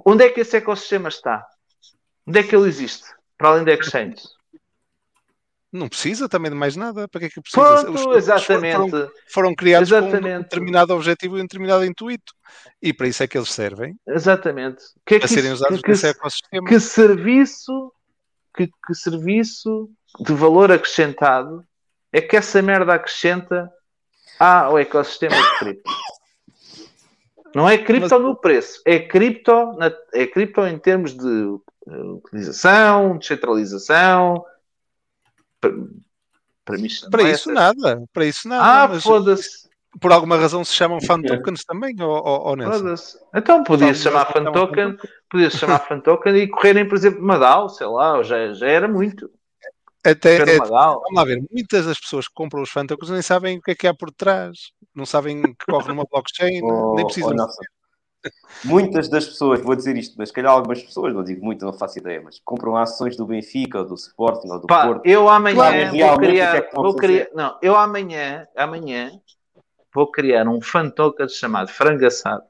Onde é que esse ecossistema está? Onde é que ele existe? Para além da exchange? Não precisa também de mais nada. Para que é que precisa? Pronto, Os exatamente. Foram, foram criados com um Exatamente. determinado objetivo e um determinado intuito. E para isso é que eles servem. Exatamente. Que é Para que serem isso- usados que- nesse ecossistema. que serviço que, que serviço de valor acrescentado é que essa merda acrescenta ao ecossistema de cripto? Não é cripto no preço, é cripto, na- é cripto em termos de eh, utilização, descentralização. Para, para mim, Para é isso essa- nada. Para isso nada. Ah, mas foda-se. por alguma razão se chamam fan *laughs* tokens também, ou, ou? Foda-se. Então podia-se chamar fan token, podia-se chamar *laughs* fan token e correrem, por exemplo, Madal, sei lá, já, já era muito. Até, é- vamos lá ver, muitas das pessoas que compram os fan tokens nem sabem o que é que há por trás. Não sabem que corre numa blockchain, *laughs* Oh, nem oh, precisam. Nelson. Muitas das pessoas, vou dizer isto, mas se calhar algumas pessoas, não digo muito, não faço ideia, mas compram ações do Benfica, ou do Sporting, ou do Pá, Porto. eu amanhã Sabem vou criar, é vou criar, não, eu amanhã, amanhã vou criar um fan token chamado frango assado.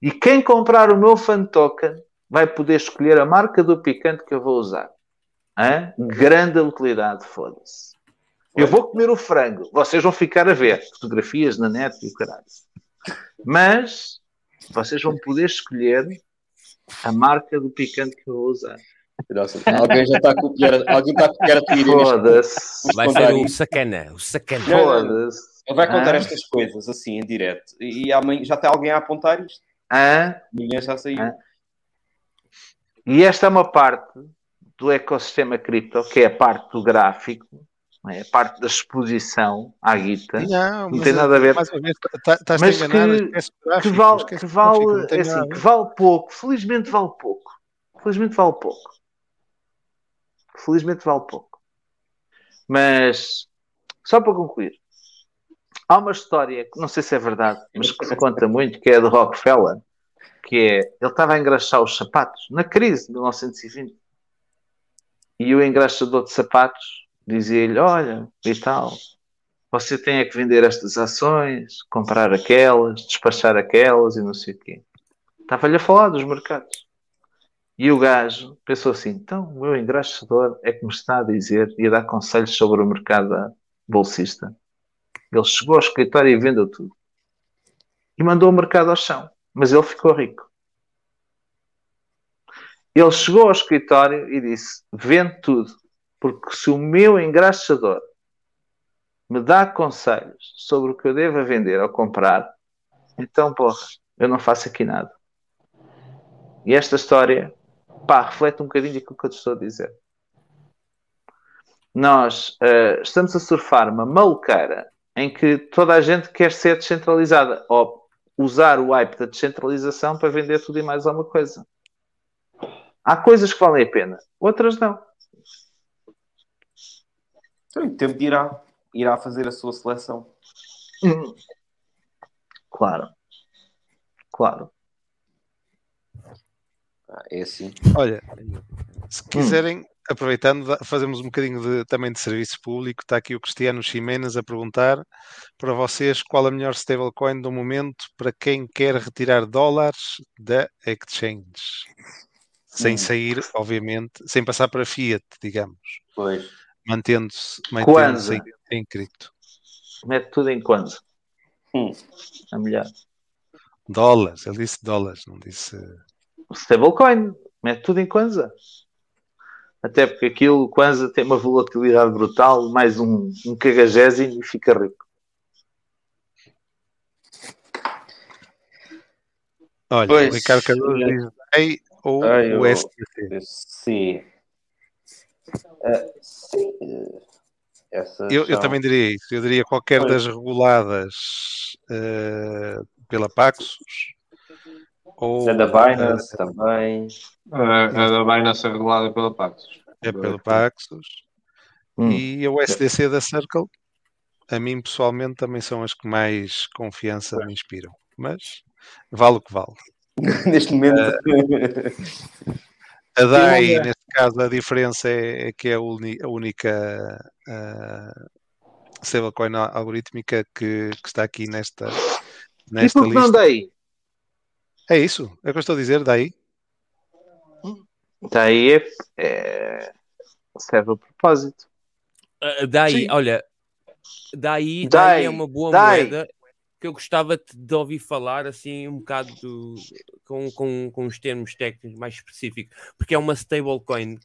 E quem comprar o meu fan token vai poder escolher a marca do picante que eu vou usar. Hã? Grande utilidade, foda-se. Eu vou comer o frango, vocês vão ficar a ver fotografias na net e o caralho. Mas vocês vão poder escolher a marca do picante que eu vou usar. Nossa, alguém já está a copiar, alguém está a copiar a tua Foda-se. Vai contar ser o sacana, o sacana. Foda-se. Ele vai contar Ah. estas coisas assim em direto. E amanhã já está alguém a apontar isto. Hã? Ninguém já saiu. Hã? E esta é uma parte do ecossistema cripto, que é a parte do gráfico, é? a parte da exposição à guita. Não, Não tem nada a ver. Mais uma vez, tá- a Mas que, que vale, que gráfico, vale, é assim, que vale pouco. Felizmente vale pouco. Felizmente vale pouco. Felizmente vale pouco. Mas, só para concluir, há uma história que não sei se é verdade, mas que se conta muito, que é a de Rockefeller, que é, ele estava a engraxar os sapatos na crise de 1920. E o engraxador de sapatos dizia-lhe, olha, e tal, você tem é que vender estas ações, comprar aquelas, despachar aquelas e não sei o quê. Estava-lhe a falar dos mercados. E o gajo pensou assim: então o meu engraxador é que me está a dizer e a dar conselhos sobre o mercado bolsista. Ele chegou ao escritório e vendeu tudo. E mandou o mercado ao chão. Mas ele ficou rico. Ele chegou ao escritório e disse: vende tudo. Porque se o meu engraxador me dá conselhos sobre o que eu devo vender ou comprar, então, porra, eu não faço aqui nada. E esta história, pá, reflete um bocadinho aquilo que eu te estou a dizer. Nós eh, estamos a surfar uma maluqueira em que toda a gente quer ser descentralizada ou usar o hype da descentralização para vender tudo e mais alguma coisa. Há coisas que valem a pena, outras não. Então, o tempo irá, irá fazer a sua seleção. Hum. Claro. Claro. Ah, é assim. Olha, se quiserem, aproveitando, da- fazemos um bocadinho de- também de serviço público. Está aqui o Cristiano Ximenes a perguntar para vocês qual a melhor stablecoin do momento para quem quer retirar dólares da exchange. Sem Hum. sair, obviamente, sem passar para fiat, digamos. Pois. Mantendo-se mantendo em, em cripto. Mete tudo em Kwanza. Hum. A melhor. Dólares, ele disse dólares, não disse. Stablecoin. Mete tudo em Kwanza. Até porque aquilo, Kwanza tem uma volatilidade brutal, mais um, um cagagésimo e fica rico. Olha, Pois, o Ricardo Cardoso diz ou Ai, o eu- STC. Sim. Ah, sim. Eu, eu são- também diria isso. Eu diria qualquer Pois. das reguladas eh, pela Paxos ou É da Binance também. A, a da Binance é regulada pela Paxos. é pelo Paxos Hum. e o SDC da Circle. A mim pessoalmente também são as que mais confiança me inspiram. Mas vale o que vale. *laughs* Neste momento. A DAI, neste caso, a diferença é, é que é a, uni- a única uh, stablecoin al- algorítmica que, que está aqui nesta, E nesta por que não lista. dei? É isso, é o que eu estou a dizer, daí. Daí é, é- serve a propósito. Daí, Sim. olha, daí, daí Dai, é uma boa dai. moeda que eu gostava de, ouvir falar assim um bocado do- com, com, com os termos técnicos mais específicos, porque é uma stablecoin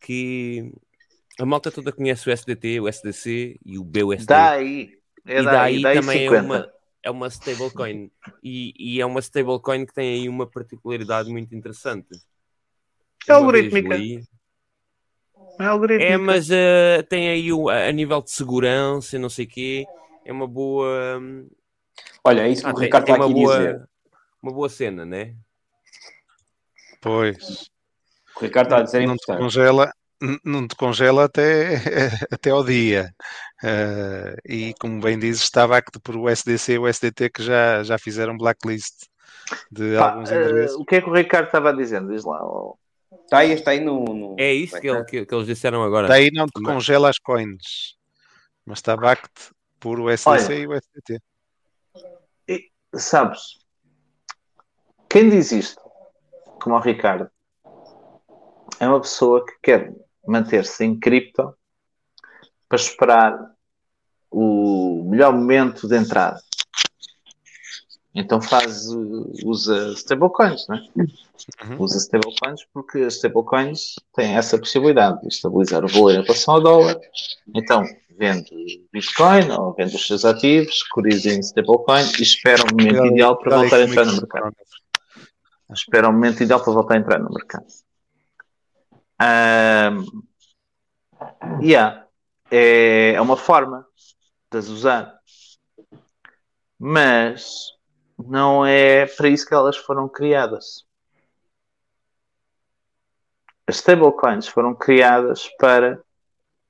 que a malta toda conhece o SDT, o SDC e o BUSD. Daí. É e daí, daí, daí também 50. é uma, é uma stablecoin e, e é uma stablecoin que tem aí uma particularidade muito interessante. É algorítmica. É algorítmica. é, mas eh, tem aí o- a, nível de segurança, não sei o quê, é uma boa. hum, Olha, é isso que ah, o Ricardo tem está aqui boa, dizer. Uma boa cena, né? Pois. O Ricardo está a dizer é não te importante. congela, não te congela até, *laughs* até ao dia. Eh, e como bem dizes, está backed por o SDC e o SDT que já, já fizeram blacklist de Pá, alguns eh, endereços. o que é que o Ricardo estava dizendo? Diz lá. Está aí, está aí no. no- É isso que, ele- que- que eles disseram agora. Daí não te congela as coins, mas está backed por o SDC Olha. e o SDT. Sabes, quem diz isto, como o Ricardo, é uma pessoa que quer manter-se em cripto para esperar o melhor momento de entrada. Então faz, usa stablecoins, né? Usa stablecoins porque as stablecoins têm essa possibilidade de estabilizar o valor em relação ao dólar. Então vende Bitcoin ou vende os seus ativos, securiza em stablecoin e espera um momento ideal para voltar a entrar no mercado. Espera um momento ideal para voltar a entrar no mercado. Um, yeah, é, é uma forma de as usar, mas não é para isso que elas foram criadas. As stablecoins foram criadas para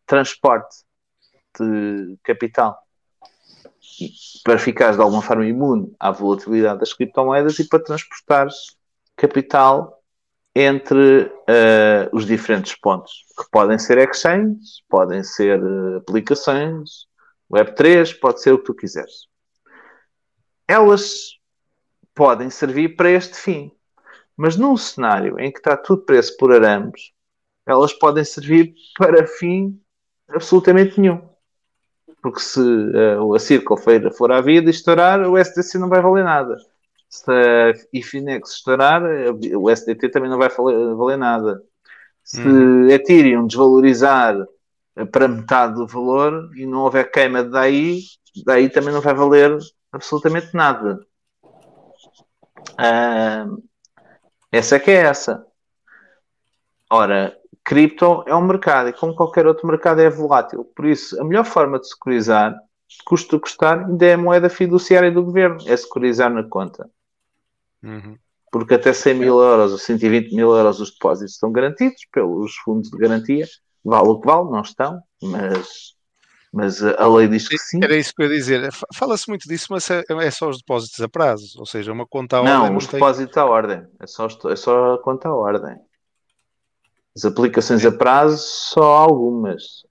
transporte capital para ficares de alguma forma imune à volatilidade das criptomoedas e para transportares capital entre uh, os diferentes pontos, que podem ser exchanges, podem ser uh, aplicações, Web3, pode ser o que tu quiseres. Elas podem servir para este fim, mas num cenário em que está tudo preso por arames, elas podem servir para fim absolutamente nenhum. Porque se uh, a Circle for, à vida e estourar, o SDC não vai valer nada. Se a Efinex estourar, o SDT também não vai valer, nada. Se Uhum. Ethereum desvalorizar eh, para metade do valor e não houver queima daí, daí também não vai valer absolutamente nada. Ah, essa é que é essa. Ora, cripto é um mercado e como qualquer outro mercado é volátil. Por isso, a melhor forma de securizar, custo custar, ainda é a moeda fiduciária do governo, é securizar na conta. Uhum. Porque até 100 mil euros ou 120 mil euros os depósitos estão garantidos pelos fundos de garantia. Vale o que vale, não estão, mas, mas a lei diz que sim. Era isso que eu ia dizer. Fa- Fala-se muito disso, mas é, é só os depósitos a prazo, ou seja, uma conta à Não, ordem. os tem- depósitos à ordem. É só, os- é só a conta à ordem. As aplicações a prazo, só algumas.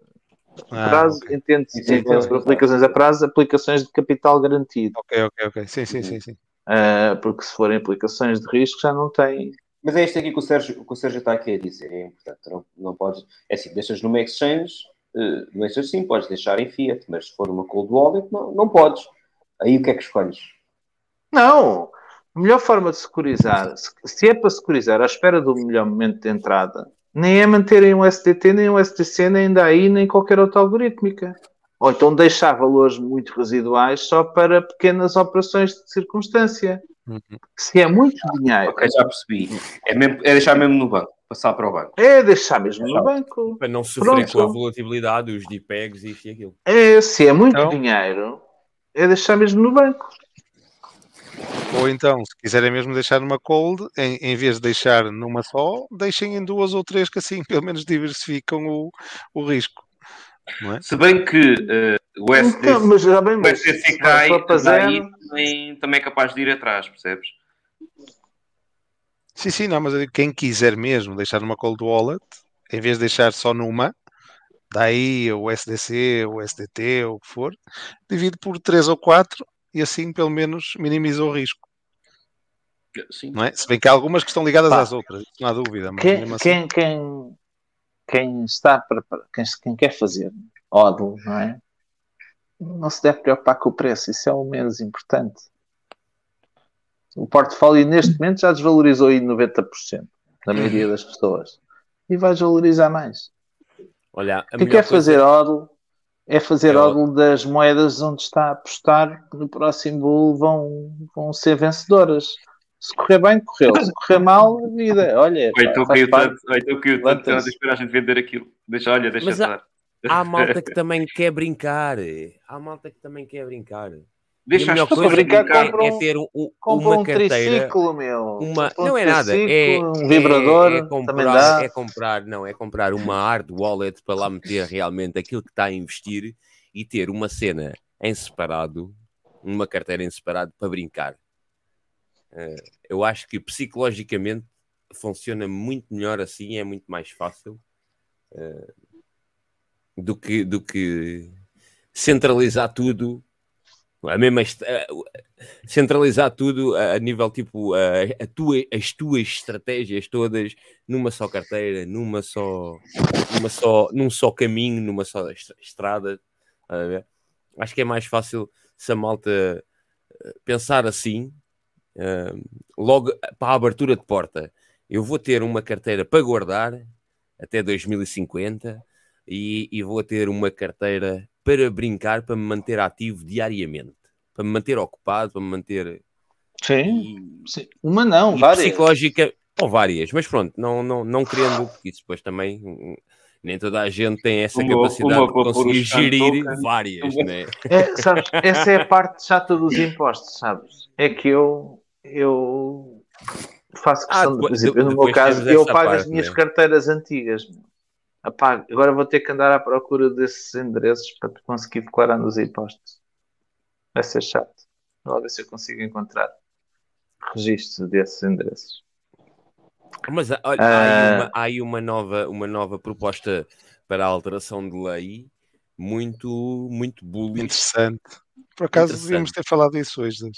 Ah, prazo, ok. entende-se por aplicações a prazo, aplicações de capital garantido. Ok, ok, ok. Sim, sim, sim, sim. Ah, porque se forem aplicações de risco já não têm. Mas é isto aqui que o Sérgio, que o Sérgio está aqui a dizer. É importante. Não, não podes. É assim, deixas numa exchange, eh, no exchange sim, podes deixar em fiat, mas se for uma cold wallet, não, não podes. Aí o que é que escolhes? Não! A melhor forma de securizar, se- se é para securizar à espera do melhor momento de entrada, nem é manterem um SDT, nem um SDC, nem daí, nem qualquer outra algorítmica. Ou então deixar valores muito residuais só para pequenas operações de circunstância. Uhum. Se é muito dinheiro, Ok, já percebi. É, mesmo- é deixar mesmo no banco, passar para o banco. é deixar mesmo no banco. Para não sofrer Pronto. com a volatilidade, os DPEGs e isto e aquilo. É, se é muito Então- dinheiro, é deixar mesmo no banco. Ou então, se quiserem mesmo deixar numa cold, em, em vez de deixar numa só, deixem em duas ou três, que assim *laughs* pelo menos diversificam o, o risco. Não é? Se bem que eh, o SDC, Então, mas já bem, o mas SDC se cai, daí também, também é capaz de ir atrás, percebes? Sim, sim, não, mas eu digo, quem quiser mesmo deixar numa cold wallet, em vez de deixar só numa, daí o SDC, o SDT, ou o que for, divide por três ou quatro e assim pelo menos minimiza o risco. Sim. Não é? Se bem que há algumas que estão ligadas Pá. às outras, não há dúvida. Mas Quem, assim, quem, quem, quem está para, para- quem, quem quer fazer ODL, não é? Não se deve preocupar com o preço, isso é o menos importante. O portfólio neste momento já desvalorizou em 90% na maioria das pessoas e vai desvalorizar mais. Olha, a Quem quer coisa- fazer ODL é fazer o- ODL das moedas onde está a apostar que no próximo bull vão, vão ser vencedoras. Se correr bem, correu. Se correr mal, a vida. Olha, Ou então tanto, então caiu tanto, Levanta-se. estava a esperar a gente vender aquilo. Deixa, olha, deixa Mas há-. Há malta que *laughs* também quer brincar. Há malta que também quer brincar. Deixa as pessoas brincar, é, é um- ter um- um- uma um carteira. triciclo, meu. Uma, um não é nada, é, um é- vibrador, é, também comprar, é comprar, não, é comprar uma hard wallet para lá meter realmente aquilo que está a investir e ter uma cena em separado, uma carteira em separado para brincar. Eh, eu acho que psicologicamente funciona muito melhor assim, é muito mais fácil eh, do, que, do que centralizar tudo a mesma centralizar tudo a, nível tipo a, a tua, as tuas estratégias todas numa só carteira, numa só, numa só, num só caminho, numa só estra- estrada. Acho que é mais fácil se a malta eh, pensar assim ah, logo para a abertura de porta, eu vou ter uma carteira para guardar até 2050 e, e vou ter uma carteira para brincar, para me manter ativo diariamente, para me manter ocupado, para me manter Sim, sim. uma não, e várias. psicológica, ou várias, mas pronto, não, não, não querendo, porque isso depois também hum, nem toda a gente tem essa Uma- capacidade uma de conseguir gerir várias, né? É, sabes, essa é a parte chata dos impostos, sabes? É que eu, eu faço Ah, questão, de, por depois- exemplo, no meu depois caso, eu pago as parte, minhas né? carteiras antigas. Apago. Agora vou ter que andar à procura desses endereços para conseguir declarar nos impostos. Vai ser chato. Vou ver se eu consigo encontrar registro desses endereços. Mas ah, olha, há, aí Ah. uma, há aí uma nova, uma nova proposta para a alteração de lei muito, muito bullish. Interessante. Por acaso Interessante. devíamos ter falado disso hoje.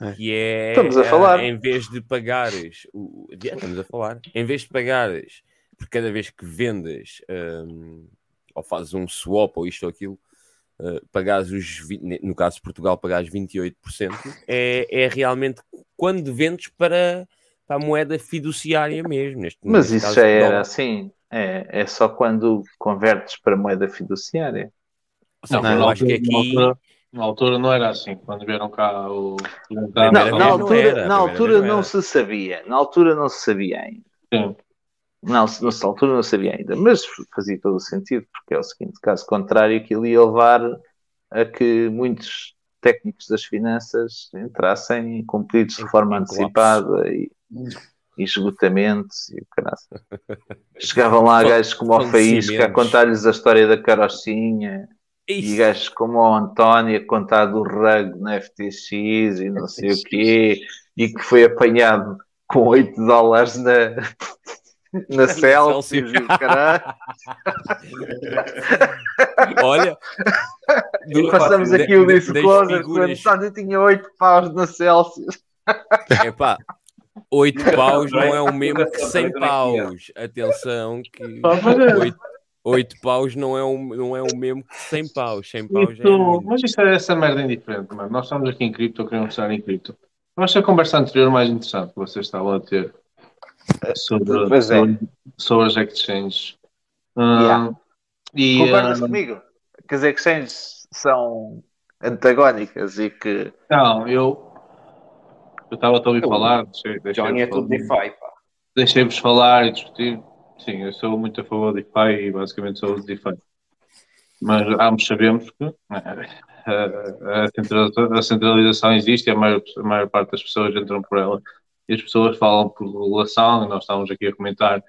É. que é Estamos a ah, falar. em vez de pagares o, estamos a falar em vez de pagares por cada vez que vendes hum, ou fazes um swap ou isto ou aquilo uh, pagares os vi- no caso de Portugal pagares 28% é, é realmente quando vendes para, para a moeda fiduciária mesmo neste, Mas neste isso caso, já era assim. É, é só quando convertes para moeda fiduciária. Seja, Não, eu na acho que altura- aqui altura- Na altura não era assim. Quando vieram cá o. Não, na vez não altura, era, na altura não não era. se sabia. Na altura não se sabia ainda. Sim. Não, se- nessa altura não sabia ainda. Mas fazia todo o sentido, porque é o seguinte: caso contrário, aquilo ia levar a que muitos técnicos das finanças entrassem com pedidos de colapso. antecipada e, e esgotamentos e o caralho. Chegavam lá gajos como o Faísca a contar-lhes a história da carochinha. E Isso. gajos como o António a contar do rug na FTX e não sei o *laughs* quê, e que foi apanhado com 8 dólares na, *laughs* *laughs* na Celsius e o caralho. *laughs* olha E passamos aqui o da- disclosure das que o figuras- António tinha 8 paus na Celsius. Epá, 8 paus não é o mesmo que 100 paus. Atenção que Pá, mas é- 8, 8 paus não é, o, não é o mesmo que 100 paus. 100 paus é Isso, muito. mas isso é essa merda indiferente, mano. Nós estamos aqui em cripto, queremos estar em cripto. Eu acho a conversa anterior mais interessante que vocês estavam a ter sobre, Pois é. sobre, sobre as exchanges. Ah, Yeah. e, Concordas ah, comigo? Que as exchanges são antagónicas e que. Não, eu eu estava a ouvir falar, deixei- deixei-vos Johnny é tudo falar. DeFi, pá. deixei-vos falar e discutir. Sim, eu sou muito a favor de DeFi e basicamente sou de DeFi. Mas ambos sabemos que eh, a, a centralização, a centralização existe e a maior, a maior parte das pessoas entram por ela. E as pessoas falam por regulação, e nós estamos aqui a comentar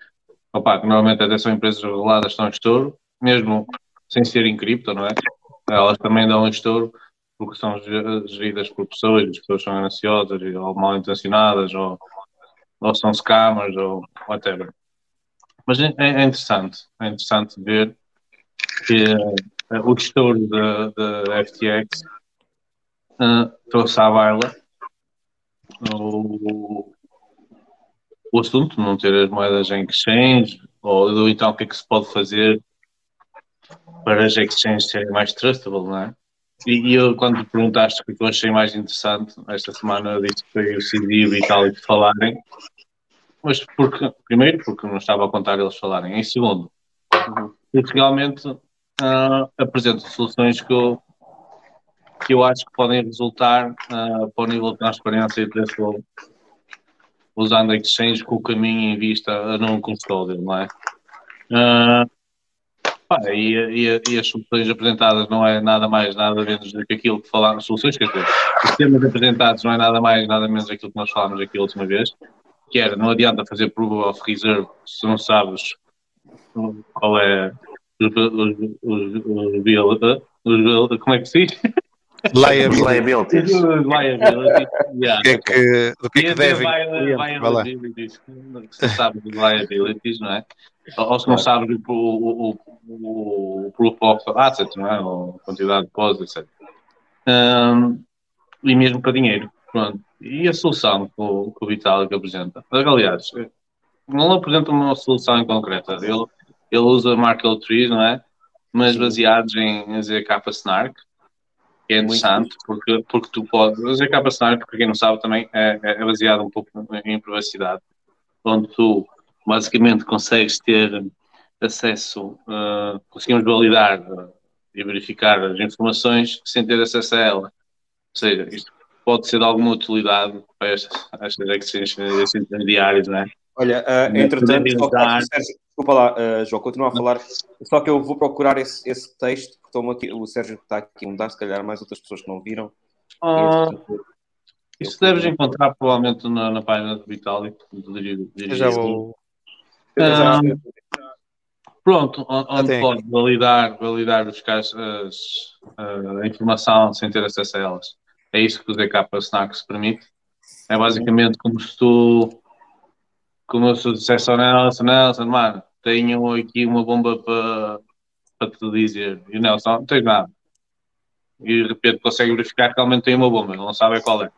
opa, que normalmente até são empresas reguladas, estão em estouro, mesmo sem ser em cripto, não é? Elas também dão em estouro porque são ge- geridas por pessoas, as pessoas são gananciosas e- ou mal intencionadas ou, ou são scammers ou whatever. Mas é, é interessante, é interessante ver que eh, o estouro da FTX eh, trouxe à baila o, o assunto de não ter as moedas em exchange ou, ou então o que é que se pode fazer para as exchanges serem mais trustable, não é? E, e eu, quando perguntaste o que eu achei mais interessante esta semana, eu disse que foi o CD e o Vitalik falarem, mas porque, primeiro, porque não estava a contar eles falarem, em segundo, porque realmente ah, apresentam soluções que eu, que eu acho que podem resultar ah, para o nível de transparência e preço usando exchange com o caminho em vista a não custódio, não é? Ah, pá, e, e- e as soluções apresentadas não é nada mais, nada menos do que aquilo que falámos, soluções, quer dizer, os temas apresentados não é nada mais, nada menos daquilo que nós falámos aqui a última vez, que era, não adianta fazer proof of reserve se não sabes qual é os, os, os, os, os- como é que se diz? Liability. Liabilities. Liability, yeah. O que é que, do que é que devem? liabilities, Se sabe de liabilities, não é? Ou se não sabe o, o, o, o, o proof of asset, não é? Ou quantidade de depósito, etc. Hum, e mesmo para dinheiro. Pronto. E a solução que o, que o Vitalik apresenta? Aliás, não apresenta uma solução em concreto. Ele, ele usa Markle Trees, não é? Mas baseados em ZK Snark. Que é interessante, porque, porque tu podes. O ZK Personal, para quem não sabe, também é, é baseado um pouco em privacidade, onde tu basicamente consegues ter acesso, uh, conseguimos validar uh, e verificar as informações sem ter acesso a ela. Ou seja, isto pode ser de alguma utilidade para estas, estas estes intermediários, não é? Olha, uh, entretanto, Sérgio, desculpa lá, uh, João, continua a falar. Só que eu vou procurar esse, esse texto, que estou aqui, o Sérgio está aqui a mudar, se calhar mais outras pessoas que não viram. Ah, isso deves encontrar provavelmente na, na página do Vitalik. Eu já vou. Ah, pronto, onde pode validar, validar buscar as, as, a informação sem ter acesso a elas. É isso que o DK Snacks permite. É basicamente como se tu como se dissesse ao Nelson, Nelson, mano, tenho aqui uma bomba para para te dizer. E o Nelson, não tens nada. E de repente consegue verificar que realmente tem uma bomba, não sabe qual é.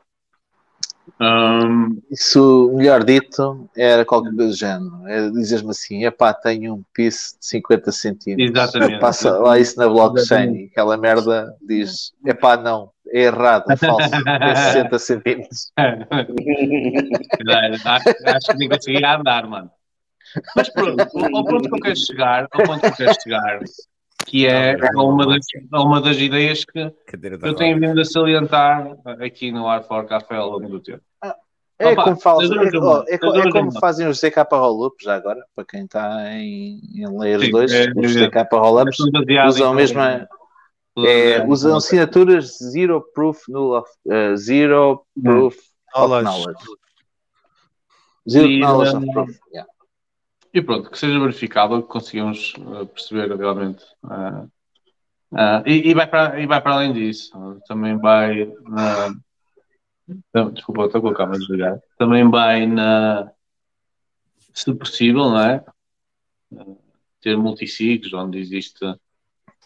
Um... Isso, melhor dito, era qualquer coisa do género. É dizer-me assim: epá, tenho um piso de 50 centímetros. Exatamente. Passa lá isso na blockchain e aquela merda diz: epá, não, é errado, é falso, é 60 centímetros. acho, *laughs* acho que nem conseguia andar, mano. Mas pronto, ao ponto que eu quero chegar, ao ponto que eu quero chegar, que é uma das, uma das ideias que eu tenho vindo a salientar aqui no Ar for Café ao longo do tempo. É Opa, como, fala, é, é, é como fazem os ZK Rollups já agora, para quem está em, em Layers 2, é, os ZK Rollups usam a mesma. É, usam assinaturas Zero Proof Null of, uh, Zero Proof of Knowledge. Zero Knowledge of Proof. Yeah. E pronto, que seja verificável, que consigamos uh, perceber realmente. Uh, uh, e, e, vai para, e vai para além disso. Também vai. Na, não, desculpa, estou com a câmera desligada. Também vai na. Se possível, não é? Ter multisigs onde existe.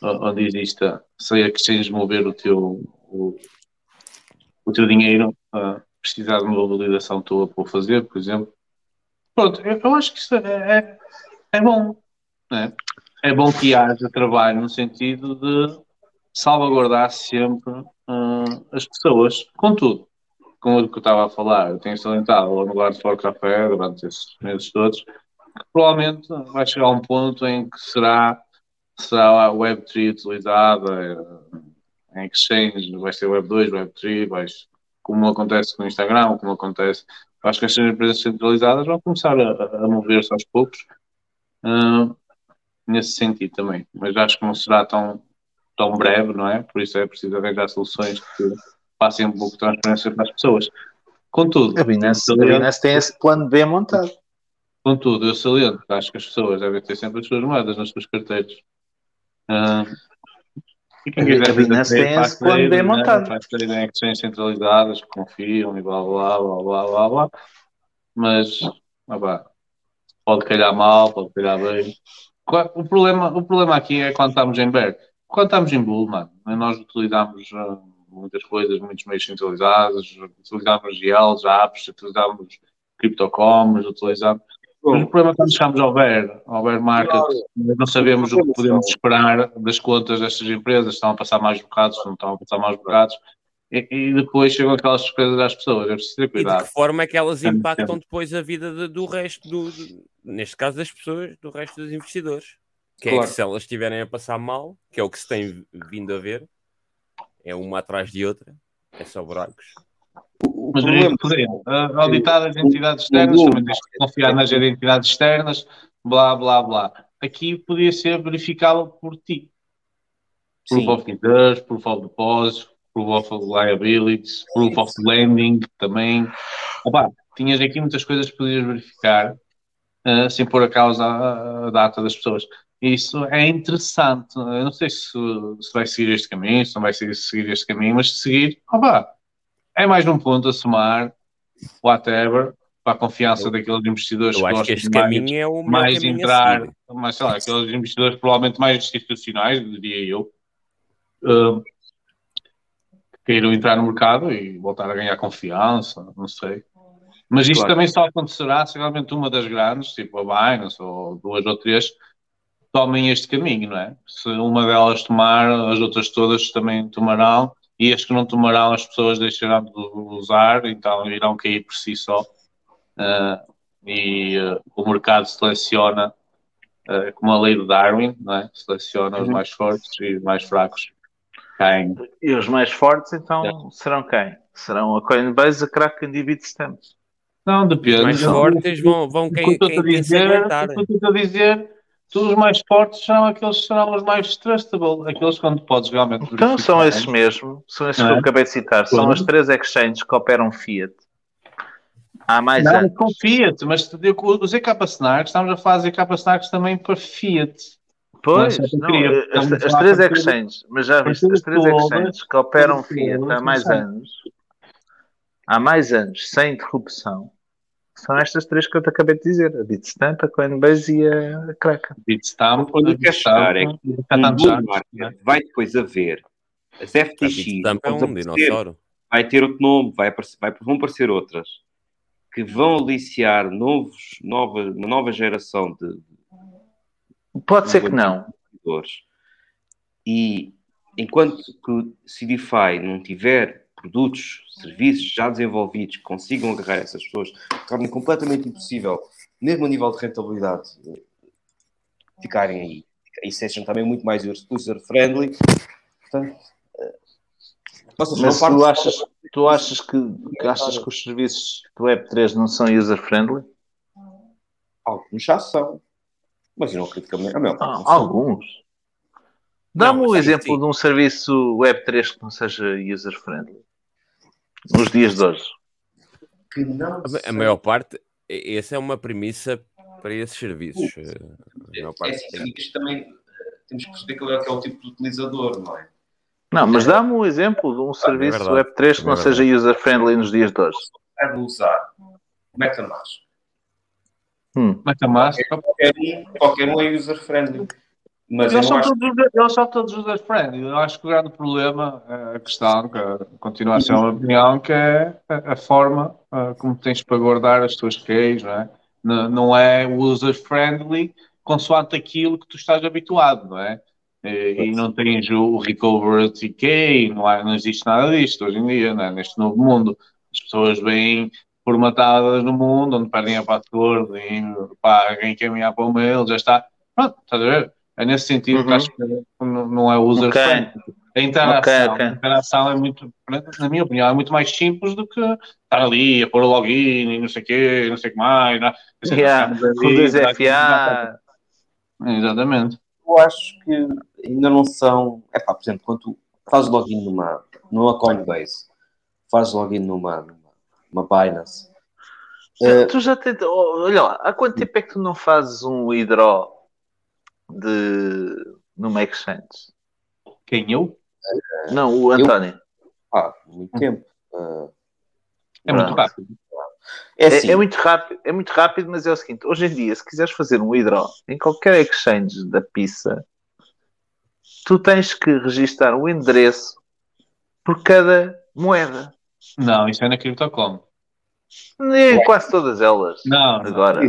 Onde existe, sei a que mover o teu, o, o teu dinheiro, precisar de uma validação tua para o fazer, por exemplo, Pronto, eu acho que isso é, é, é bom. É? é bom que haja trabalho no sentido de salvaguardar sempre uh, as pessoas. Contudo, como o que eu estava a falar, eu tenho salientado no Guard for Café durante esses meses todos, que provavelmente vai chegar um ponto em que será, será a Web3 utilizada em exchange, vai ser Web2, Web3, vai, como acontece com o Instagram, como acontece acho que estas empresas centralizadas vão começar a, a mover-se aos poucos uh, nesse sentido também. Mas acho que não será tão, tão breve, não é? Por isso é preciso arranjar soluções que passem um pouco de transparência para as pessoas. Contudo, a Binance, a Binance tem esse plano B montado. Contudo, eu saliento acho que as pessoas devem ter sempre as suas moedas nas suas carteiras. Uh, e quem quiser tem esse plano bem montado. Faz trade em exchanges centralizadas que confiam e blá blá blá blá blá blá. Mas, ah, pode calhar mal, pode calhar bem. O problema, o problema aqui é quando estamos em bear. Quando estamos em bull, mano, nós utilizamos uh, muitas coisas, muitos meios centralizados, utilizamos GLs, apps, utilizamos criptocoms, utilizamos mas o problema é quando chegamos ao bear, ao bear market, não sabemos o que podemos esperar das contas destas empresas, estão a passar mais bocados, não estão a passar mais bocados, e, e depois chegam aquelas surpresas às pessoas, é preciso ter cuidado. E de que forma é que elas impactam depois a vida de, do resto, do, de, neste caso das pessoas, do resto dos investidores? Que claro. é que se elas estiverem a passar mal, que é o que se tem vindo a ver, é uma atrás de outra, é só buracos. O Mas problema, é, auditar as entidades externas, também tens que confiar nas entidades externas, blá, blá, blá. Aqui podia ser verificável por ti. Proof Sim. of Reserves, Proof of Deposit, Proof of Liabilities, Proof of Lending também. Opa, tinhas aqui muitas coisas que podias verificar uh, sem pôr a causa a, a data das pessoas. Isso é interessante. Eu não sei se, se vai seguir este caminho, se não vai seguir, seguir este caminho, mas se seguir, opa, é mais um ponto a somar, whatever, para a confiança eu, daqueles investidores eu que acho que este caminho é o mais entrar, mais, sei lá, aqueles investidores provavelmente mais institucionais, diria eu, uh, que queiram entrar no mercado e voltar a ganhar confiança, não sei. Mas isto claro. também só acontecerá se realmente uma das grandes, tipo a Binance ou duas ou três, tomem este caminho, não é? Se uma delas tomar, as outras todas também tomarão e as que não tomarão as pessoas deixarão de usar, então irão cair por si só. Uh, e uh, o mercado seleciona, uh, como a lei de Darwin, não é? seleciona os Uhum. mais fortes e os mais fracos caem. E os mais fortes, então, serão quem? Serão a Coinbase, a Kraken e a Bitstamp. Não, depende. Os mais fortes vão, vão aguentar. o que eu estou a dizer, todos os mais fortes são aqueles que serão os mais trustable, aqueles quando podes realmente Então são esses mesmo, são esses Não que eu é? acabei de citar. São as três exchanges que operam Fiat. Há mais Não, anos. com Fiat, mas te digo que o ZK Snarks, estamos a fazer ZK Snarks também para Fiat. Pois, Não, queria- as, as três exchanges, mas já viste, as três exchanges que operam Fiat há mais anos, há mais anos, sem interrupção, são estas três que eu te acabei de dizer: a Bitstamp, a Coinbase e a Kraken. Bitstamp, Onde eu quero chegar é que um né? market vai depois haver as FTX, Bitstamp é um aparecer, dinossauro. vai ter outro nome, vai aparecer, vai- vão aparecer outras que vão aliciar novos, nova, uma nova geração de Pode ser que não. E enquanto que o CDFI não tiver produtos, serviços já desenvolvidos que consigam agarrar essas pessoas, torna completamente impossível, mesmo a nível de rentabilidade, ficarem aí. E sejam também muito mais user-friendly. Portanto, eh, Mas tu achas, tu achas que, que achas que os serviços do Web3 não são user-friendly? Alguns já são. Mas eu não acredito que a maior Ah, alguns. Dá-me um sim, exemplo de um serviço Web3 que não seja user-friendly. Nos dias de hoje. Que não A, a maior parte, essa é uma premissa para esses serviços. É parte assim, sim, isto também eh, temos que perceber qual é, que é o tipo de utilizador, não é? Não, mas dá-me um exemplo de um serviço verdade. Web3 que É não seja user-friendly nos dias de hoje. Deve usar MetaMask. Hum. MetaMask. Qualquer um, qualquer um é user-friendly. Mas Eles são, acho todos, eles são todos user-friendly. Eu acho que o grande problema, eh, a questão, que continua a ser uma opinião, que é a, a forma eh, como tens para guardar as tuas keys, não é? Não, não é user-friendly consoante aquilo que tu estás habituado, não é? E, e não tens o recovery key, não, há, não existe nada disto hoje em dia, é? neste novo mundo. As pessoas vêm formatadas no mundo, onde perdem a password e pá, alguém encaminhar para o mail, já está. Pronto, estás a ver? É nesse sentido que Uhum. acho que não, é user-friendly. A interação, Ok, ok. a interação é muito, na minha opinião, é muito mais simples do que estar ali a pôr o login e não sei o quê, não sei o que mais. Não, é? Yeah, Estamos com ali, FA. Exatamente. eu acho que ainda não são. É pá, por exemplo, quando tu fazes login numa, numa Coinbase, fazes login numa, numa, numa Binance, eh, Tu já tens. oh, Olha lá, há quanto tempo é que tu não fazes um withdraw de numa exchange? Quem eu? Não, o António. há muito tempo. eh, É muito Pronto. rápido. é É, assim, é muito rápido, é muito rápido, mas é o seguinte: hoje em dia, se quiseres fazer um withdraw em qualquer exchange da pizza, tu tens que registar o endereço por cada moeda. Não, isso é na CryptoCom. Nem quase todas elas. Não, Agora.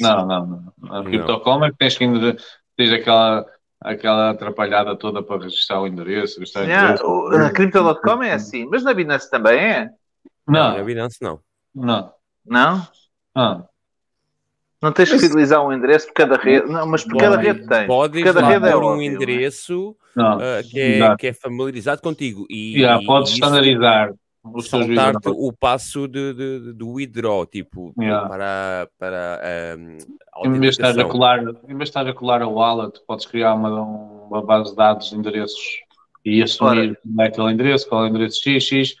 Não, não, não. não. A CryptoCom é que tens que ainda tens aquela, aquela atrapalhada toda para registrar o endereço. registrar o Yeah, endereço. o- na Crypto.com é assim, mas na Binance também é? Não, Não, na Binance não. não. Não? não. Não tens que fidelizar um endereço por cada rede. Não, mas por cada rede tem. Podes Cada rede é pôr um óbvio, endereço Não. ah, que, é, que é familiarizado contigo. E, Yeah, e podes isso teus saltar-te o passo de, de, de- do withdraw, tipo, Yeah. para, para a Em vez de estás a autenticação. colar, em vez de estás a colar a wallet, podes criar uma, uma base de dados de endereços e assumir como é aquele endereço, qual é o endereço XX.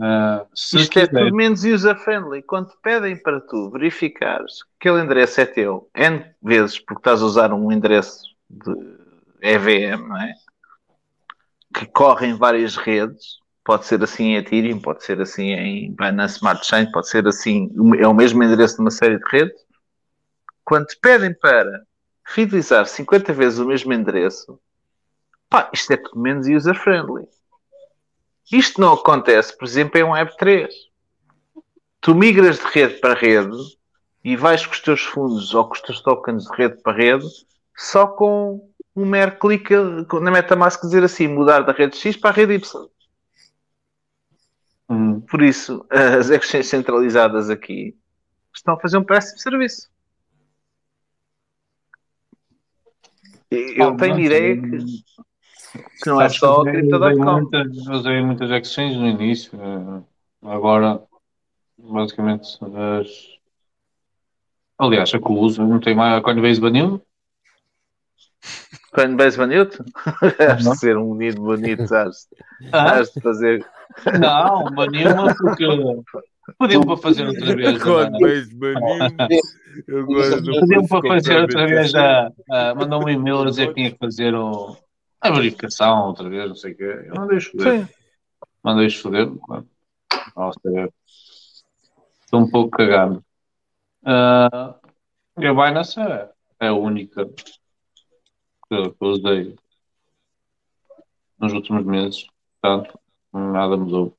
ah, se Isto é quiser. tudo menos user-friendly. Quando te pedem para tu verificares que aquele endereço é teu, N vezes, porque estás a usar um endereço de EVM, não é? Que corre em várias redes. Pode ser assim em Ethereum, pode ser assim em Binance Smart Chain, pode ser assim, é o mesmo endereço de uma série de redes. Quando te pedem para fidelizar 50 vezes o mesmo endereço, pá, isto é tudo menos user-friendly. Isto não acontece, por exemplo, em um Web3. Tu migras de rede para rede e vais com os teus fundos ou com os teus tokens de rede para rede só com um mero clique na MetaMask dizer assim, mudar da rede X para a rede Y. Por isso, as *laughs* exchanges centralizadas aqui estão a fazer um péssimo serviço. Eu tenho ideia que, que não é só Crypto.com. Usei muitas exchanges no início. eh, Agora, basicamente, as... aliás, a que uso não tem mais a Coinbase baniu. Coinbase baniu-te? Has *laughs* de ser um menino bonito, has, Ah? de fazer. Não, baniu-me porque pediu para fazer outra vez. Agora não Pediu para fazer outra vez a. a mandou um e-mail a dizer que tinha que fazer o, a verificação outra vez, não sei o quê. Eu mandei-os foder. Sim. Mandei-os foder. Não sei. Estou um pouco cagado. Ah, e a Binance é, é a única que, que eu usei nos últimos meses. Portanto, nada mudou.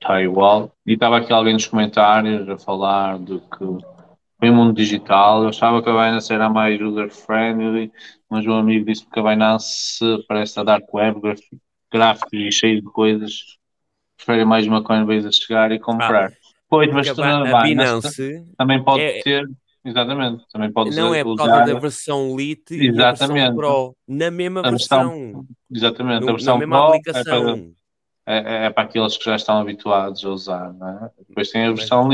Está igual. E estava aqui alguém nos comentários a falar de que foi mundo digital. Eu achava que a Binance era mais user-friendly, mas o amigo disse que a Binance parece a Dark Web, gráficos e cheio de coisas. Prefere mais uma Coinbase a chegar e comprar. pois, mas tu a Binance Binance também pode é- ter, exatamente, também pode Não é por causa da versão Lite e a versão Exatamente. Pro. Na mesma versão- versão. Exatamente, No- a versão na mesma Pro aplicação. É é, é para aqueles que já estão habituados a usar, não é? Depois tem a versão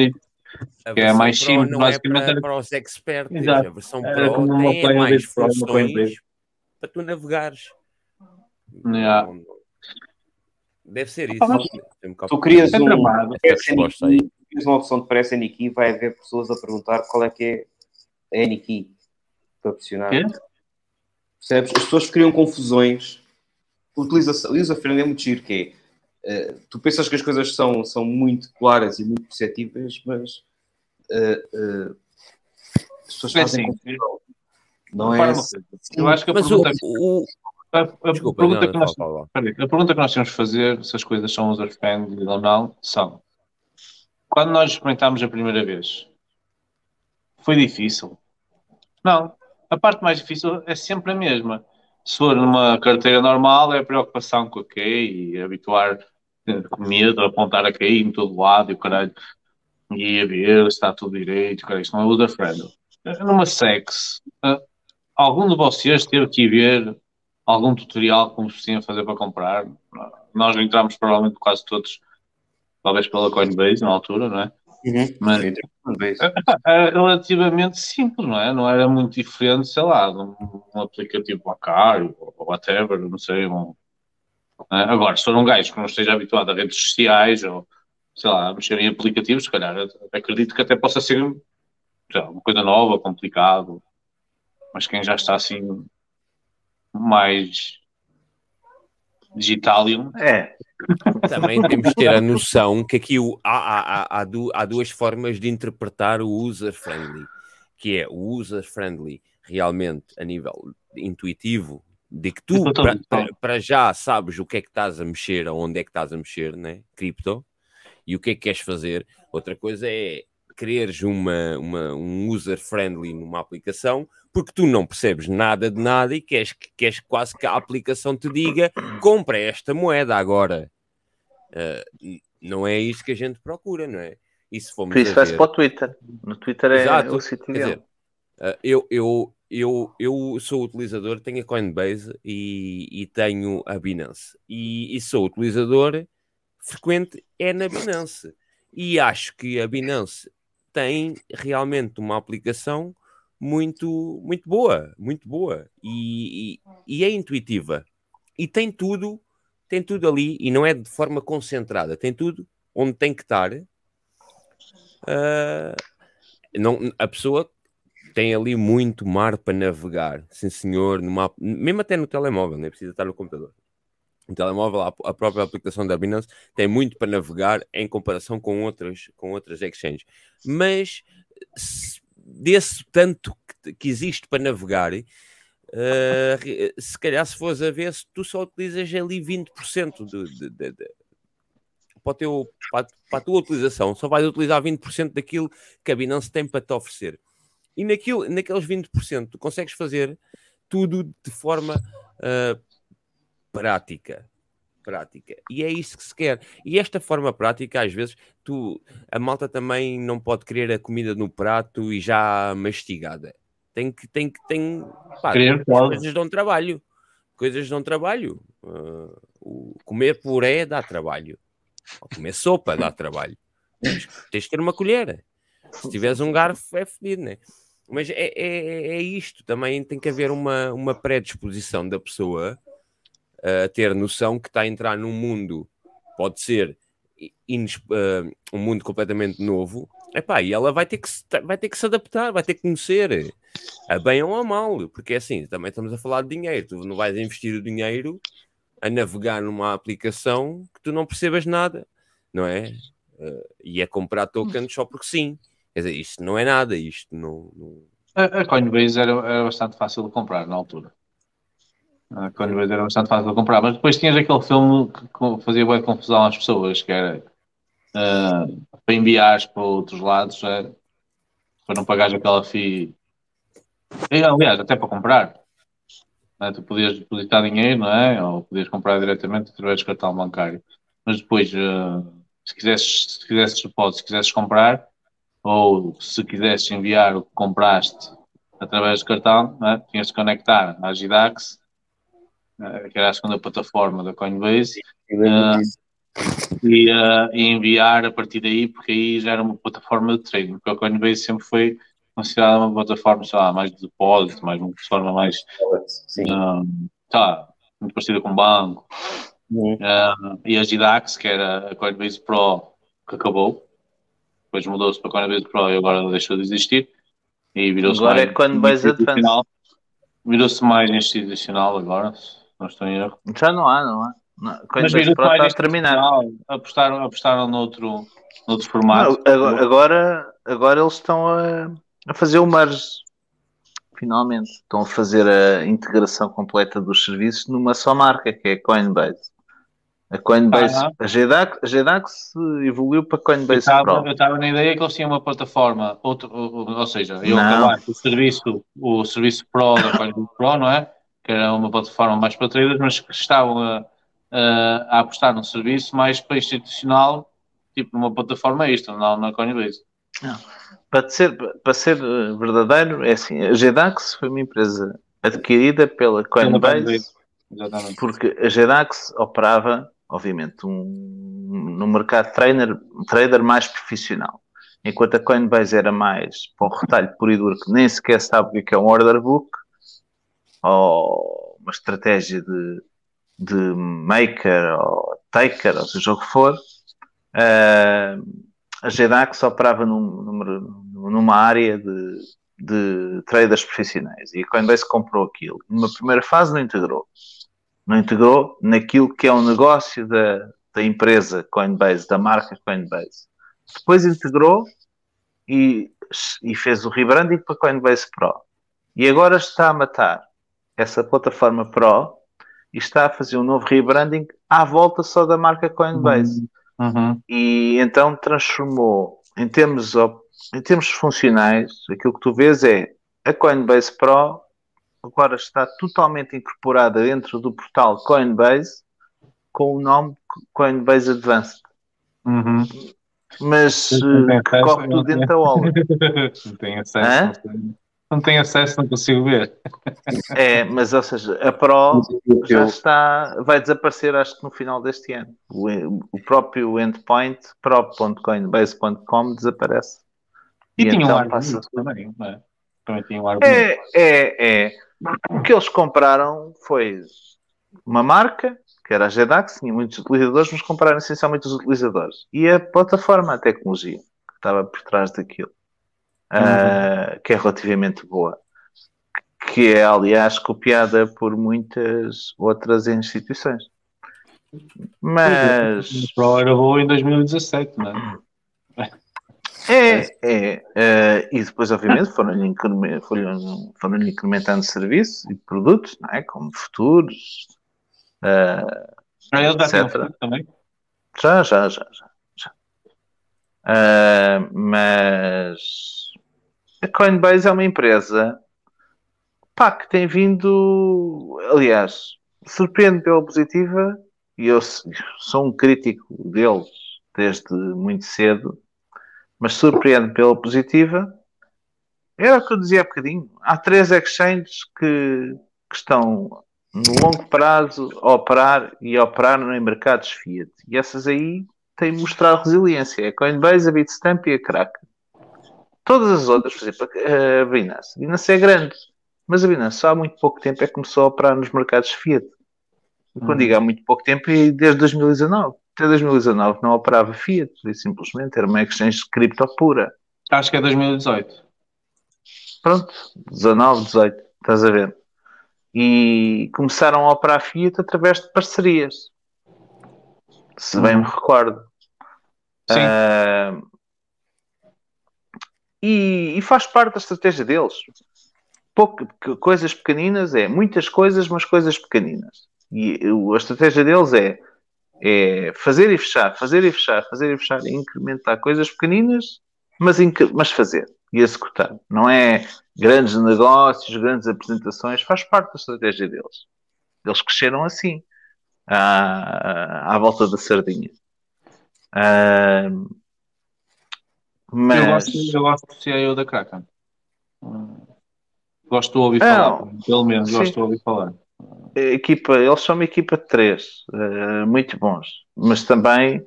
A que é mais Pro simples, não basicamente. é para, para os experts. Exato. A versão Pro como uma tem mais uma funções para tu navegares. Yeah. Não- não- Deve ser isso. Ah, mas Tu crias um crias uma opção de pressa NKey, vai haver pessoas a perguntar qual é que é a NKey para pressionar. Percebes? As pessoas criam confusões. Utilização, user friendly é muito giro, que é, eh, tu pensas que as coisas são, são muito claras e muito perceptíveis, mas eh, eh, as pessoas É fazem assim. Não é assim. Eu acho que a Mas pergunta, o- a, a Desculpa, pergunta não, que nós, a pergunta que nós temos que fazer se as coisas são user-friendly ou não são quando nós experimentámos a primeira vez foi difícil? Não. A parte mais difícil é sempre a mesma. Se for numa carteira normal, é a preocupação com a QI e habituar com medo, a apontar a QI em todo lado e o caralho e a ver se está tudo direito. Cara, isto não é user-friendly. Numa sex, eh, algum de vocês teve que ir ver algum tutorial como se tinha a fazer para comprar? Nós entramos provavelmente quase todos, talvez pela Coinbase na altura, não é? Mas epá, era relativamente simples, não é? Não era muito diferente, sei lá, de um, um aplicativo bancário ou whatever, não sei. Um, é? Agora, se for um gajo que não esteja habituado a redes sociais ou, sei lá, a mexer em aplicativos, se calhar acredito que até possa ser lá, uma coisa nova, complicado. Mas quem já está assim mais digital É. Também temos de ter a noção que aqui o- há, há- há- há du- há duas formas de interpretar o user-friendly, que é o user-friendly realmente a nível intuitivo, de que tu para- já sabes o que é que estás a mexer, aonde é que estás a mexer, né? Cripto, e o que é que queres fazer. Outra coisa é quereres uma, uma- um user-friendly numa aplicação porque tu não percebes nada de nada e queres, que- queres quase que a aplicação te diga compra esta moeda agora. Uh, não é isso que a gente procura, não é? E se formos Por isso vai-se ver- para o Twitter. No Twitter é Exato. o sítio uh, eu, eu, eu, eu sou utilizador, tenho a Coinbase e, e tenho a Binance. E, e sou utilizador frequente é na Binance. E acho que a Binance tem realmente uma aplicação muito, muito boa, muito boa. E, e, é intuitiva. E tem tudo, tem tudo ali, e não é de forma concentrada, tem tudo onde tem que estar. Ah, não, a pessoa tem ali muito mar para navegar, sim senhor, numa, mesmo até no telemóvel, nem precisa estar no computador. No telemóvel, a, própria aplicação da Binance tem muito para navegar em comparação com outras, com outras exchanges. Mas se- desse tanto que, que existe para navegar, re- se calhar se fores a ver, se tu só utilizas ali 20% do, de, de, de, para, teu, para, para a tua utilização, só vais utilizar 20% daquilo que a Binance tem para te oferecer. E naquilo, naqueles 20% tu consegues fazer tudo de forma ah, prática. Prática. E é isso que se quer. E esta forma prática, às vezes, tu, a malta também não pode querer a comida no prato e já mastigada. Tem que, tem que, tem, pá, Querer coisas dão trabalho. Coisas dão trabalho. Ah, o comer puré dá trabalho. Ou comer sopa dá trabalho. Tens, tens de ter uma colher. Se tiveres um garfo, é fedido, né? Mas é, é, é isto. Também tem que haver uma, uma predisposição da pessoa a ter noção que está a entrar num mundo, pode ser ah, um mundo completamente novo. Epá, e ela vai ter, que se, vai ter que se adaptar, vai ter que conhecer a bem ou a mal, porque é assim, também estamos a falar de dinheiro. Tu não vais investir o dinheiro a navegar numa aplicação que tu não percebas nada, não é? Ah, e a comprar tokens só porque sim. Quer dizer, isto não é nada, isto não. não- A, a Coinbase era, era bastante fácil de comprar na altura. A Coinbase era bastante fácil de comprar, mas depois tinhas aquele filme que fazia boa confusão às pessoas, que era ah, para enviares para outros lados, eh, para não pagares aquela. E, aliás, até para comprar. né? Tu podias depositar dinheiro, não é? Ou podias comprar diretamente através do cartão bancário. Mas depois, ah, se quisesses, se quisesses se quisesses comprar, ou se quisesses enviar o que compraste através do cartão, é? tinhas de conectar à Gidax, eh, que era a segunda plataforma da Coinbase, eh, e, eh, e enviar a partir daí, porque aí já era uma plataforma de trading, porque a Coinbase sempre foi considerada uma plataforma, sei lá, mais de depósito, mais uma plataforma mais, eh, tá, muito parecida com um banco. Eh, e a Gidax, que era a Coinbase Pro, que acabou, depois mudou-se para Coinbase Pro e agora deixou de existir. E virou-se Agora mais é Coinbase institucional. Virou-se mais institucional agora, se não estou em erro. Já não há, não há. Não, Mas virou-se está institucional. Apostaram, apostaram noutro, noutro formato. Não, agora, agora, agora eles estão a, a fazer o merge. Finalmente. Estão a fazer a integração completa dos serviços numa só marca, que é a Coinbase. A Coinbase, Ah. a GDAX, a GDAX evoluiu para Eu Coinbase estava, Pro. eu estava na ideia que eles tinham uma plataforma, outro, ou, ou seja, eu Não. acabar o serviço, o serviço Pro da Coinbase Pro, não é? Que era uma plataforma mais para traders, mas que estavam a, a, a apostar num serviço mais para institucional, tipo numa plataforma extra, não na Coinbase. Para ser, para ser eh, verdadeiro, é assim: a GDAX foi uma empresa adquirida pela Coinbase Coinbase, porque a GDAX operava, obviamente, um, no mercado trainer, um trader mais profissional. Enquanto a Coinbase era mais para o retalho puro e duro, que nem sequer sabe o que é um order book, ou uma estratégia de, de maker ou taker, ou seja o que for, eh, a GDAX operava num, número- numa área de, de traders profissionais e a Coinbase comprou aquilo. Numa primeira fase não integrou. Não integrou naquilo que é o negócio da, da empresa Coinbase, da marca Coinbase. Depois integrou e, e fez o rebranding para Coinbase Pro. E agora está a matar essa plataforma Pro e está a fazer um novo rebranding à volta só da marca Coinbase. Uhum. E então transformou, em termos, em termos funcionais, aquilo que tu vês é a Coinbase Pro agora está totalmente incorporada dentro do portal Coinbase com o nome Coinbase Advanced. Uhum. Mas eh, que corre tudo dentro da Ola. *laughs* Não tem acesso, Hã? não tem acesso, não consigo ver. É, mas ou seja, a Pro já está, vai desaparecer acho que no final deste ano. O, o próprio endpoint pro.coinbase.com desaparece. E, tinha um então ar passa- bonito também, não é? Também tinha um ar. É, é, é. O que eles compraram foi uma marca, que era a GDAX, tinha muitos utilizadores, mas compraram essencialmente os utilizadores. E a plataforma, a tecnologia, que estava por trás daquilo, ah, que é relativamente boa. Que é, aliás, copiada por muitas outras instituições. Mas. O era boa em 2017, não é? É, é. eh, e depois, obviamente, foram-lhe increme- foram- foram-lhe incrementando serviços e produtos, não é? Como futuros. eh, Para eles já também. Já, já, já, já. já. Eh, mas a Coinbase é uma empresa pá, que tem vindo, aliás, surpreende pela positiva, e eu sou um crítico deles desde muito cedo, mas surpreende pela positiva. Era o que eu dizia há bocadinho. Há três exchanges que, que estão no longo prazo a operar e a operar em mercados Fiat. E essas aí têm mostrado resiliência. A Coinbase, a Bitstamp e a Kraken. Todas as outras, por exemplo, a Binance. A Binance é grande, mas a Binance só há muito pouco tempo é que começou a operar nos mercados Fiat. E quando Uhum. digo há muito pouco tempo, é desde 2019. Até 2019 não operava Fiat, simplesmente era uma exchange de cripto pura. Acho que é 2018. Pronto, 19, 18, estás a ver? E começaram a operar Fiat através de parcerias. Se bem me recordo. Sim. Ah, e, e faz parte da estratégia deles. Coisas pequeninas é muitas coisas, mas coisas pequeninas. E a estratégia deles é, é fazer e fechar, fazer e fechar, fazer e fechar, e incrementar coisas pequeninas, mas, mas fazer e executar. Não é grandes negócios, grandes apresentações, faz parte da estratégia deles. Eles cresceram assim, à, à volta da sardinha. Ah, Eu, mas gosto, eu gosto do CIO da Kraken. Gosto de ouvir falar. Pelo menos gosto de ouvir falar. A equipa, eles são uma equipa de três, eh, muito bons, mas também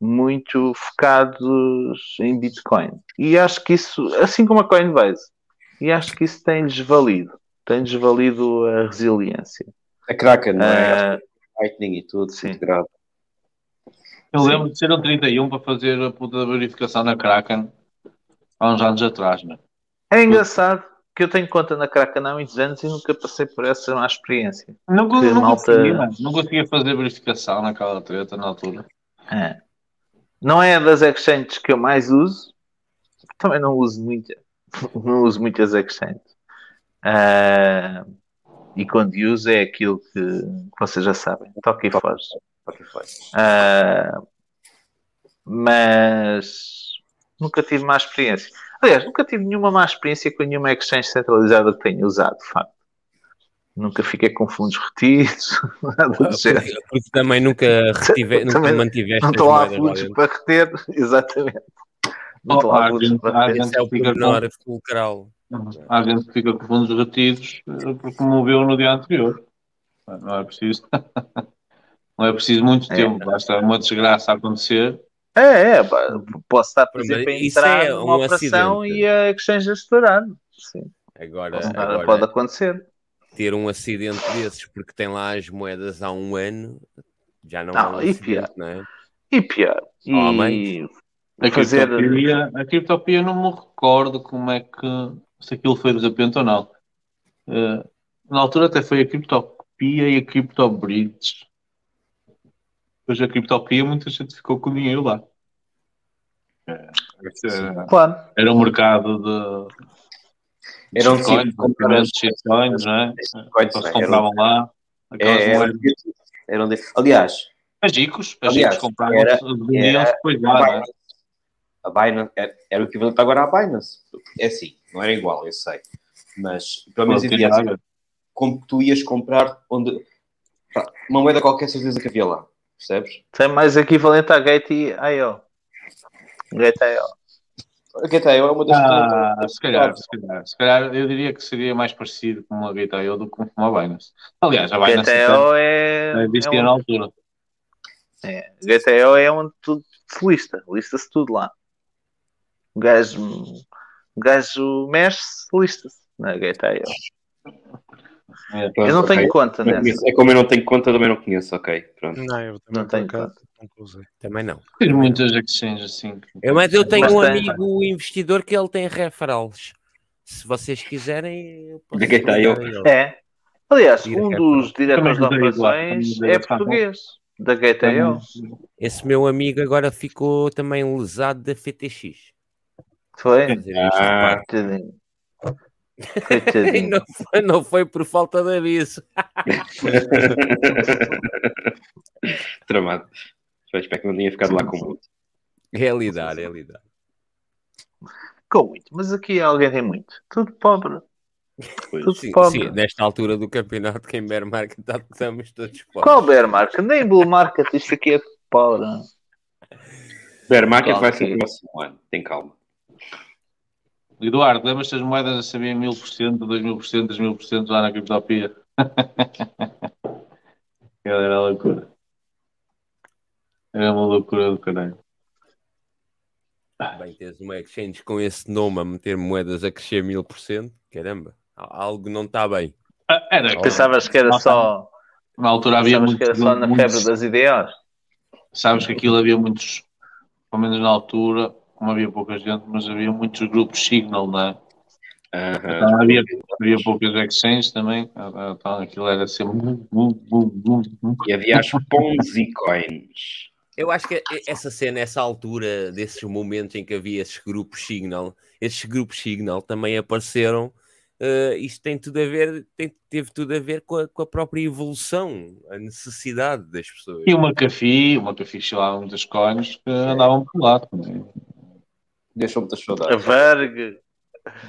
muito focados em Bitcoin. E acho que isso, assim como a Coinbase, e acho que isso tem-lhes valido, tem-lhes valido a resiliência. A Kraken, não é? Ah, Lightning e tudo, integrado. Eu Sim. lembro de ser um 31 para fazer a puta da verificação na Kraken há uns anos atrás, né? é engraçado que eu tenho conta na Kraken há muitos anos e nunca passei por essa má experiência. Não, não, malta- conseguia, mano. não conseguia fazer verificação naquela treta na altura. É. Não é das exchanges que eu mais uso. Também não uso muita. Não uso muitas exchanges. Ah, e quando uso é aquilo que, que vocês já sabem. Toque e foge. Ah, mas nunca tive má experiência. Aliás, nunca tive nenhuma má experiência com nenhuma exchange centralizada que tenha usado, de facto. Nunca fiquei com fundos retidos, *laughs* nada do género. Porque, porque também nunca, retive, nunca Também mantiveste *laughs* Não estão lá lá fundos dentro. para reter, exatamente. Não Oh, estão lá há fundos para reter. Esse é o pormenor com- fulcral. Há gente que fica com fundos retidos eh, porque moveu no dia anterior. Não é preciso. *laughs* Não é preciso muito É. tempo, basta uma desgraça acontecer. É, é, posso estar, por exemplo, a entrar é numa um operação acidente. e a exchange a estourar. Sim, Agora, pode, agora pode acontecer. ter um acidente desses porque tem lá as moedas há um ano já não, Não, é um e acidente, pior. não é? E pior, e Homem. A fazer. criptopia, a criptopia não me recordo como é que se aquilo foi de repente ou não. Eh, na altura até foi a criptopia e a criptobridge. Depois a criptopia muita gente ficou com dinheiro lá. Era, Claro, era um mercado de Era um tipo de comprar primeiros shitcoins, não é? é? compravam lá. É, era, moedas. era um de- Aliás, Aliás, agicos compravam era- vendiam-se era depois a lá, é? A Binance era, era o equivalente agora à Binance. É assim, não era igual, eu sei. Mas pelo menos havia assim, como tu ias comprar onde uma moeda qualquer certeza que havia lá. Percebes? tem mais equivalente à Gate.io. Gate.io. A GTO é uma das Ah, se calhar, se calhar, se calhar eu diria que seria mais parecido com uma GTO do que com uma Binance. Aliás, a Binance até é. existia é na onde, altura. é, GTO é onde tudo se lista. Lista-se tudo lá. O gajo, o gajo mexe-se, lista-se na GTO. É, Eu não tenho Ok. conta Não conheço. É como eu não tenho conta, também não conheço, ok. Pronto. Não, eu também Não tenho conta. usei. Também não. Fiz muitas exchanges assim. Eu, mas eu tenho um Bastante. amigo investidor que ele tem referrals. Se vocês quiserem, eu posso De quem está eu? É. Aliás, um é dos diretores de operações é português, da GTO. Esse meu amigo agora ficou também lesado da FTX. Foi? Dizer, Ah. Coitadinho. *laughs* não, foi, não foi por falta de aviso. *laughs* Tramado. Só espero que não tinha ficado lá com muito. É lidar, é lidar. Com muito. Mas aqui alguém tem muito. Tudo pobre. Tudo Sim, pobre. sim, nesta altura do campeonato, quem bear market tá, estamos todos pobres. Qual bear market? Nem bull market, isto aqui é pobre. Bear market Claro vai ser no próximo ano. Tem calma. Eduardo, lembras-te das moedas a saber 1000%, 2000%, 3000% lá na criptopia? Aquela *laughs* era loucura. Era uma loucura do caralho. Bem, tens uma exchange com esse nome a meter moedas a crescer mil por cento, caramba, a- algo não está bem. Ah, Era, Pensavas que era só. Na altura havia Pensavas que era muitos- só na muitos- febre das ideias? Sabes que aquilo havia muitos, pelo menos na altura, como havia pouca gente, mas havia muitos grupos Signal, não é? Então, havia, havia poucas exchanges também, então aquilo era sempre. E havia as Ponzi Coins. Eu acho que essa cena, essa altura desses momentos em que havia esses grupos Signal, esses grupos Signal também apareceram. eh, isto tem tudo a ver, tem- teve tudo a ver com a, com a própria evolução, a necessidade das pessoas. E uma café, uma café lá muitas coins que andavam por lá também. Deixou muitas A saudades. Verg.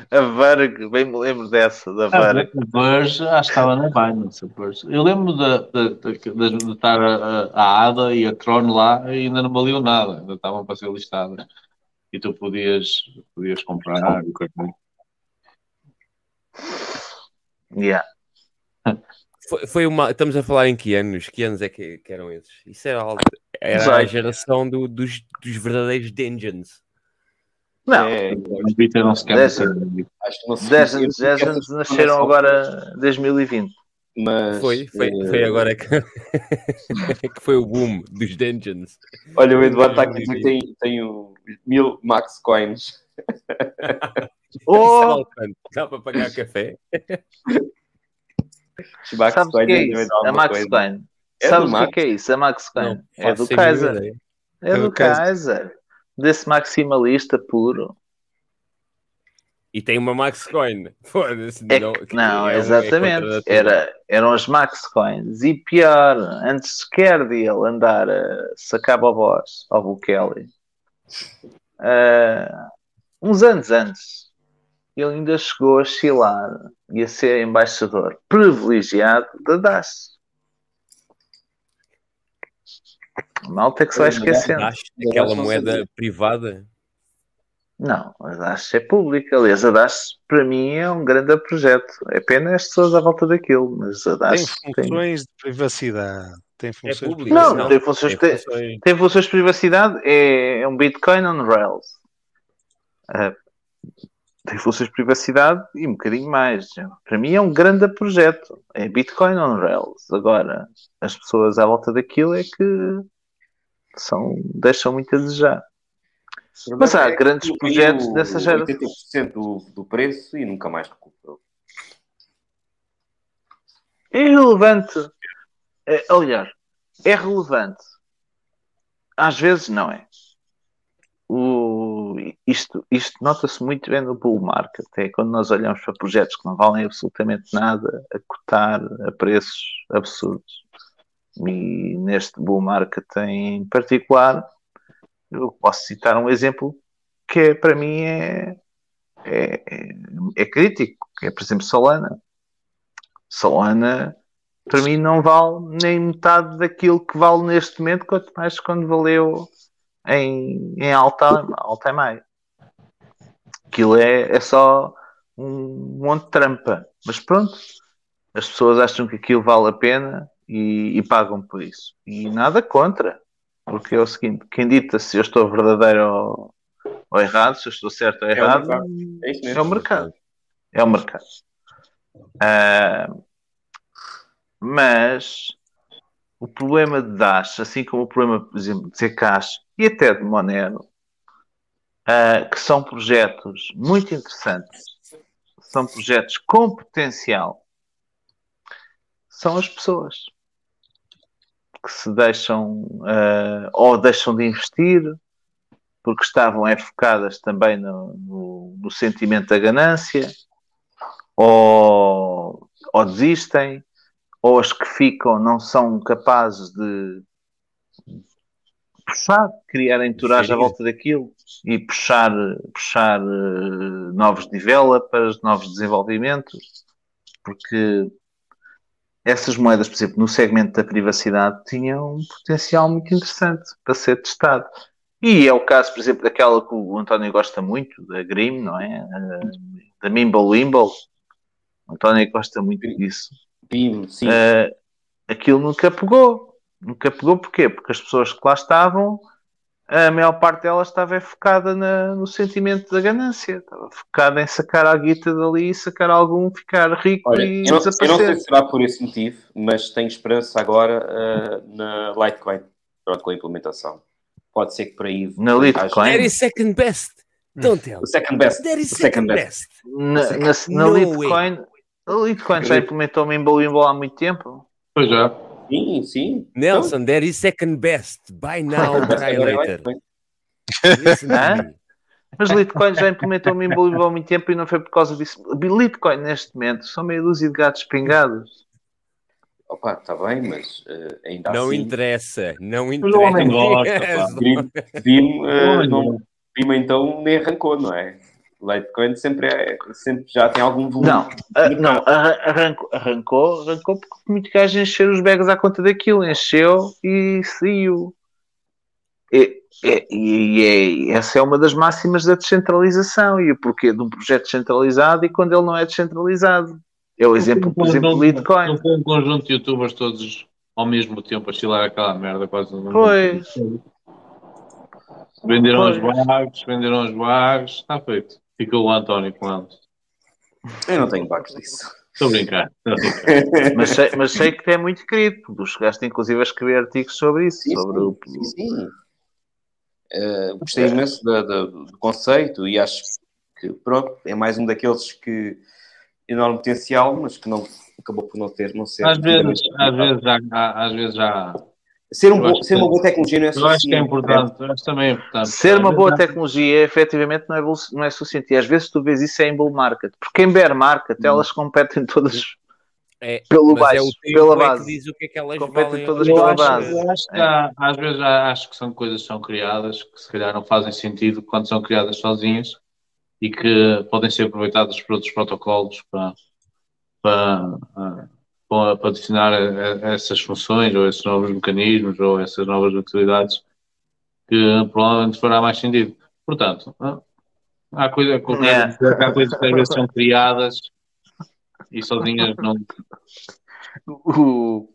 A Verg, bem me lembro dessa, da A Verg. Verge, acho que estava na Binance. a Verge. Eu lembro de, de, de, de- de estar a, a Ada e a Tron lá e ainda não valiam nada, ainda estavam para ser listadas. E tu podias, podias comprar coisa. Yeah. *laughs* Foi, foi uma. Estamos a falar em que anos? Que anos é que, que eram esses? Isso era, era a geração do- dos, dos verdadeiros dungeons. Não, É, Os Twitter não se quer Dez- meter. acho que não se 10 eu anos, não 10 quero anos essa nasceram agora em 2020. Mas, Foi, foi, eh, foi agora que, *laughs* que foi o boom dos dungeons. Olha, o Eduardo está aqui que tem, tem o mil Max Coins. *laughs* Oh, Só quanto? Dá para pagar café? Max sabes o Coins que é isso? A Max coisa. Coin. É Sabes do o que é Max? que é isso? A Max Coin. Não, É do Kaiser. É É do do Kaiser. Desse maximalista puro. E tem uma Max Coin. *laughs* Foda-se. É, não, é um- é exatamente. natureza. Era, eram as Max Coins. E pior, antes sequer de ele andar a sacar bobós ao Bukele, ah, uns anos antes, ele ainda chegou a chilar e a ser embaixador privilegiado da DAS. A Malta é que se vai esquecendo. Dash, aquela moeda privada. Não, a DAS é pública. Aliás, a DAS para mim é um grande projeto. É pena as pessoas à volta daquilo, mas a Tem DAS tem. funções de privacidade. Tem funções de público, Não, privacidade. não tem funções, tem, funções. tem funções de privacidade. É, é um Bitcoin on Rails. Ah, tem funções de privacidade e um bocadinho mais. Para mim é um grande projeto. É Bitcoin on Rails. Agora, as pessoas à volta daquilo é que são, deixam muito a desejar. Mas há É grandes projetos dessa geração. 80% do, do preço e nunca mais recuperou. É relevante. É, aliás, é relevante. Às vezes não é. Isto isto nota-se muito bem no bull market. É quando nós olhamos para projetos que não valem absolutamente nada a cotar a preços absurdos. E neste bull market em particular, eu posso citar um exemplo que é, para mim é, é, é, é crítico, que é, por exemplo, Solana. Solana, para mim, não vale nem metade daquilo que vale neste momento, quanto mais quando valeu em, em alta, alta. Aquilo é, é só um monte de trampa. Mas pronto, as pessoas acham que aquilo vale a pena e, e pagam por isso. E nada contra. Porque é o seguinte, quem dita se eu estou verdadeiro ou, ou errado, se eu estou certo ou É o errado, mercado. É mesmo. é o mercado. É o mercado. Ah, mas o problema de Dash, assim como o problema, por exemplo, de Zcash e até de Monero, ah, que são projetos muito interessantes, são projetos com potencial, são as pessoas que se deixam ah, ou deixam de investir porque estavam é, focadas também no, no, no sentimento da ganância, ou, ou desistem, ou as que ficam não são capazes de, puxar, criar entourage à volta daquilo e puxar, puxar eh, novos developers, novos desenvolvimentos, porque essas moedas, por exemplo, no segmento da privacidade, tinham um potencial muito interessante para ser testado. E é o caso, por exemplo, daquela que o António gosta muito, da Grim, não é? Eh, Da Mimble Wimble. O António gosta muito disso. Bim, sim. Eh, aquilo nunca pegou. Nunca pegou porquê? Porque as pessoas que lá estavam, a maior parte delas estava focada na- no sentimento da ganância. Estava focada em sacar a guita dali, sacar algum, ficar rico Olha, e eu não, eu não sei desaparecer. se será por esse motivo, mas tenho esperança agora ah, na Litecoin, pronto, com a implementação. Pode ser que por aí. Na Litecoin? That is second best. Don't tell. O second best. That is O second second best. best. Na, na, na Litecoin, a Litecoin já implementou o Mimble Wimble há muito tempo. Pois já. Sim, sim. Nelson, that is second best. Buy now, *laughs* é later. Listen to. Mas Litecoin já implementou o Mimble há muito tempo e não foi por causa disso. Litecoin, neste momento, são meia dúzia de gatos pingados. Opa, está bem, mas ah, ainda Não assim. interessa, não interessa. Olha. *laughs* não, Bim então nem arrancou, não é? Litecoin sempre, é, sempre já tem algum volume. Não, ah, não arran- arrancou, arrancou, arrancou porque muito gajo encheu os bags à conta daquilo, encheu e saiu. E, e- e é- essa é uma das máximas da descentralização e o porquê de um projeto descentralizado e quando ele não é descentralizado. É o exemplo, por exemplo, do Bitcoin. Não um conjunto de youtubers todos ao mesmo tempo a estilar aquela merda quase. no- Pois. Venderam Pois. os bugs, venderam os bugs, está feito. Ficou o António com eles. Eu não tenho bugs disso. Estou a brincar. *laughs* Mas sei, mas sei que é muito querido. Tu chegaste inclusive a escrever artigos sobre isso, Sim, sobre sim, o, sim, sim. Eh, gostei imenso da- da- do conceito e acho que pronto, é mais um daqueles que enorme potencial, mas que não acabou por não ter, não ser. Às vezes, às vezes já, há- às vezes já. Ser, um bo- ser uma boa tecnologia não é Eu acho que é suficiente. importante, eu acho que também é importante. Ser uma boa tecnologia, efetivamente, não é, não é suficiente. E às vezes tu vês isso é em bull market. Porque em bear market elas competem todas É, pelo mas baixo, é o pela é que base. diz o que é que elas Competem valem. todas Eu pela acho, base. eu acho que há- às vezes há- acho que são coisas que são criadas que se calhar não fazem sentido quando são criadas sozinhas e que podem ser aproveitadas por outros protocolos para, para, a- essas funções ou esses novos mecanismos ou essas novas utilidades que provavelmente fará mais sentido. Portanto, ah, há, coisa, há coisas que às vezes são criadas e sozinhas não O...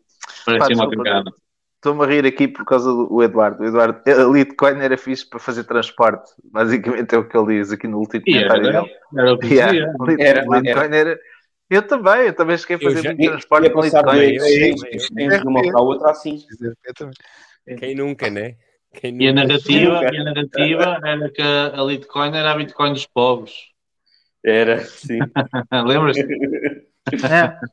parecem Pá, uma cagada. Estou-me a rir aqui por causa do Eduardo. O Eduardo, a Litecoin era fixe para fazer transporte. Basicamente é o que ele diz aqui no último comentário era, dele. era o que Yeah. dizia. Lit- Era, Litecoin era. Eu também, eu também cheguei a Eu fazer muito transporte com de uma para a outra assim. Quem nunca, né? Quem E a nunca? narrativa, e a narrativa era que a Litecoin era a Bitcoin dos pobres. Era, sim. *laughs* Lembras-te? *laughs*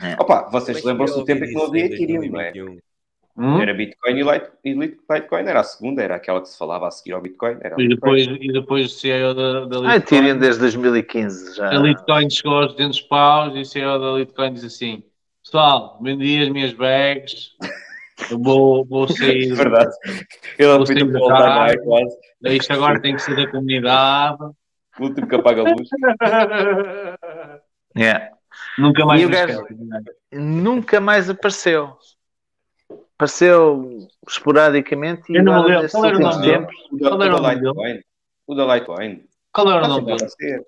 É. Opa, vocês é lembram-se eu do tempo em que em Ethereum, não é? 2021? Hum? Era Bitcoin e, Lite, e Lite- Litecoin era a segunda, era aquela que se falava a seguir ao Bitcoin. E depois, e depois o CEO da, da Ah, Ethereum Litecoin. desde 2015 já. A Litecoin chegou aos 200 paus e o CEO da Litecoin diz assim: Pessoal, vendi as minhas bags, *laughs* eu vou, vou sair. Verdade. Ele Vou sair da casa. Quase. Isto agora tem que ser da comunidade. O último que apaga a luz. *laughs* Yeah. Nunca mais E gajo-. Nunca mais apareceu. Apareceu esporadicamente e Eu não agora lembro. Qual era o nome dele? tempos. O da, Qual o era da o nome dele? Litecoin. O da Litecoin. Qual era o Ah, nome dele?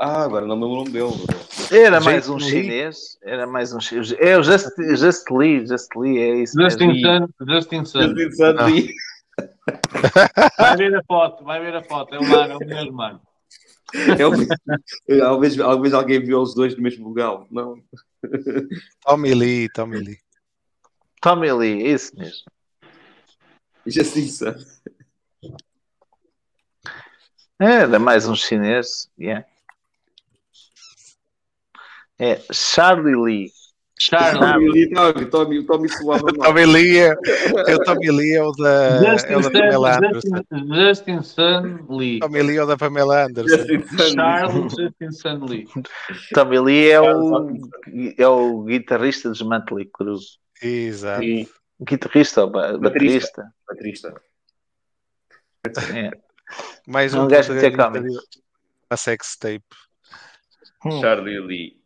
Ah, agora não me lembro dele. Era mais um Lee? chinês. Era mais um chinês. É o Just, Just Lee. Just Lee, é isso. Justin. Sun. Justin Sun. Justin Sandy. Vai ver a foto, vai ver a foto. É o mano, é o mesmo mano. É o- Talvez talvez alguém viu os dois no mesmo lugar. Não. Tommy Lee, Tommy Lee. Tommy Lee, é isso mesmo. Justin Sandy. Era mais um chinês. Yeah. É Charlie Lee. Charlie. Tommy Lee, Tommy, Tommy, Tommy suava *laughs* Tommy Lee é, é o Tommy Lee é o da, é Justin o da Pamela Sun, Anderson. Justin, Justin Sun Lee. Tommy Lee é o da Pamela Anderson. Justin Sandy. Charles Justin Sun Lee. *laughs* Tommy Lee é o, é o guitarrista dos Mötley Crue. Exato. Sim. Guitarrista ou ba- baterista? Baterista. É. Mais um gajo cómics. de uma sex tape. Hum. Charlie Lee.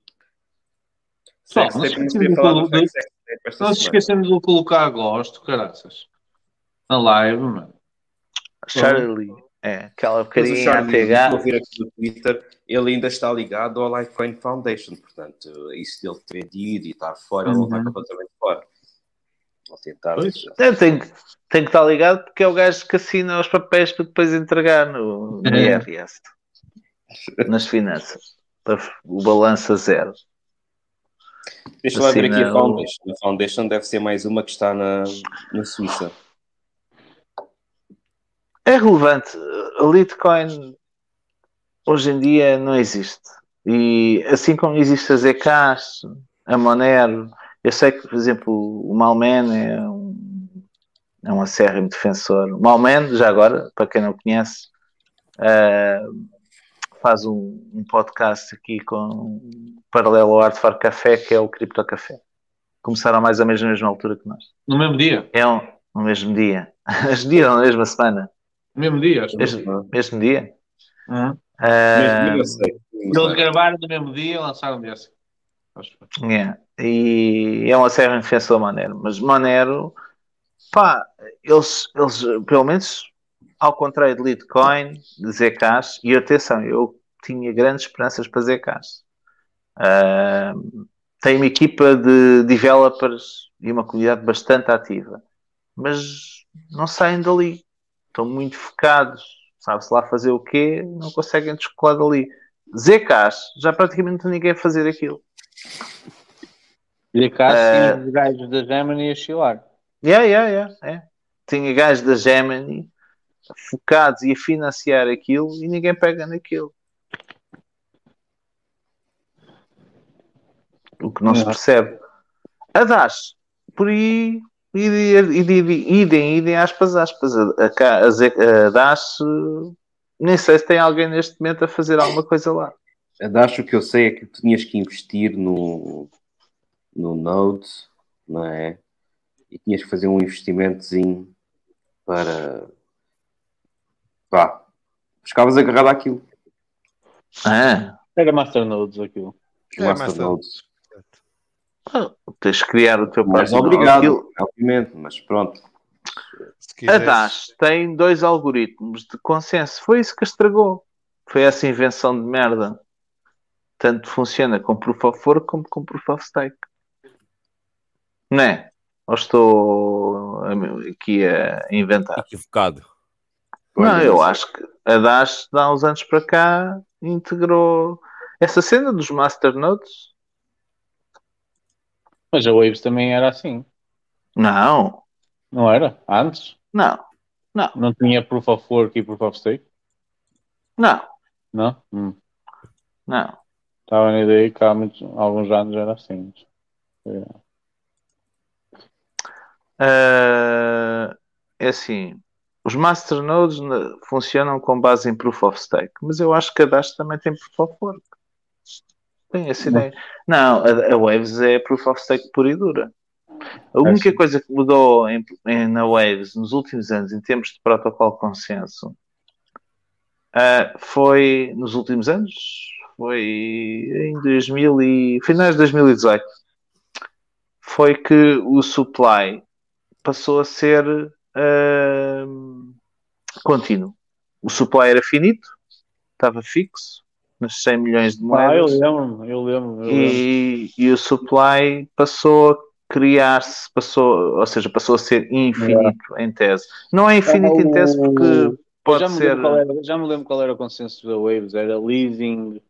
Sex tape, de falar do colo- sex tape semana. esquecemos de colocar gosto, caraças. Na live, mano. Charlie. É, aquela bocadinha a Lee, pegar. a ver aqui no Twitter, ele ainda está ligado ao Litecoin Foundation, portanto, isso dele ter vendido e estar fora, ele não está Uhum. completamente fora. Vou tentar. Eu tenho, que- tenho que estar ligado porque é o gajo que assina os papéis para depois entregar no, no É. IRS. Nas finanças. Para o balanço a zero. Deixa eu ver aqui a Foundation. A Foundation deve ser mais uma que está na, na Suíça. É relevante. A Litecoin hoje em dia não existe. E assim como existe a Zcash, a Monero, eu sei que, por exemplo, o Malman é um, é um acérrimo defensor. O Malman, já agora, para quem não conhece, ah, faz um, um podcast aqui com paralelo ao Art for Café, que é o Cripto Café. Começaram mais ou menos na mesma altura que nós. No mesmo dia. É um, no mesmo dia. *laughs* Mesmo dia ou na mesma semana? No mesmo dia, acho. Mesmo, mesmo dia? Uhum. Mesmo, eu sei. Eles gravaram no mesmo dia e lançaram no dia e é uma série defensor Monero, mas Monero, pá, eles, eles, pelo menos, ao contrário de Litecoin, de Zcash, e atenção, eu tinha grandes esperanças para Zcash. Ah, tem uma equipa de developers e uma comunidade bastante ativa, mas não saem dali, estão muito focados, sabe-se lá fazer o quê, não conseguem descolar dali. Zcash, já praticamente ninguém a fazer aquilo. E cá tinha os gajos da Gemini a chilar. Yeah, yeah, yeah, é. Tinha gajos da Gemini focados e a financiar aquilo e ninguém pega naquilo. O que não se percebe. A Dash, por aí, idem, idem, aspas, aspas. A, a, a, Ze- a Dash, nem sei se tem alguém neste momento a fazer alguma coisa lá. A Dash, o que eu sei é que tu tinhas que investir no, no Node, não é? E tinhas que fazer um investimentozinho para. Pá, ficavas agarrado àquilo. Ah, Era Masternodes aquilo. Os Masternodes. tens que criar o teu Mas obrigado, aquilo- obviamente, mas pronto. A Dash tem dois algoritmos de consenso. Foi isso que a estragou. Foi essa invenção de merda. Tanto funciona com Proof of Work como com Proof of Stake. Não é? Ou estou aqui a inventar? Equivocado. Não, eu acho que a Dash, há uns anos para cá, integrou essa cena dos masternodes. Mas a Waves também era assim. Não, Não era? Antes? não, não, Não tinha Proof of Work e Proof of Stake? não, Não? Hum. não. Estava na ideia que há muitos, alguns anos era assim. É. Ah, é assim, os masternodes funcionam com base em Proof of Stake, mas eu acho que a Dash também tem Proof of Work. Tem essa ideia. Não, a, a Waves é Proof of Stake pura e dura. A única coisa que mudou em- em- na Waves nos últimos anos, em termos de protocolo consenso, ah, foi nos últimos anos, foi em 2000 e, finais de 2018, foi que o supply passou a ser ahm, contínuo. O supply era finito, estava fixo, nas 100 milhões de Ah, eu moedas, lembro, eu lembro. Eu lembro. e, e o supply passou a criar-se, passou, ou seja, passou a ser infinito em tese. Não é infinito em tese porque pode já ser. era, já me lembro qual era o consenso da Waves. Era leasing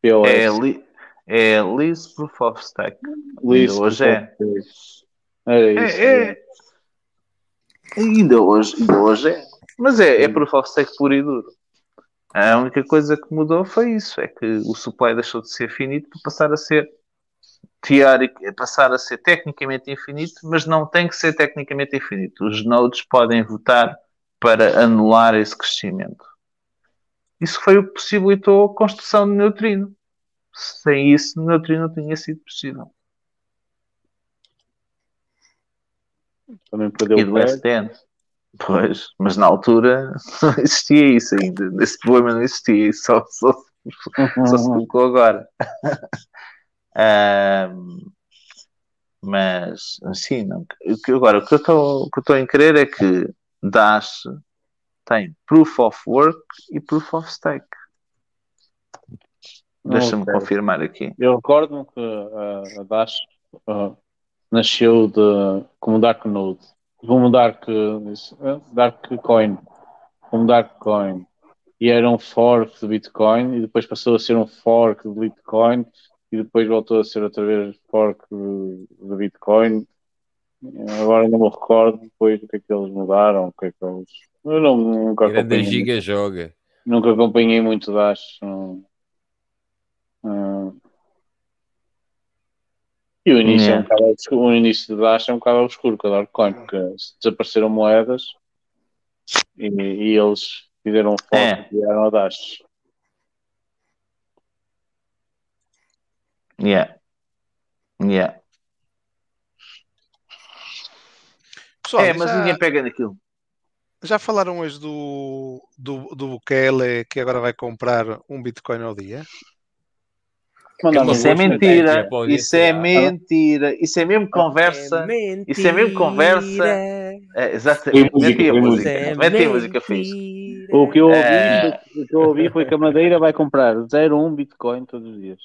POS. É, li, é Lease Proof of Stake. Lease hoje é. Era isso. É, é. Ainda hoje, ainda hoje é. Mas é, é Proof of Stake puro e duro. A única coisa que mudou foi isso: é que o supply deixou de ser finito para passar a ser teórico, passar a ser tecnicamente infinito, mas não tem que ser tecnicamente infinito. Os nodes podem votar para anular esse crescimento. Isso foi o que possibilitou a construção de neutrino. Sem isso, neutrino não tinha sido possível. Também perdeu e do. West End. Pois, mas na altura *laughs* não existia isso ainda. Esse problema não existia, isso só, só, só se *laughs* colocou agora. Ahm, mas, sim, não, agora o que eu estou em querer é que Dash tem Proof of Work e Proof of Stake. Deixa-me confirmar aqui. Eu recordo-me que uh, a Dash uh, nasceu de, como Dark Node, como Dark, uh, Dark Coin, como Dark Coin, e era um fork de Bitcoin, e depois passou a ser um fork de Bitcoin, e depois voltou a ser outra vez fork de, Bitcoin. Agora não me recordo depois o que é que eles mudaram, o que é que eles. Eu não, nunca Grande acompanhei. giga joga. Nunca acompanhei muito Dash. não. Ah. E o início, é um Yeah. bocado obscuro, o início de Dash é um bocado obscuro com a Darkcoin, porque desapareceram moedas e, e eles fizeram um foco É. e criaram a Dash. Yeah. Yeah. Pessoal, é, mas já- ninguém pega naquilo. Já falaram hoje do, do, do Bukele que agora vai comprar um Bitcoin ao dia? Isso é mentira, isso é mentira, isso é mesmo conversa, isso é mesmo conversa. É, exatamente, aí a música, aí a música fixe. O que eu ouvi, É. foi, o que eu ouvi foi que a Madeira vai comprar 0,1 Bitcoin todos os dias.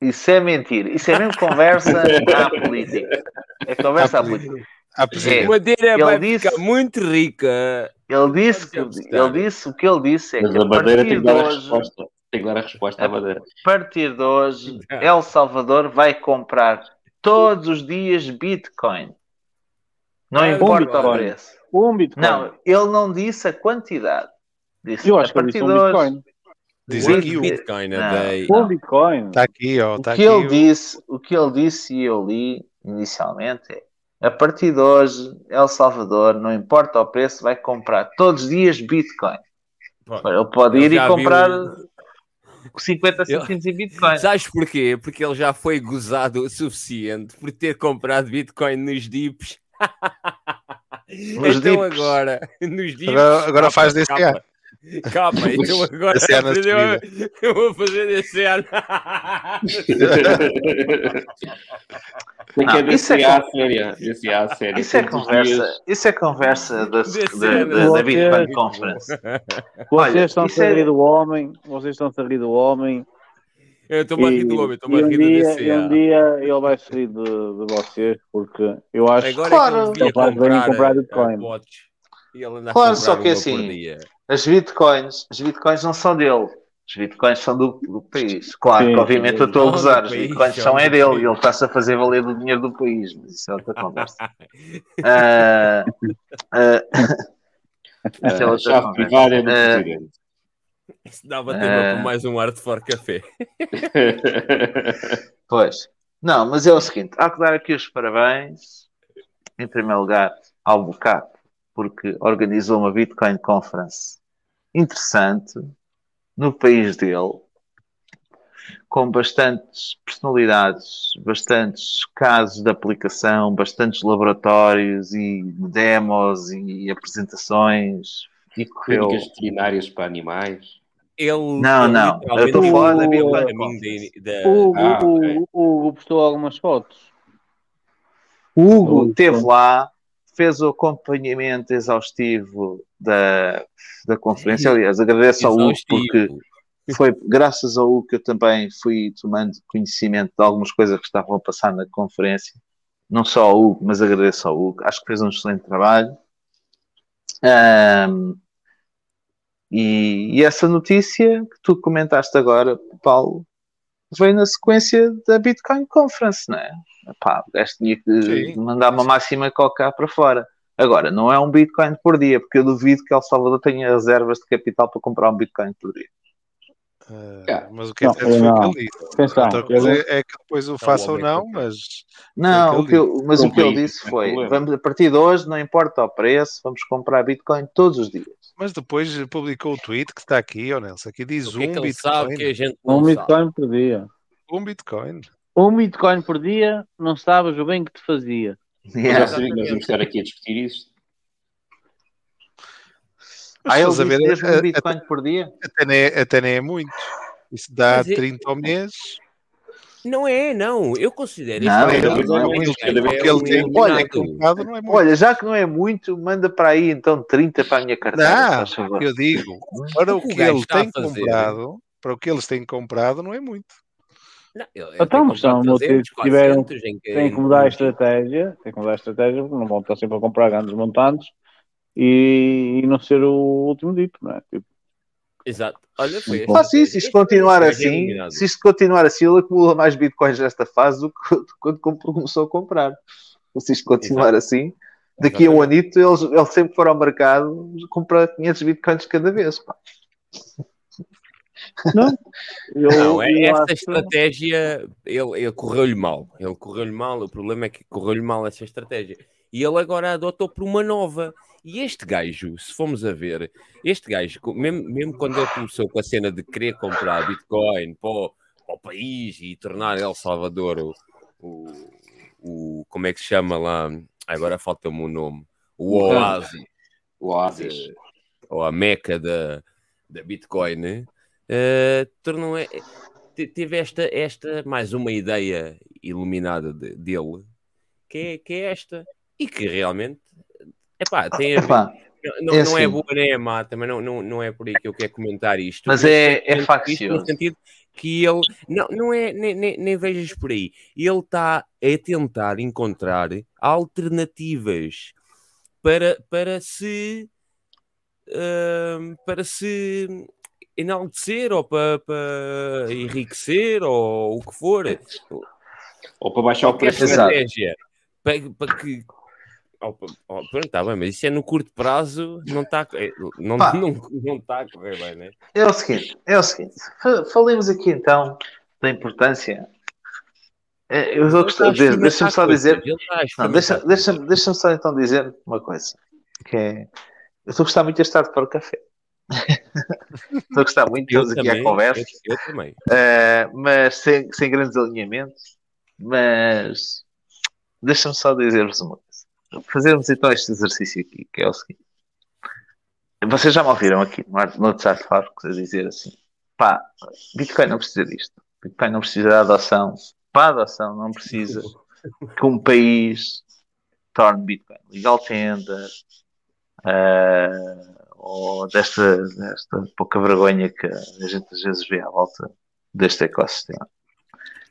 Isso é mentira, isso é mesmo conversa à política. É conversa à política. É, Madeira vai disse- ficar muito rica. Ele disse, que, ele disse, o que ele disse é Mas que a a Madeira partir tem que de dar a hoje, resposta. Que dar a resposta à Madeira. a partir de hoje, El Salvador vai comprar todos os dias Bitcoin. Não Ah, importa um o preço. Um Bitcoin. Não, ele não disse a quantidade. Disse Eu acho a que ele disse um hoje. Bitcoin. Diz aqui o- Bitcoin Não, day. Um Bitcoin. Está aqui, ó. O Está que aqui. ele o- disse, o que ele disse e eu li inicialmente é a partir de hoje, El Salvador, não importa o preço, vai comprar todos os dias Bitcoin. Ele pode ir e comprar viu- 50 centimos em Bitcoin. Sabes porquê? Porque ele já foi gozado o suficiente por ter comprado Bitcoin nos dips. *laughs* Nos então dips. agora, nos dips. Agora- agora faz desse capa. ano. Capa, então agora Desse ano a aprendeu a- *laughs* eu vou fazer desse ano. Tem que Não, é é con- séria. Isso é os conversa, isso é conversa da, da, ano. da, da Bitcoin Vocês- *laughs* Conference. Vocês Olha, estão isso a rir é, do homem, vocês estão a rir do homem. Eu estou-me a rir do homem, estou-me a um rir do dia, DCA. e um dia ele vai se rir de, de vocês, porque eu acho Agora Claro. é que ele em comprar, comprar Bitcoin. E a Claro, só que assim, por dia. As Bitcoins, as Bitcoins não são dele. Os Bitcoins são do, do país. Claro Sim, que obviamente eu estou a gozar. Os Bitcoins são são é dele e ele está-se a fazer valer do dinheiro do país. Mas isso é outra *laughs* conversa. Ah, ah, *laughs* isso é Ah, outra chave conversa. privada é do Ah, presidente. Isso dava tema para mais um Art for Café. *laughs* Pois. Não, mas é o seguinte: há que dar aqui os parabéns, em primeiro lugar, ao Bocap, porque organizou uma Bitcoin Conference interessante no país dele, com bastantes personalidades, bastantes casos de aplicação, bastantes laboratórios e demos e apresentações. E correu. Clínicas veterinárias para animais. Ele, Não, não, eu estou a falar da Bitcoin o da- Hugo, Ah, Hugo postou algumas fotos. O Hugo sim. lá, fez o acompanhamento exaustivo da, da conferência. Aliás, agradeço ao Hugo porque foi graças ao Hugo que eu também fui tomando conhecimento de algumas coisas que estavam a passar na conferência. Não só ao Hugo, mas agradeço ao Hugo. Acho que fez um excelente trabalho. Ahm, e, e essa notícia que tu comentaste agora, Paulo, veio na sequência da Bitcoin Conference, não é? Epá, o gajo tinha que Sim. mandar uma máxima coca para fora. Agora, não é um Bitcoin por dia, porque eu duvido que El Salvador tenha reservas de capital para comprar um Bitcoin por dia. Ah, Yeah. mas o que é Não, certo foi não. que ele disse. Atenção, Outra coisa ele- é que depois o É faça ou homem não, que- mas Não, Foi o que que eu- mas o que ele disse não é foi: problema. vamos, a partir de hoje, não importa o preço, vamos comprar Bitcoin todos os dias. Mas depois publicou o tweet que está aqui, ó Nelson. Aqui diz O que é um que ele sabe que a Bitcoin. gente não Um sabe? Bitcoin por dia. Um Bitcoin. Um Bitcoin por dia, não sabes o bem que te fazia. Yeah. já sabia que nós vamos estar aqui a discutir isto. Ah, ele a ver, mesmo a- a- Bitcoin por dia? Até nem, é- até nem é muito. Isso dá Mas é- 30 ao mês. Não é, não. Eu considero Não, este não, é muito. é tem olha, não é muito. Olha, já que não é muito, manda para aí então 30 para a minha carteira, Não, eu digo, para o O que o que ele tem comprado, para o que eles têm comprado, não é muito. Não, ele- ele Então, tem são comprado motivos 300, que tiveram, 400 em que- têm que mudar a estratégia, têm que mudar a estratégia, porque não vão estar sempre a comprar grandes montantes e, e não ser o último dito, não é? Tipo, Exato. Olha, foi esta Ah, sim, se isto continuar Este é assim, se isto continuar assim, ele acumula mais bitcoins nesta fase do que *laughs* quando com- começou a comprar. Se isto continuar assim, daqui a um anito, ele, ele sempre for ao mercado, compra 500 bitcoins cada vez. pá. não, *laughs* eu, Não, é, eu esta acho- estratégia, ele, ele correu-lhe mal. Ele correu-lhe mal. O problema é que correu-lhe mal essa estratégia. E ele agora adotou por uma nova. E este gajo, se formos a ver, este gajo, mesmo, mesmo quando ele começou com a cena de querer comprar Bitcoin para o, para o país e tornar El Salvador o, o, o- como é que se chama lá? Agora falta-me o nome. O oásis. O Oasis. de- ou a meca da, da Bitcoin, né? eh, tornou, eh, te- teve esta, esta mais uma ideia iluminada de- dele, que é, que é esta, e que realmente epá, tem. Epá, Não, é não é assim. boa nem é má, também não, não, não é por aí que eu quero comentar isto. Mas é- é faccioso. No sentido que ele, não, não é, nem, nem, nem vejas por aí, ele está a tentar encontrar alternativas para, para se hum, para se enaltecer ou para, para enriquecer ou o que for. Ou para baixar o Qualquer preço. estratégia para, para que. Oh, oh, pronto, tá bem, mas isso é no curto prazo, não está não, Pá. não, não tá a correr bem, né? É o seguinte, é o seguinte. fa- Falemos aqui então da importância. É, Eu Ele vou está gostar a de dizer, experimentar deixa-me só dizer. está experimentar deixa, deixa, deixa-me só então dizer uma coisa. Que é. Eu estou a gostar muito deste tarde para o café. *laughs* estou a gostar muito, estamos aqui à também, conversa. eu, eu também. Eh, mas sem, sem grandes alinhamentos. Mas deixa-me só dizer-vos uma. Fazermos então este exercício aqui, que é o seguinte. Vocês já me ouviram aqui no, WhatsApp Farcos a dizer assim: pá, Bitcoin não precisa disto. Bitcoin não precisa da adoção. A adoção, não precisa *laughs* que um país torne Bitcoin legal tender eh, ou desta, desta pouca vergonha que a gente às vezes vê à volta deste ecossistema.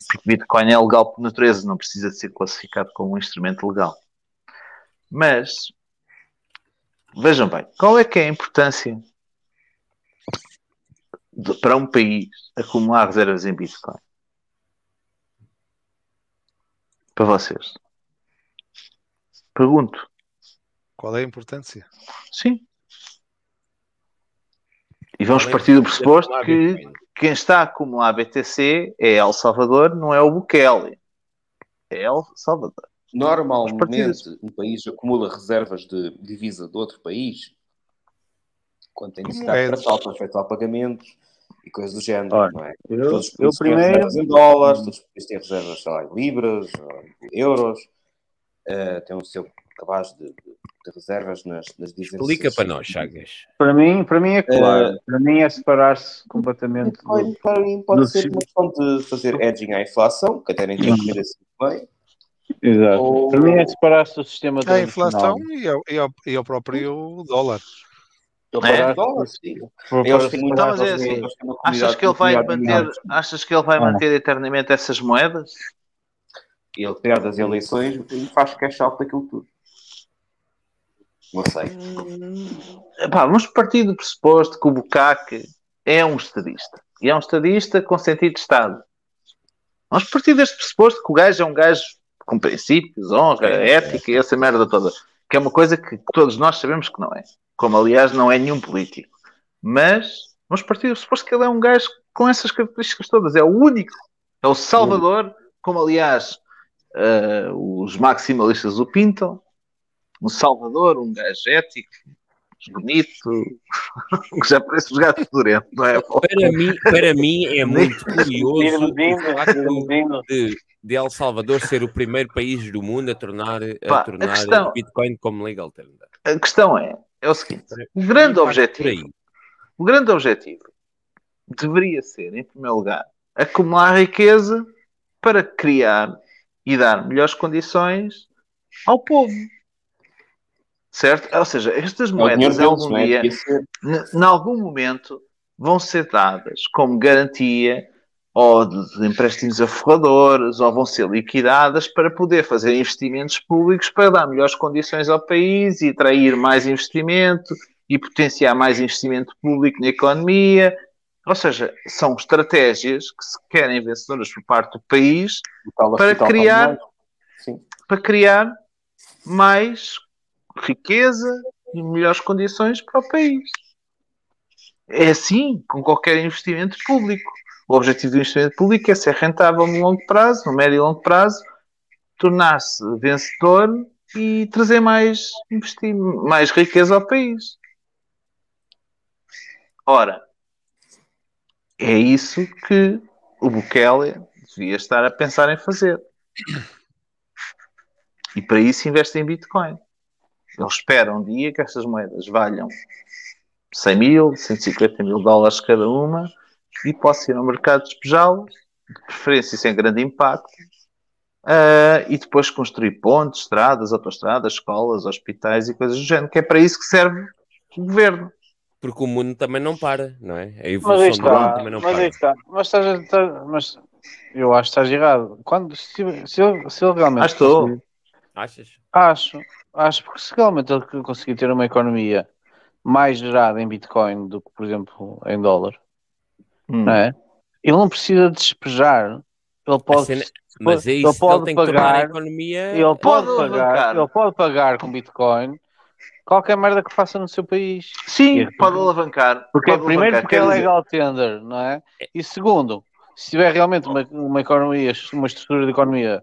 Porque Bitcoin é legal por natureza, não precisa de ser classificado como um instrumento legal. Mas, vejam bem, qual é que é a importância de- para um país acumular reservas em Bitcoin? Para vocês. Pergunto. Qual é a importância? Sim. E vamos é partir do pressuposto que quem está a acumular BTC é El Salvador, não é o Bukele. É El Salvador. Normalmente, um país acumula reservas de divisa de outro país quando tem necessidade é? para tal, para efetuar pagamentos e coisas do género, Olha, não é? eu- todos os países têm primeiro- reservas em dólares, todos os países têm reservas lá, em libras, ou em euros, eh, tem o seu cabaz de, de- de reservas nas, nas divisas. Explica para nós, Chagas. Para mim, para mim é claro. Eh, para mim é separar-se completamente do, para mim, pode do ser uma questão de fazer edging à inflação, que até nem tem que ver assim bem. Exato. Ou- Para mim é separar-se do sistema A tradicional. inflação e ao, e ao, e ao próprio dólar. Ele É? dólar, sim. Por- Eles por- têm muito Então, mas é assim, Achas que ele vai manter, achas que ele vai Ah. manter eternamente essas moedas? Ele criar das eleições e faz cash out daquilo tudo. Não sei. Epá, vamos partir do pressuposto que o Bukake é um estadista. E é um estadista com sentido de Estado. Vamos partir deste pressuposto que o gajo é um gajo com princípios, honra, É, ética e essa merda toda. Que é uma coisa que todos nós sabemos que não é. Como, aliás, não é nenhum político. Mas vamos partir do pressuposto que ele é um gajo com essas características todas. É o único. É o Salvador, como, aliás, eh, os maximalistas o pintam. Um Salvador, um gajo ético, bonito, *laughs* que já parece um gato fedorento, não é? Para mim, para mim é muito curioso *laughs* o facto de de El Salvador ser o primeiro país do mundo a tornar, a Pá, a tornar questão- Bitcoin como legal tender. A questão é, é o seguinte: o grande objetivo, o grande objetivo deveria ser, em primeiro lugar, acumular riqueza para criar e dar melhores condições ao povo. Certo? Ou seja, estas É moedas algum é? dia, em algum momento, vão ser dadas como garantia ou de, empréstimos a forradores, ou vão ser liquidadas para poder fazer investimentos públicos para dar melhores condições ao país e atrair mais investimento e potenciar mais investimento público na economia. Ou seja, são estratégias que se querem vencedoras por parte do país para criar, para criar mais riqueza e melhores condições para o país. É assim com qualquer investimento público. O objetivo do investimento público é ser rentável no longo prazo, no médio e longo prazo, tornar-se vencedor e trazer mais, investi- mais riqueza ao país. Ora, é isso que o Bukele devia estar a pensar em fazer. E para isso investe em Bitcoin. Ele espera um dia que estas moedas valham 100 mil, 150 mil dólares cada uma e possa ir ao mercado despejá-las, de preferência sem grande impacto, ah, e depois construir pontes, estradas, autoestradas, escolas, hospitais e coisas do género, que é para isso que serve o governo. Porque o mundo também não para, não é? A evolução do mundo está, também não mas para. aí está. Mas, estás, mas eu acho que estás errado. Quando, se, se ele, se ele realmente. Estou. conseguir- Achas? Acho, acho, porque se realmente ele conseguir ter uma economia mais gerada em Bitcoin do que, por exemplo, em dólar, Hum. não é? Ele não precisa despejar. Ele pode, cena- mas é ele isso, ele pode tem que tornar a pagar. economia- Ele pode, Pode pagar. alavancar. Ele pode pagar com Bitcoin qualquer merda que faça no seu país. Sim, E- pode alavancar. Porque, pode primeiro, alavancar, porque é quer dizer- legal tender, não é? E segundo, se tiver realmente uma, uma economia, uma estrutura de economia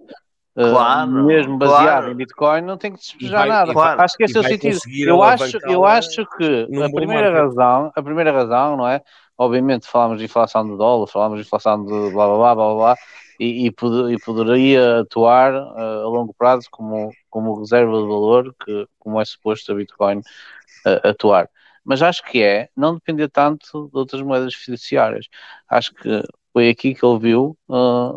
eh, Claro, mesmo baseada claro. em Bitcoin, não tem que despejar vai- nada. vai- acho que esse é o sentido. Eu acho, eu acho que a primeira market. razão, a primeira razão, não é? Obviamente falámos de inflação do dólar, falámos de inflação de blá blá blá blá blá, blá e, e, pod- e poderia atuar eh, a longo prazo como, como reserva de valor, que, como é suposto a Bitcoin eh, atuar. Mas acho que é não depender tanto de outras moedas fiduciárias. Acho que foi aqui que ele viu ah,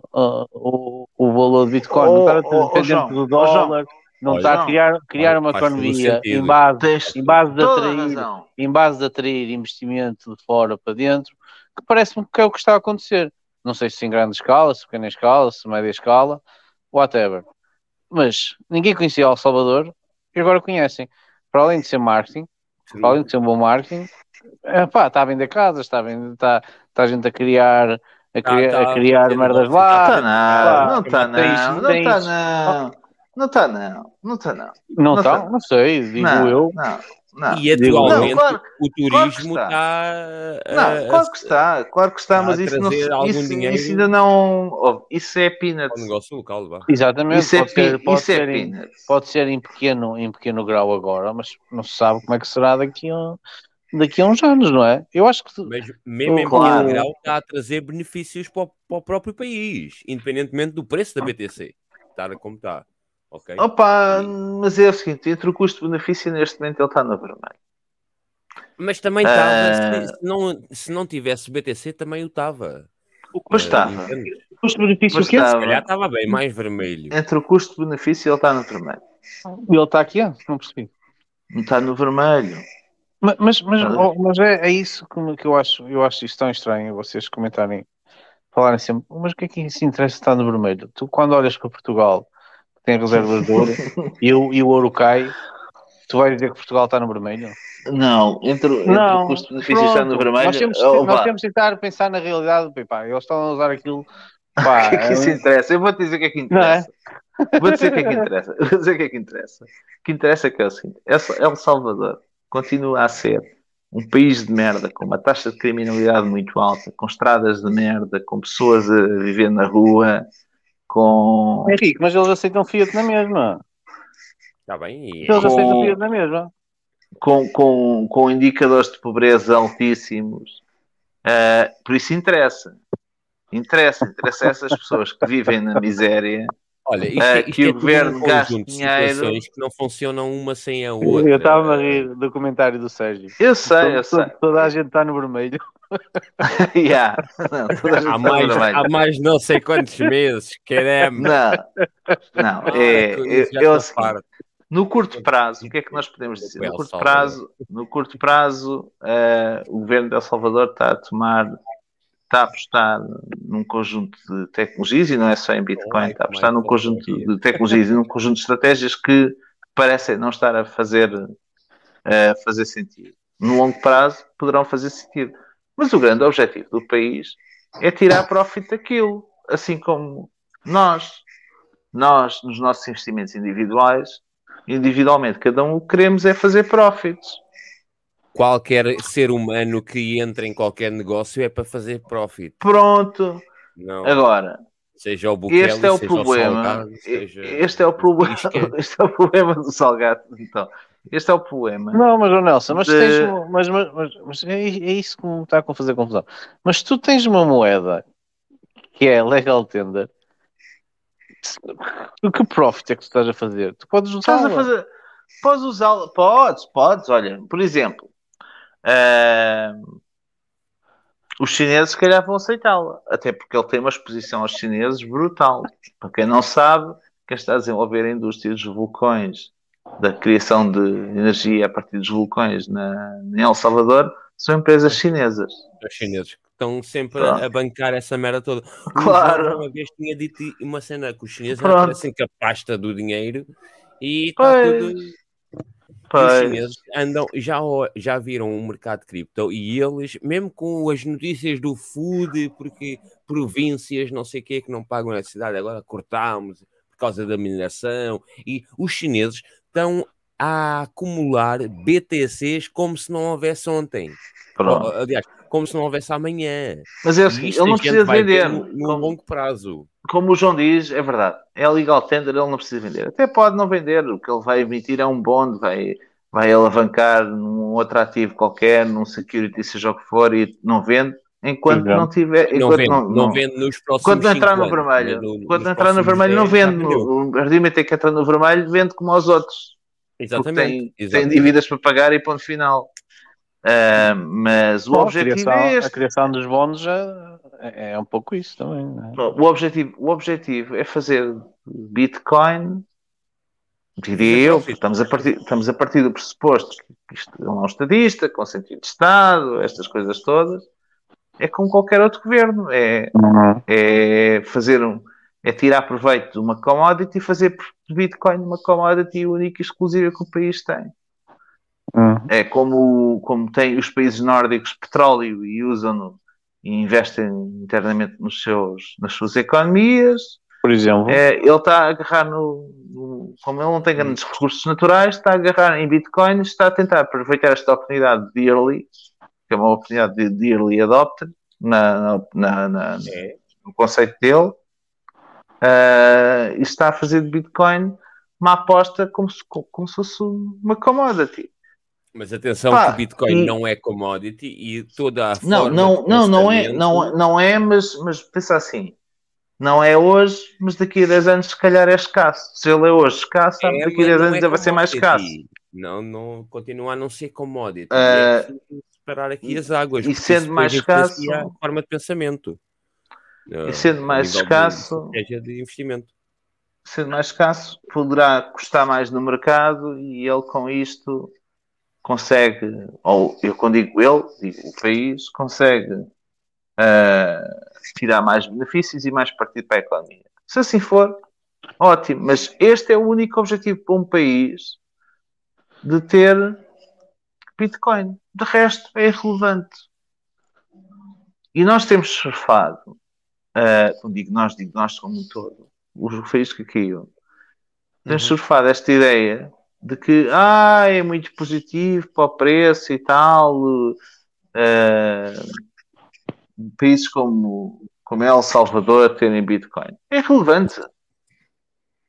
o, o valor de Bitcoin. não Oh, estar oh, oh, dependente João, do oh, João. dólar, não está a criar, criar uma economia em base, em base de atrair em base de atrair investimento de fora para dentro, que parece-me que é o que está a acontecer. Não sei se em grande escala, se pequena escala, se média escala, whatever. Mas ninguém conhecia El Salvador e agora conhecem. Para além de ser marketing, para além de ser um bom marketing, é, pá, está a vender casas, está a, vender, está, está a gente a criar, a criar, tá a criar tendo merdas lá. Não está nada, não está isto, não, está isto. Não. Está não, não está não. Não Não está? sei. Não sei, digo Não, eu. não, não. E atualmente não, claro- o claro turismo está. está. Não, claro que está, claro que está, mas isso, não, isso, dinheiro. isso ainda não. oh, Isso é peanuts. negócio local, vá. Exatamente, Isso é, pode ser, pe- pode isso é ser em, peanuts. pode ser em pequeno, em pequeno grau agora, mas não se sabe como é que será daqui a, daqui a uns anos, não é? Eu acho que Mas mesmo em Claro. pequeno grau está a trazer benefícios para o, para o próprio país, independentemente do preço da BTC. Estar como está. Ok? Opa, mas é o seguinte: entre o custo-benefício, neste momento ele está no vermelho. Mas também estava. Ah. Se, não, se não tivesse BTC, também o estava. Pois Eh, estava. entendes? custo-benefício Mas o quê? Se calhar estava bem mais vermelho. Entre o custo-benefício, ele está no vermelho. Ele está aqui, ah, não percebi. Não está no vermelho. Ma- Mas, mas, Ah. oh, mas é, é isso que, que eu acho, eu acho isto tão estranho, vocês comentarem, falarem sempre, mas o que é que se interessa estar no vermelho? Tu quando olhas para Portugal, tem reservas de ouro, e, o, e o ouro cai, tu vais dizer que Portugal está no vermelho? Não, entre, o- entre o custo-benefício está no vermelho. Nós temos, oh, nós temos de tentar pensar na realidade, pá, eles estão a usar aquilo, O *laughs* pá, que é que isso interessa? Eu vou-te dizer o que é que não é? interessa. Vou dizer o que é que interessa. Vou dizer o que é que interessa. O que interessa é que é o seguinte: El El Salvador continua a ser um país de merda, com uma taxa de criminalidade muito alta, com estradas de merda, com pessoas a viver na rua, com. Henrique, mas eles aceitam Fiat na mesma. Está bem? E, Eles Com- aceitam Fiat na mesma. com, com, com indicadores de pobreza altíssimos. Ah, por isso interessa. Interessa, interessa a essas pessoas que vivem na miséria. Olha, isto, eh, é- isto que é o tudo governo um de dinheiro. situações que não funcionam uma sem a outra. Eu estava a rir do comentário do Sérgio. Eu sei, eu sei. Toda a gente está no vermelho. *laughs* Yeah. Não, Há está mais, vermelho. há mais não sei quantos meses, caramba. Não, não, Ah, é, é, é o estás seguinte, farto. no curto prazo, o que é que nós podemos dizer? No curto prazo, no curto prazo eh, o governo de El Salvador está a tomar, está a apostar num conjunto de tecnologias, e não é só em Bitcoin, está a apostar num conjunto de tecnologias e num conjunto de estratégias que parecem não estar a fazer, a fazer sentido. No longo prazo poderão fazer sentido. Mas o grande objetivo do país é tirar profit daquilo, assim como nós, nós nos nossos investimentos individuais, individualmente, cada um o que queremos é fazer profits. Qualquer ser humano que entra em qualquer negócio é para fazer profit. Pronto. Não. Agora, Seja o Bukele, este é o problema. Salgado, seja Este é o problema. *laughs* Este é o problema do Salgado. Então, este é o problema. Não, mas, ô Nelson, mas de- tens. Mas, mas, mas, mas é, é isso que me está a fazer confusão. Mas tu tens uma moeda que é legal tender. O que profit é que tu estás a fazer? Tu podes usar. Estás a fazer. Podes usá-la. Podes, podes. Olha, por exemplo, ah, os chineses se calhar vão aceitá-la. Até porque ele tem uma exposição aos chineses brutal. Para quem não sabe, quem está a desenvolver a indústria dos vulcões, da criação de energia a partir dos vulcões na, em El Salvador, são empresas chinesas. os chineses que estão sempre Pronto. a, bancar essa merda toda. Claro. Uma vez tinha dito uma cena que os chineses Pronto. aparecem com a pasta do dinheiro e está tudo. Pois. os chineses andam, já, já viram o mercado de cripto e eles, mesmo com as notícias do food, porque províncias, não sei o que, que não pagam eletricidade, agora cortámos por causa da mineração, e os chineses estão a acumular BTCs como se não houvesse ontem. Pronto. Aliás, como se não houvesse amanhã. Mas é o seguinte, isto ele não a precisa vender. No, no longo prazo. Como o João diz, é verdade. É legal tender, ele não precisa vender. Até pode não vender. O que ele vai emitir é um bond, vai, vai alavancar num outro ativo qualquer, num security, seja o que for, e não vende. Enquanto Exato. não tiver. Não enquanto vende, não, não vende nos próximos não entrar no vermelho. No- não entrar no vermelho, não 10 já vende. O Ardima tem que entrar no vermelho, vende como aos outros. Exatamente. tem, tem exatamente. dívidas para pagar e ponto final. Ah, mas o Bom, a objetivo criação, é A este. criação dos bónus é, é um pouco isso também. não é? O objetivo, o objetivo é fazer Bitcoin, diria eu, porque estamos a, partir, estamos a partir do pressuposto que isto é um estadista, com sentido de Estado, estas coisas todas. É como qualquer outro governo, é, é fazer um, é tirar proveito de uma commodity e fazer de Bitcoin uma commodity única e exclusiva que o país tem. É como, como tem os países nórdicos petróleo e usam-no e investem internamente nos seus, nas suas economias. Por exemplo. É, ele está a agarrar no, no- Como ele não tem grandes recursos naturais, está a agarrar em Bitcoin e está a tentar aproveitar esta oportunidade de early, que é uma oportunidade de, de early adopter, na, na, na- no conceito dele, ah, e está a fazer de Bitcoin uma aposta como se, como se fosse uma commodity. Mas atenção Pá, que o Bitcoin e- não é commodity e toda a Não, não, de não, não é, não, não é, mas, mas pensa assim. Não é hoje, mas daqui a 10 anos se calhar é escasso. Se ele é hoje escasso, É, daqui a mas 10 não anos é vai ser mais escasso. Não, não, continua a não ser commodity. Ah, é separar aqui as águas. e sendo mais escasso- a forma de pensamento. Ah, E sendo a mais de escasso- estratégia de investimento. Sendo mais escasso, poderá custar mais no mercado e ele com isto consegue, ou eu quando digo ele, digo o país, consegue ah, tirar mais benefícios e mais partido para a economia. Se assim for, ótimo. Mas este é o único objetivo para um país de ter Bitcoin. De resto, é irrelevante. E nós temos surfado, não digo nós, digo nós como um todo, os países que caiu, temos surfado esta ideia de que ah, é muito positivo para o preço e tal. ah, países como, como El Salvador terem Bitcoin. É relevante.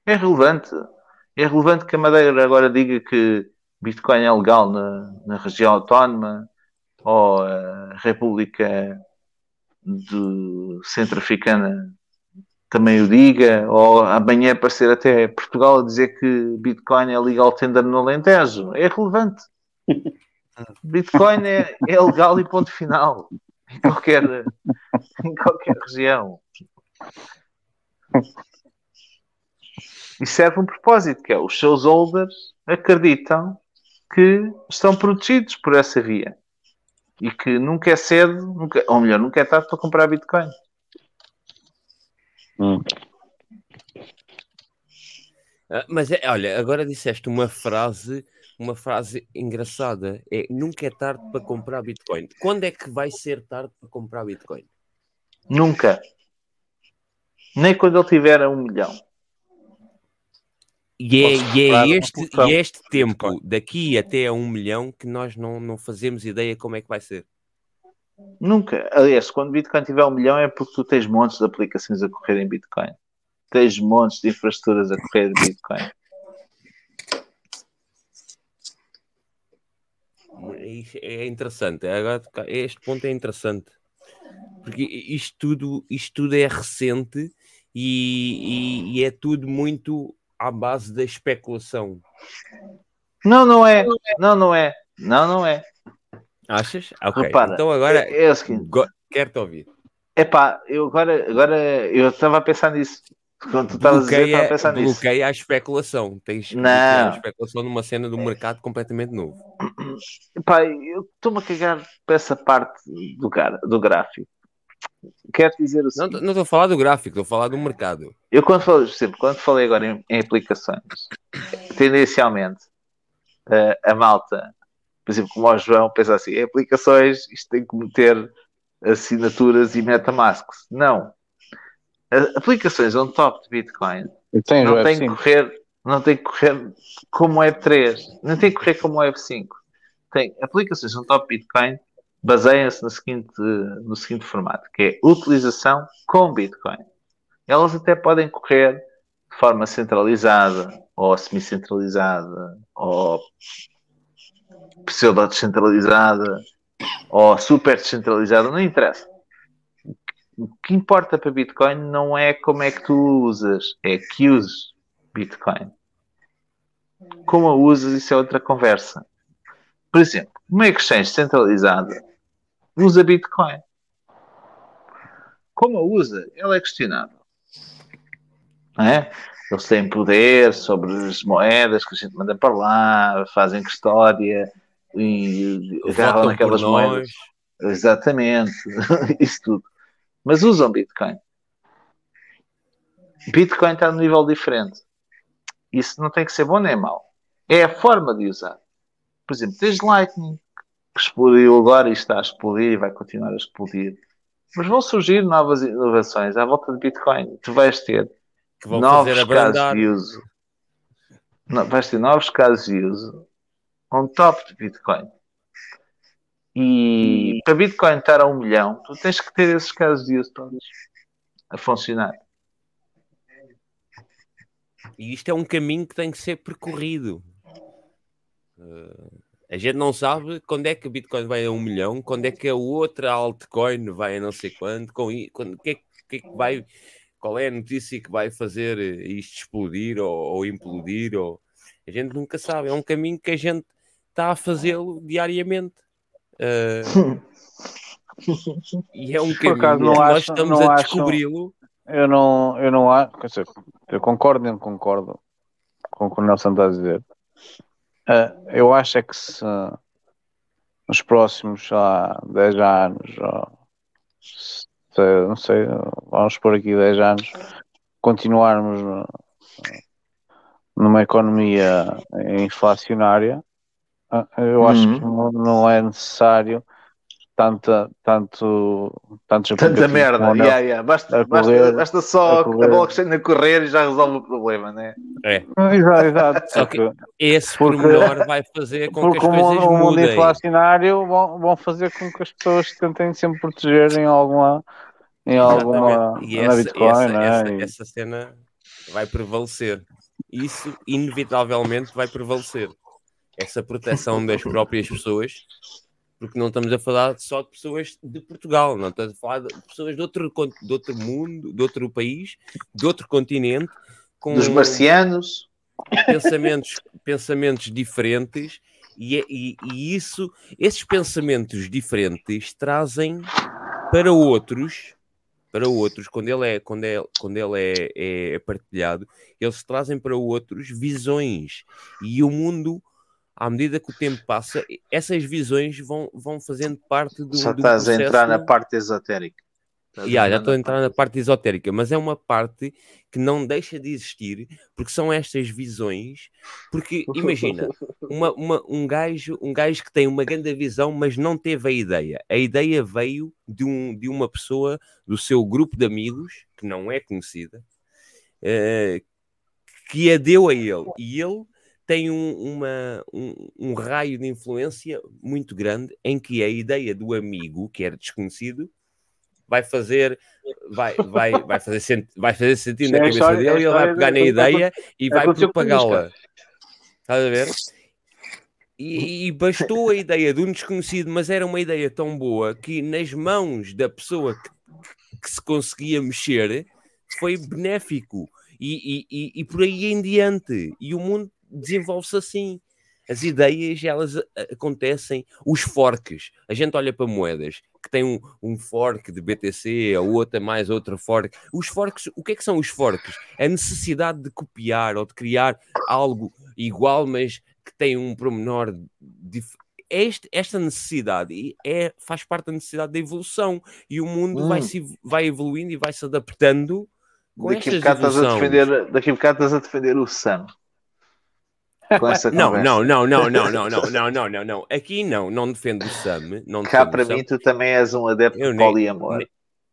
É relevante. É relevante que a Madeira agora diga que Bitcoin é legal na, na região autónoma ou a República do centro-africana também o diga, ou amanhã aparecer até Portugal a dizer que Bitcoin é legal tender no Alentejo. É relevante. *laughs* Bitcoin é, é legal e ponto final. Em qualquer, em qualquer região. E serve um propósito, que é os seus holders acreditam que estão protegidos por essa via. E que nunca é cedo, nunca, ou melhor, nunca é tarde para comprar Bitcoin. Ah, mas é, olha, agora disseste uma frase, uma frase engraçada. É nunca é tarde para comprar Bitcoin. Quando é que vai ser tarde para comprar Bitcoin? Nunca. Nem quando ele tiver um milhão. E é, e é este, e este tempo, daqui até a um milhão, que nós não, não fazemos ideia como é que vai ser. Nunca. Aliás, quando Bitcoin tiver um milhão é porque tu tens montes de aplicações a correr em Bitcoin. Tens montes de infraestruturas a correr em Bitcoin. Isto É interessante. Agora, este ponto é interessante. Porque isto tudo, isto tudo é recente e, e- e é tudo muito à base da especulação. Não, não é. Não, não é. Não, não é. Achas? Ok. Repara, então agora é, é o seguinte. go- quero-te ouvir. Epá, eu agora, agora eu estava a pensar nisso. Quando tu estavas a dizer, eu estava a Bloqueia, pensar nisso. bloqueia a especulação. Tens Não. a especulação numa cena do mercado completamente novo. *clears throat* Epá, eu estou-me a cagar para essa parte do, gar- do gráfico. Quero dizer o seguinte. não estou a falar do gráfico, estou a falar do mercado. Eu quando falei, sempre, quando falei agora em, em aplicações, tendencialmente eh, a malta, por exemplo, como o João, pensa assim, aplicações, isto tem que meter assinaturas e MetaMasks. Não. Aplicações on top de Bitcoin o não tem que F5. correr, não tem que correr como Web3, não tem que correr como Web5. Tem aplicações on top de Bitcoin baseiam-se no seguinte, no seguinte formato, que é utilização com Bitcoin. Elas até podem correr de forma centralizada ou semi-centralizada ou pseudo-descentralizada ou super descentralizada, não interessa. O que importa para Bitcoin não é como é que tu usas, é que uses Bitcoin. Como a usas, isso é outra conversa. Por exemplo, uma exchange centralizada usa Bitcoin. Como a usa, ela é questionável. É? Eles têm poder sobre as moedas que a gente manda para lá, fazem custódia e agarram naquelas moedas. Exatamente, *laughs* isso tudo. Mas usam Bitcoin. Bitcoin está num nível diferente. Isso não tem que ser bom nem mau. É a forma de usar. Por exemplo, tens Lightning, que explodiu agora e está a explodir e vai continuar a explodir. Mas vão surgir novas inovações à volta de Bitcoin. Tu vais ter novos casos de uso. Não, vais ter novos casos de uso on top de Bitcoin. E para Bitcoin estar a um milhão, tu tens que ter esses casos de todos a funcionar. E isto é um caminho que tem que ser percorrido. Eh, a gente não sabe quando é que a Bitcoin vai a um milhão, quando é que a outra altcoin vai a não sei quando, com quando, que é, que- que é que vai, qual é a notícia que vai fazer eh, isto explodir ou, ou implodir, ou a gente nunca sabe. É um caminho que a gente está a fazê-lo diariamente. Eh, e é um *laughs* caminho que nós acho, estamos a descobri-lo. eu não, eu não acho, quer dizer, eu concordo e não concordo com o que o Nelson está a dizer. Ah, eu acho é que se nos próximos, lá, 10 anos, ou, se- não sei, vamos por aqui 10 anos, continuarmos numa economia inflacionária, eu acho Uhum. que não, não é necessário tanta, tanto, tantos Tanta merda. como o Yeah, yeah. Basta, a basta, correr- basta só a a, correr. blockchain a correr e já resolve o problema, né? É. Exato, exato. Só que esse porque- pormenor vai fazer com que Porque as coisas o mundo inflacionário vão, vão fazer com que as pessoas tentem sempre proteger em alguma, em alguma. E essa, Bitcoin, essa, né? essa, E- essa cena vai prevalecer. Isso, inevitavelmente, vai prevalecer. Essa proteção das próprias pessoas, porque não estamos a falar só de pessoas de Portugal, não estamos a falar de pessoas de outro, de outro mundo, de outro país, de outro continente, com Dos marcianos. pensamentos, pensamentos diferentes, e, é- e, e isso, esses pensamentos diferentes trazem para outros, para outros, quando ele é, quando é, quando ele é, é partilhado, eles trazem para outros visões, e o mundo à medida que o tempo passa, essas visões vão, vão fazendo parte do, Só do estás a entrar na processo- parte esotérica. Estás Yeah, já estou a entrar na parte esotérica, mas é uma parte que não deixa de existir, porque são estas visões. Porque *laughs* imagina, uma, uma- um, gajo, um gajo que tem uma grande visão, mas não teve a ideia. A ideia veio de, um, de uma pessoa do seu grupo de amigos, que não é conhecida, eh, que a deu a ele. E ele tem um, uma- um- um raio de influência muito grande em que a ideia do amigo, que era desconhecido, vai fazer vai, vai, vai, fazer, senti- vai fazer sentido na É cabeça história- é dele e ele vai pegar na de- ideia e vai propagá-la. Estás a ver? E, e bastou a ideia de um desconhecido, mas era uma ideia tão boa que nas mãos da pessoa que, que se conseguia mexer foi benéfico e, e, e, e por aí em diante. E o mundo desenvolve-se assim. As ideias, elas a- acontecem. Os forks. A gente olha para moedas que tem um, um fork de BTC, a outra mais outra fork. Os forks, o que é que são os forks? A necessidade de copiar ou de criar algo igual, mas que tem um promenor dif- este, esta necessidade é, faz parte da necessidade da evolução e o mundo vai, Hum. se, vai evoluindo e vai se adaptando com Daqui a estas bocado estás a defender, daqui a bocado estás a defender o Sam. Com essa Não, conversa. não, não, não, não, não, não, não, não, não, não. Aqui não, não defendo o Sam. Não Cá para o Sam. mim tu também és um adepto Eu de poliamor. nem-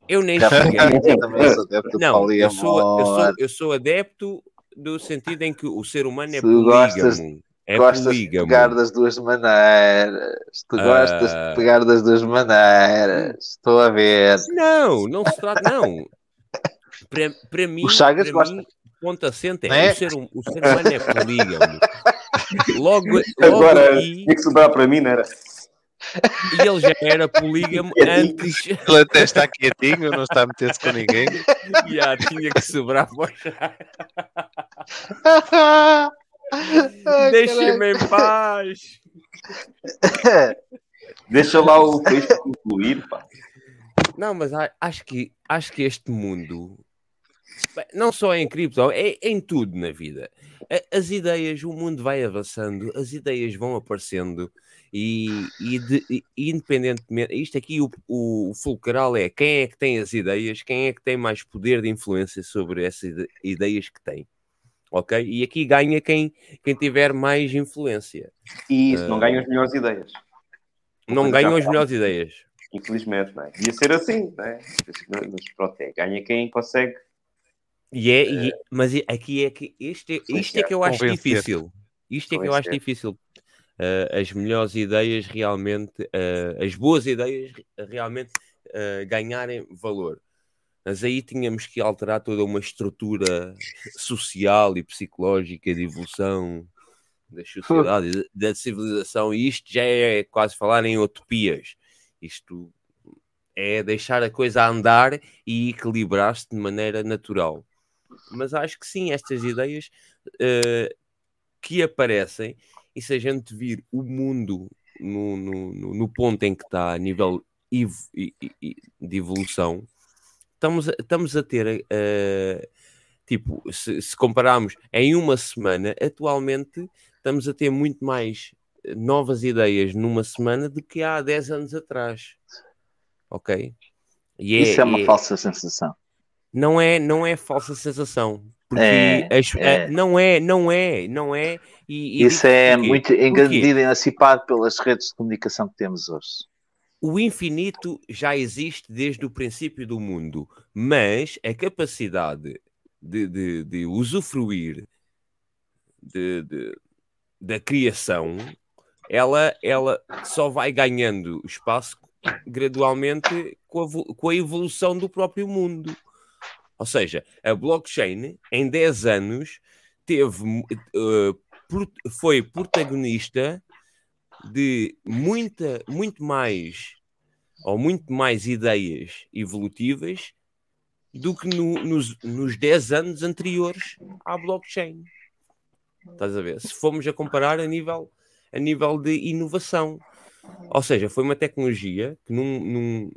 Eu nem mim cheguei. de Não, eu sou, eu, sou, eu sou adepto do sentido em que o ser humano é Tu gostas, polígamo. É gostas de polígamo. pegar das duas maneiras. Tu gostas Ah. de pegar das duas maneiras. Estou a ver. Não, não se trata, não. Para, para mim, O Chagas gosta. mim, ponto assente é, Né? o, ser, hum- o ser humano é polígamo. Logo, logo Agora aí, tinha que sobrar para mim, não era? e ele já era polígamo *laughs* antes. *laughs* Ele até está quietinho, não está a meter-se com ninguém. Já tinha que sobrar para Deixa-me em paz. Deixa lá o para concluir, pá. Não, mas acho que, acho que este mundo, não só em cripto, é em tudo na vida. As ideias, o mundo vai avançando, as ideias vão aparecendo e, e de- e independentemente, isto aqui o, o, fulcral é quem é que tem as ideias, quem é que tem mais poder de influência sobre essas ide- ideias que tem. Ok? E aqui ganha quem, quem tiver mais influência. E isso, não Ah, ganham as melhores ideias. Não ganham as melhores ideias. Infelizmente, não é? Devia ser assim, não é? Mas pronto, é. Ganha quem consegue. E é, e- mas é- aqui é que isto é, isto é que eu acho difícil. Isto é que eu acho difícil. Uh, as melhores ideias realmente, uh, as boas ideias realmente uh, ganharem valor. Mas aí tínhamos que alterar toda uma estrutura social e psicológica de evolução das sociedades, da civilização, e isto já é quase falar em utopias. Isto é deixar a coisa andar e equilibrar-se de maneira natural. Mas acho que sim, estas ideias eh, que aparecem, e se a gente vir o mundo no, no, no- ponto em que está a nível e- e- e- de evolução, estamos a, estamos a ter, eh, tipo, se, se compararmos em uma semana, atualmente estamos a ter muito mais eh, novas ideias numa semana do que há 10 anos atrás. Ok? E Isso é uma é- falsa sensação. Não é, não é falsa sensação. Porque É, as- é. não é, não é, não é. E, e Isso é porquê. muito, em grande medida, emancipado pelas redes de comunicação que temos hoje. O infinito já existe desde o princípio do mundo, mas a capacidade de, de, de usufruir de, de- da criação, ela, ela só vai ganhando espaço gradualmente com a, com a evolução do próprio mundo. Ou seja, a blockchain, em 10 anos, teve, pro- foi protagonista de muita, muito mais ou muito mais ideias evolutivas do que no- nos, nos 10 anos anteriores à blockchain. Estás a ver? Se formos a comparar a nível, a nível de inovação. Ou seja, foi uma tecnologia que, num, num-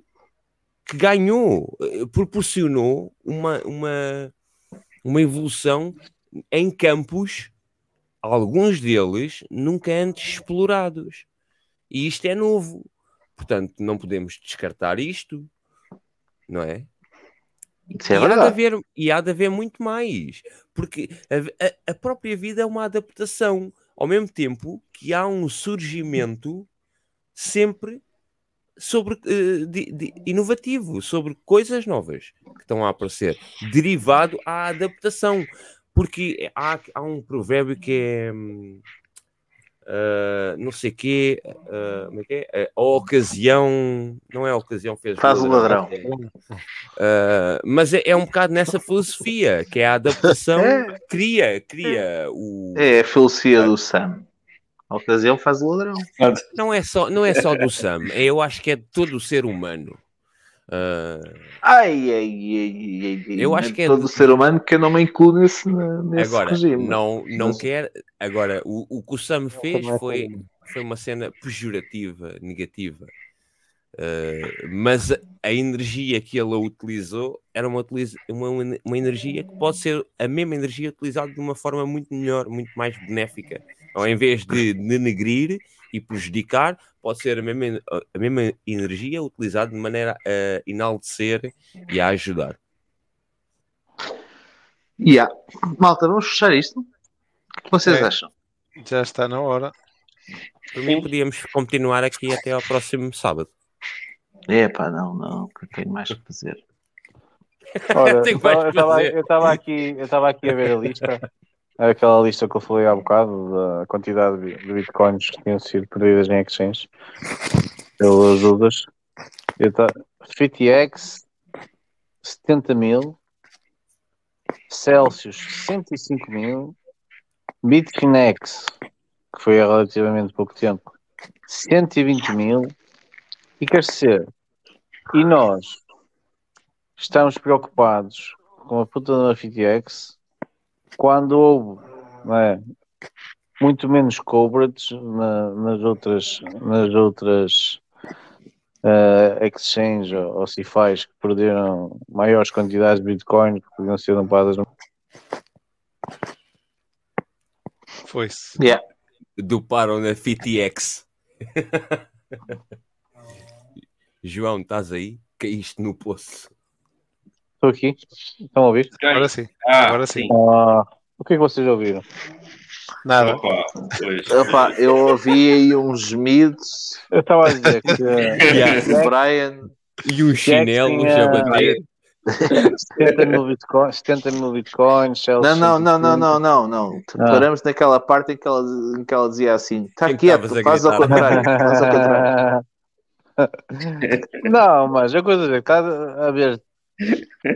que ganhou, eh, proporcionou uma, uma, uma evolução em campos, alguns deles nunca antes explorados. E isto é novo. Portanto, não podemos descartar isto, não é? Isso é e, há de haver, e há de haver muito mais, porque a, a- a própria vida é uma adaptação, ao mesmo tempo que há um surgimento sempre sobre eh, de- de- inovativo, sobre coisas novas que estão a aparecer, derivado à adaptação, porque há, há um provérbio que é ah, não sei quê, ah, como é que é? a ocasião, não é a ocasião fez Faz o ladrão. é, mas é, é um bocado nessa filosofia que é a adaptação *laughs* É. cria, cria o É a filosofia do Sam. A ocasião faz o ladrão. não é só não é só do Sam, eu acho que é de todo o ser humano. Ah, Ai, ai, ai, ai, ai. Eu acho que é todo de- ser humano que eu não me incluo nesse, nesse agora regime. não não Mas- quer agora o, o que o Sam fez foi foi uma cena pejorativa negativa Uh, mas a, energia que ele utilizou era uma, uma, uma energia que pode ser a mesma energia utilizada de uma forma muito melhor, muito mais benéfica. Ao invés de denegrir e prejudicar, pode ser a mesma, a mesma energia utilizada de maneira a enaltecer e a ajudar. Yeah. Malta, vamos fechar isto? O que vocês É. acham? Já está na hora. Por mim, podíamos continuar aqui até ao próximo sábado. É pá, não, não, que eu tenho mais que fazer. *laughs* *laughs* Ora, Tenho eu mais estava- aqui, eu estava aqui a ver a lista, aquela lista que eu falei há bocado, da quantidade de bitcoins que tinham sido perdidas em exchange pelas Judas. Eu ta- FTX 70 mil, Celsius 105 mil, Bitfinex, que foi há relativamente pouco tempo, 120 mil, e quer dizer, e nós estamos preocupados com a puta da FTX quando houve é, muito menos coverage na- nas outras nas outras eh, exchange ou, ou cifais que perderam maiores quantidades de bitcoin que podiam ser dopadas no Foi-se. Yeah. Doparam na FTX. *laughs* João, estás aí? Caíste no poço. Estou aqui. Estão a ouvir? Agora sim. Ah, Agora sim. Ah, o que é que vocês ouviram? Nada. Opa. Epá, eu ouvi aí uns gemidos. Eu estava a dizer que *laughs* Yeah. O Brian. E uns chinelos tinha- a bater. 70 mil bitcoins, 70 mil bitcoins, Não, não, não, não, 105. não, não, não. Ah. Paramos naquela parte em que ela, em que ela dizia assim: está quieto, faz ao contrário. Faz ao contrário. Não, mas a coisa é que está a ver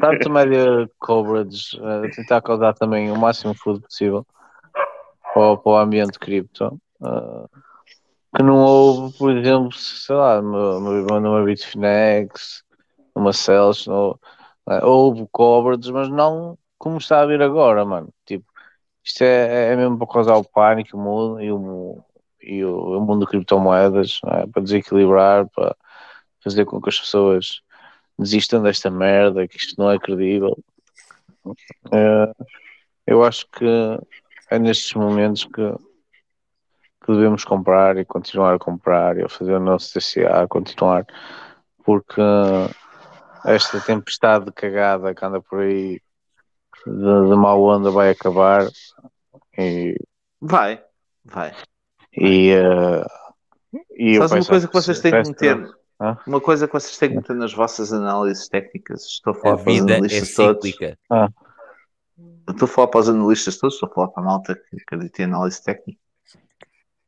tanto média coverage a tentar causar também o máximo food possível para, para o ambiente cripto ah, que não houve, por exemplo, sei lá, numa, numa Bitfinex, numa Celsius, não- ah, houve coverage, mas não como está a vir agora, mano. Tipo, isto é, é mesmo para causar o pânico o mundo, e, o, e o, o mundo de criptomoedas, é? para desequilibrar, para fazer com que as pessoas desistam desta merda, que isto não é credível. Eh, eu acho que é nestes momentos que, que devemos comprar e continuar a comprar e a fazer o nosso TCA, continuar, porque esta tempestade de cagada que anda por aí de, de mau onda vai acabar e, Vai, vai. e, eh, e eu Sabes uma coisa que vocês têm que meter? Hã? Uma coisa que vocês têm que meter nas vossas análises técnicas. Estou a A falar para os é analistas todos. cíclica. Ah, Estou a falar para os analistas todos, estou a falar para a malta que acredita em análise técnica.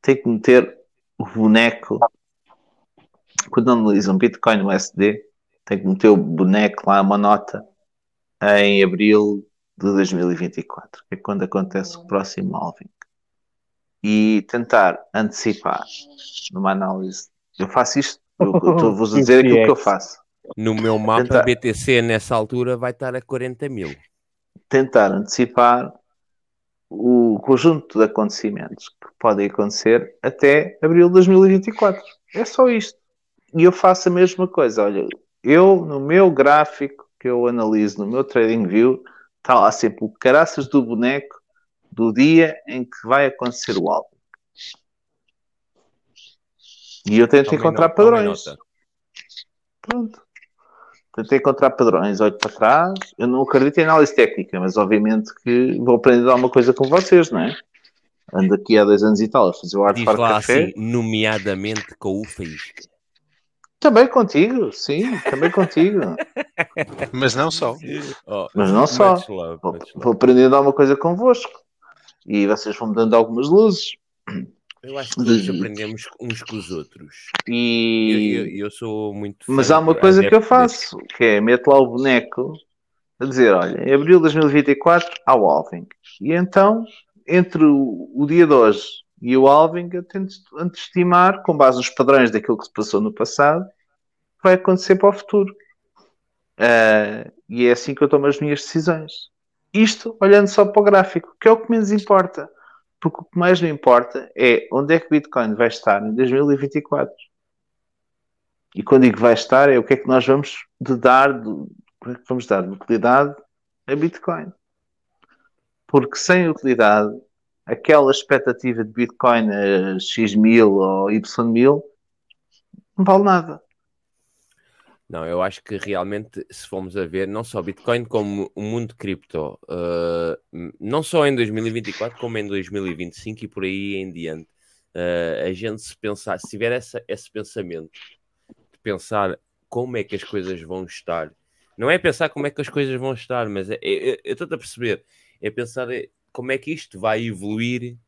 Tem que meter o boneco. Quando analisam Bitcoin USD, tem que meter o boneco lá, uma nota, em abril de 2024, que é quando acontece o próximo halving. e tentar antecipar numa análise. Eu faço isto, eu estou-vos *laughs* a dizer aquilo que eu faço. No meu mapa, Tentar. BTC nessa altura vai estar a 40 mil. Tentar antecipar o conjunto de acontecimentos que podem acontecer até abril de 2024. É só isto. E eu faço a mesma coisa. Olha, eu no meu gráfico que eu analiso no meu TradingView, está lá sempre o caraças do boneco do dia em que vai acontecer o álbum. E eu tento encontrar padrões. Pronto. Tentei encontrar padrões, olho para trás. Eu não acredito em análise técnica, mas obviamente que vou aprender alguma coisa com vocês, não é? Ando aqui há dois anos e tal a fazer o Art Diz Far lá Café. assim, nomeadamente com o Faísca. Também contigo, sim, também contigo. *laughs* Mas não só. Oh, Mas não só. much love, Vou, vou aprendendo alguma coisa convosco. E vocês vão me dando algumas luzes. Eu acho que aprendemos uns com os outros. E... Eu, eu- eu sou muito. Mas há uma coisa que eu faço, que é meto lá o boneco a dizer, olha, em abril de 2024 há o Alving. E então, entre o, o dia de hoje e o Alving, eu tento estimar, com base nos padrões daquilo que se passou no passado, que vai acontecer para o futuro. Ah, e é assim que eu tomo as minhas decisões. Isto olhando só para o gráfico, que é o que menos importa. Porque o que mais me importa é onde é que o Bitcoin vai estar em 2024. E quando digo vai estar, é o que é que nós vamos de dar, de, é que vamos dar de utilidade a Bitcoin. Porque sem utilidade, aquela expectativa de Bitcoin a X mil ou Y mil não vale nada. Não, eu acho que realmente, se formos a ver, não só Bitcoin como o mundo cripto, uh, não só em 2024, como em 2025 e por aí em diante, uh, a gente se pensar, se tiver essa, esse pensamento de pensar como é que as coisas vão estar, não é pensar como é que as coisas vão estar, mas é, é, é, eu estou a perceber, é pensar é, como é que isto vai evoluir,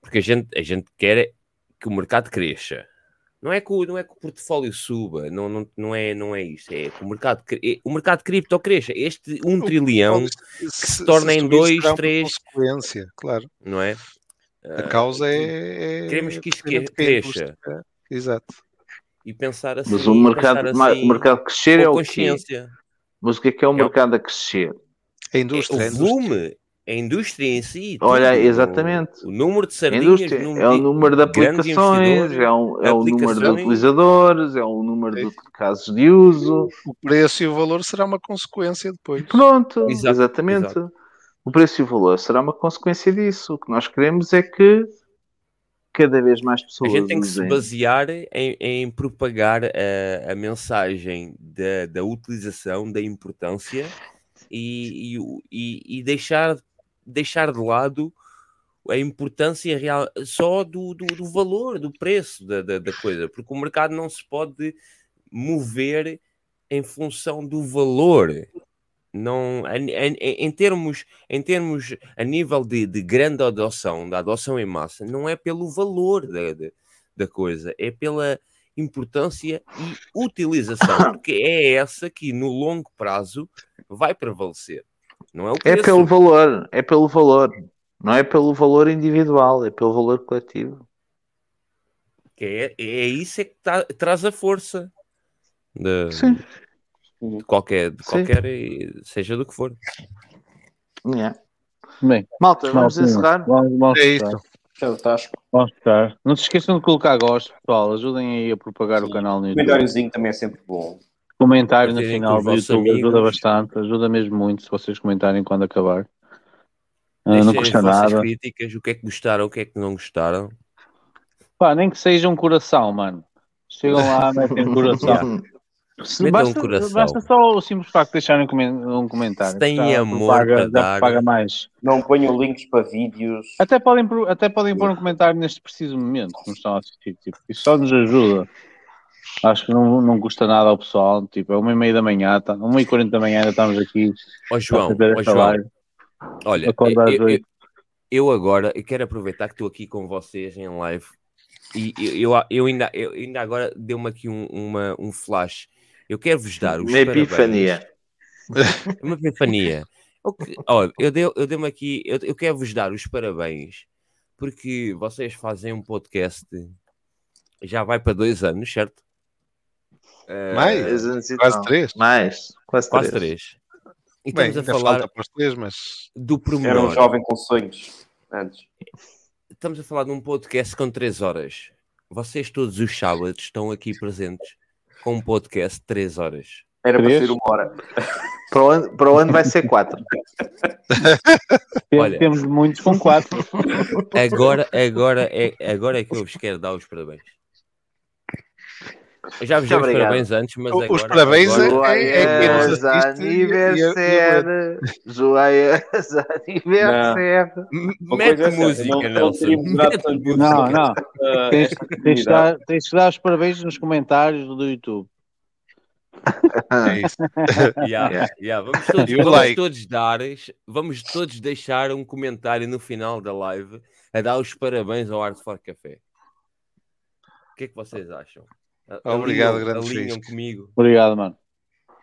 porque a gente, a gente quer que o mercado cresça. Não é que o, não é que o portfólio suba, não, não, não, é, não é isso. É que o mercado, cre- o mercado cripto cresça. Este 1 trilhão que se torna em 2, 3, consequência, claro. não é? A Ah, causa é. é Queremos que isto quem cresça. Exato. E pensar assim. Mas o mercado, assim, o mercado crescer com é o quê? Mas o que é que é o mercado a crescer? A É indústria. o a indústria. volume, a indústria em si. Olha, exatamente. O número de A sardinhas, indústria o é o número de aplicações, é, um, é o número de utilizadores, é o número de casos de uso. O preço e o valor será uma consequência depois. Pronto, Exato, exatamente. exato. O preço e o valor será uma consequência disso. O que nós queremos é que cada vez mais A pessoas gente tem que se basear em, em propagar a, a mensagem da, da utilização, da importância e, e, e- e deixar, deixar de lado a importância real só do, do, do valor, do preço da, da, da coisa, porque o mercado não se pode mover em função do valor. Não, em, em- em termos, em termos a nível de, de grande adoção, da adoção em massa, não é pelo valor da, da, da coisa, é pela importância e utilização, *coughs* porque é essa que no longo prazo vai prevalecer. Não é o É preço. pelo valor, é pelo valor. Não é pelo valor individual, é pelo valor coletivo. Que é, é isso é que tra- traz a força de, Sim. de qualquer, de Sim. qualquer, eh, seja do que for. Yeah. Bem, Malta, vamos encerrar? Vamos, vamos É isso. Fechar. Não se esqueçam de colocar gosto, pessoal. Ajudem aí a propagar o canal no YouTube. Comentáriozinho também é sempre bom. Comentário no final do YouTube ajuda amigos. bastante. Ajuda mesmo muito se vocês comentarem quando acabar. Deixem não custa nada. críticas, o que é que gostaram, o que é que não gostaram. Pá, nem que seja um coração, mano. Chegam lá, *laughs* metem um coração. Se- Metam um basta, coração. basta só o simples facto de deixarem um comen- comentário. Se têm Já amor já dar. propaga mais. Não ponham links para vídeos. Até podem, até podem pôr um comentário neste preciso momento, como estão a assistir. Tipo, isso só nos ajuda. Acho que não, não custa nada ao pessoal. Tipo, é uma e meia da manhã, tá, uma e quarenta da manhã ainda estamos aqui. Ó João, ó João, live. olha, eu, eu- oito. eu agora eu quero aproveitar que estou aqui com vocês em live e eu, eu, eu ainda, eu ainda agora deu-me aqui um, uma, um flash. Eu quero vos dar os Uma parabéns. epifania. *laughs* Uma epifania. Olha, eu dei- eu dei-me aqui, eu, eu quero vos dar os parabéns porque vocês fazem um podcast já vai para dois anos, certo? Eh, Mais? Quase tal. três. Mais, quase, Quase três. três. E Bem, estamos a falar falta para os três, mas do Era um pormenor. jovem com sonhos antes. Estamos a falar de um podcast com três horas. Vocês todos os sábados estão aqui presentes com um podcast de três horas. Era para ser uma hora. Para o ano, para o ano vai ser quatro. Olha. Temos muitos com quatro. Agora, agora, é, agora é que eu vos quero dar os parabéns. Eu já vos dei os parabéns antes, mas Os agora. parabéns agora- é- é quem nos aniversário. Joias aniversário. Mete é música, não- não Nelson. Não, não. Uh, Tens, de dar, tens de dar os parabéns nos comentários do YouTube. é isso. *laughs* Yeah, Yeah. yeah, Vamos, todos, o vamos like. todos dar, vamos todos deixar um comentário no final da live a dar os parabéns ao Art for Café. O que é que vocês acham? A- Obrigado, alinham- grande alinham comigo. Obrigado, mano.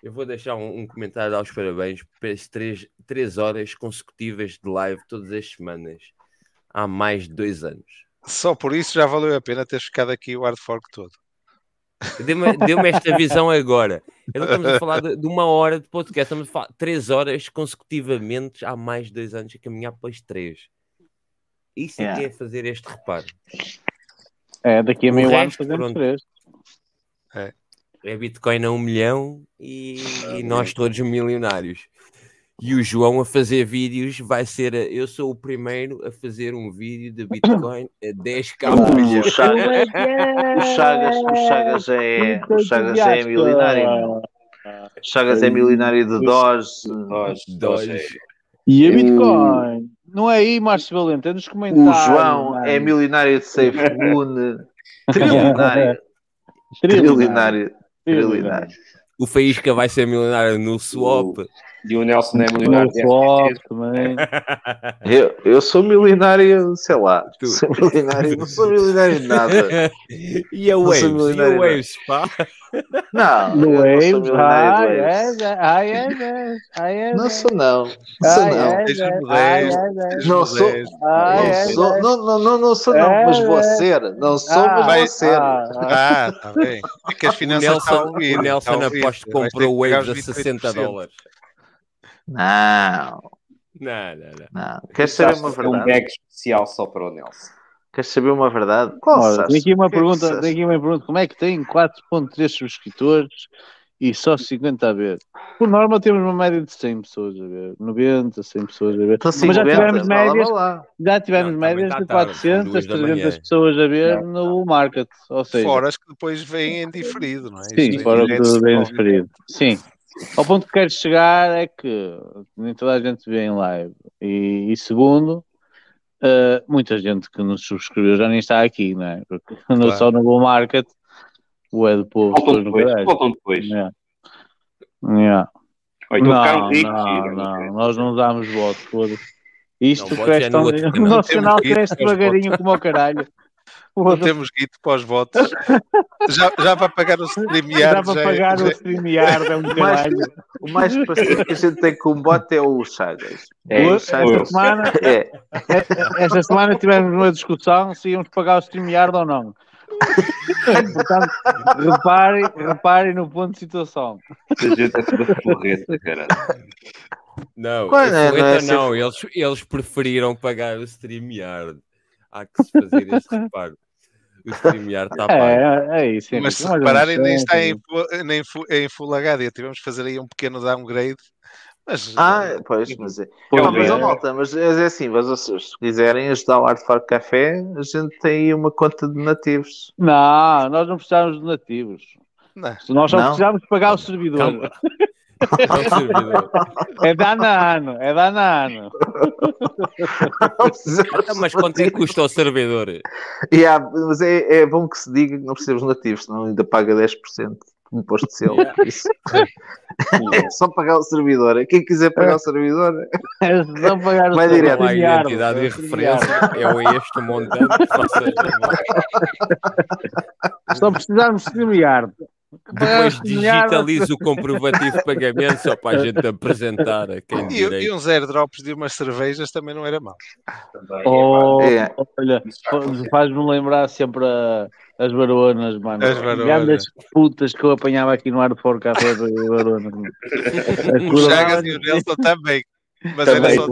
Eu vou deixar um, um comentário a dar os parabéns pelas três, três horas consecutivas de live todas as semanas há mais de dois anos. Só por isso já valeu a pena ter ficado aqui o hard fork todo. Deu-me deu-me esta *laughs* visão agora. Eu não estamos a falar de, de uma hora de podcast, estamos a falar de três horas consecutivamente há mais de dois anos a caminhar para as três. Isso é que Yeah. é fazer este reparo. É, daqui a meio ano fazemos pronto. três. É Bitcoin a um milhão e, e nós todos milionários. E o João a fazer vídeos vai ser. a- eu sou o primeiro a fazer um vídeo de Bitcoin a 10k por *laughs* O milhão. Chagas, o Chagas, o Chagas é, o Chagas é milionário. O Chagas é milionário de Doge. Nós, E a Bitcoin? Não é aí, Márcio Valente, é nos O comentários. João mano. é milionário de SafeMoon. *laughs* Trilionário. Trilionário. Trilionário. Trilionário. O Faísca vai ser milionário no swap. E o Nelson é milionário Flop também. Eu, eu sou milionário, sei lá. Tu. Sou milionário, não sou milionário de nada. *laughs* e a Não sou Waves? E a milionário, Waves, pá? Não, No eu não sou Waves, milionário ai, de Waves. é, ai, é, é, ai, é, Não é. sou não. Não sou não. é, é, é, é. Não sou- Não é, sou, é. não, não, não, não sou não, É, mas vou é. ser. Não sou, Ah, mas vai vou ser. ah, ah. Ah, está bem. É que as O finanças estão a Nelson, ouvir. o Nelson está a ouvir. aposto que Vais ter comprou Waves a os 60 28%. dólares. Não, Não, não, não. não. Queres saber uma que é um verdade? bag especial só para o Nelson. Queres saber uma verdade? Qual Ora, tem aqui uma O que que pergunta, tem aqui uma pergunta, como é que tem 4.3 subscritores e só 50 a ver? Por norma temos uma média de 100 pessoas a ver, 90, 100 pessoas a ver. Então, Mas já 50, tivemos lá, médias, vá lá. já tivemos Não, também médias tá de tarde, são 400, duas da 300 manhã. pessoas a ver no market, ou seja, Fora as que depois vêm em diferido, não é? Sim, Isto fora é tudo bem direto referido. Sim. Ao ponto que quero chegar é que nem toda a gente vê em live. E, e segundo, eh, muita gente que nos subscreveu já nem está aqui, não é? Porque andou Claro. só no bull market, o é do povo Voltam depois. Voltam depois. Yeah. Yeah. Ficaram Não, não, não, nós não damos voto, foda-se. Isto Não, votos cresce é tão... *laughs* o nosso canal cresce devagarinho como ao caralho. Não temos guito para os votos. Já, já para pagar o StreamYard. Dá para já- pagar já- o StreamYard, é um *laughs* mais- caralho. O mais parecido que a gente tem com o bot é o Chagas. É, o Esta semana, É. esta semana tivemos uma discussão se íamos pagar o StreamYard ou não. Portanto, reparem, reparem no ponto de situação. Esta gente é toda forreta, caralho. Não, Qual é, não, não é não, ser- eles, eles preferiram pagar o StreamYard. Há que se fazer este *laughs* reparo. O StreamYard está pago. É, é isso. Mas se repararem, nem é, está é. em, nem em Full HD. Tivemos que fazer aí um pequeno downgrade. Mas, Ah, pois, mas é. Pois Não, mas, é. malta, mas é assim, mas, se se quiserem ajudar o Art Farm Café, a gente tem aí uma conta de nativos. Não, nós não precisamos de nativos. não. Nós só Não? precisamos pagar o servidor. Calma. É o servidor. É da ano, é da ano. Então, mas quanto é que custa o servidor? Yeah, mas é, é bom que se diga que não precisamos nativos, senão ainda paga 10% de imposto de selo. é só pagar o servidor. Quem quiser pagar o servidor, É só pagar o Vai servidor. direto. Não há identidade é e referência. É o este montante. favor. Só precisamos de StreamYard. Depois milhares. digitaliza o comprovativo de pagamento só para a gente apresentar a quem E, e uns airdrops de umas cervejas também não era mal. Oh, É. olha, fa- faz-me lembrar sempre a- as baronas, mano. As baronas. Grandes putas que eu apanhava aqui no ar de fora café das baronas. *laughs* O Chagas e o Nelson também. Mas era Também só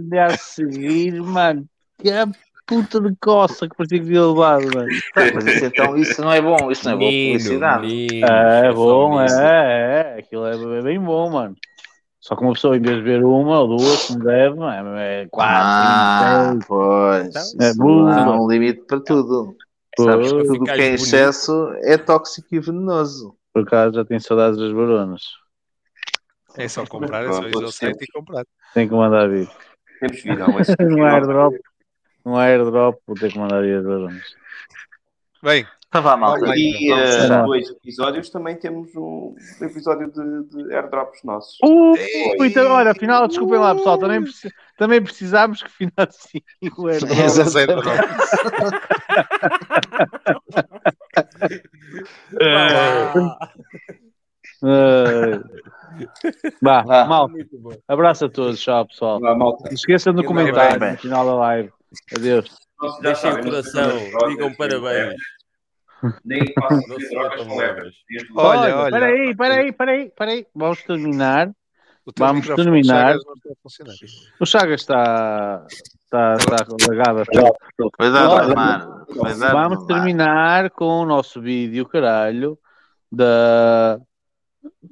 de a seguir, mano. Que a puta de coça que parecia que tinha levado, mano. Mas isso, então, isso não é bom, isso não é boa publicidade. menino, É só bom, menino. é, é. Aquilo é bem bom, mano. Só que uma pessoa, em vez de ver uma ou duas, como deve, mano, é quatro, Ah, cinco, pois. É Isso burro. há um limite para tudo. Pois. Sabes que tudo que é bonito. excesso é tóxico e venenoso. Por acaso já tenho saudades das baronas. É só comprar, é só ir ao site e comprar. Tenho que mandar vir. Temos que vir, não, esse- No airdrop. No airdrop vou ter que mandar vir as baronas. Bem, Então vá, malta. Daqui Vamos a fechar. dois episódios também temos um episódio de, de airdrops nossos. Uh, então, olha, afinal, desculpem lá, pessoal, também, preci- também precisámos que financiem o *laughs* airdrop. Ai. Vá, Vá. mal. Abraço a todos, tchau, pessoal. Vá. Não esqueçam do comentário no final da live. Adeus. Deixem o coração, digam parabéns. Nem façam Não se trocas com levas. Olha, olha. Peraí, peraí, peraí, peraí. Vamos terminar. O teu Vamos terminar. A funcionar. O Chagas está, está, está. Cuidado, Vamos terminar com o nosso vídeo, caralho, da.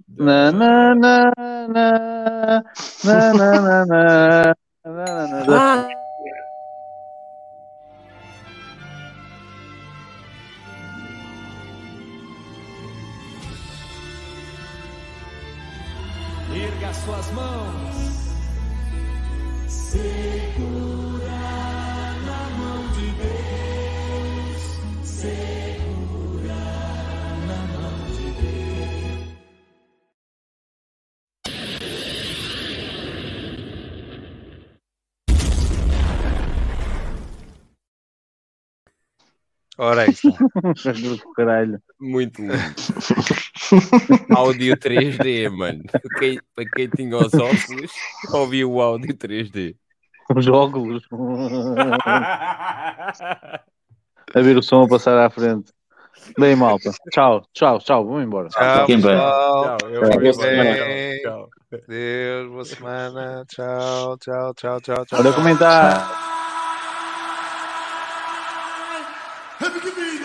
Na, na, na, na, na, na, na, na, na, na, na, da- as suas mãos. Segura na mão de Deus. Segura na mão de Deus. Ora aí está. *laughs* Muito lindo. *laughs* áudio 3D, mano. Quem- para quem tinha os óculos, ouviu o áudio 3D. Os óculos. A ver o som a passar à frente. Bem, malta. Tchau, tchau, tchau. Vamos embora. Tchau, Fiquem bem. Tchau, eu Boa fiquei semana. bem. Tchau. Deus, boa semana. Tchau, tchau, tchau, tchau, tchau. Olha comentar.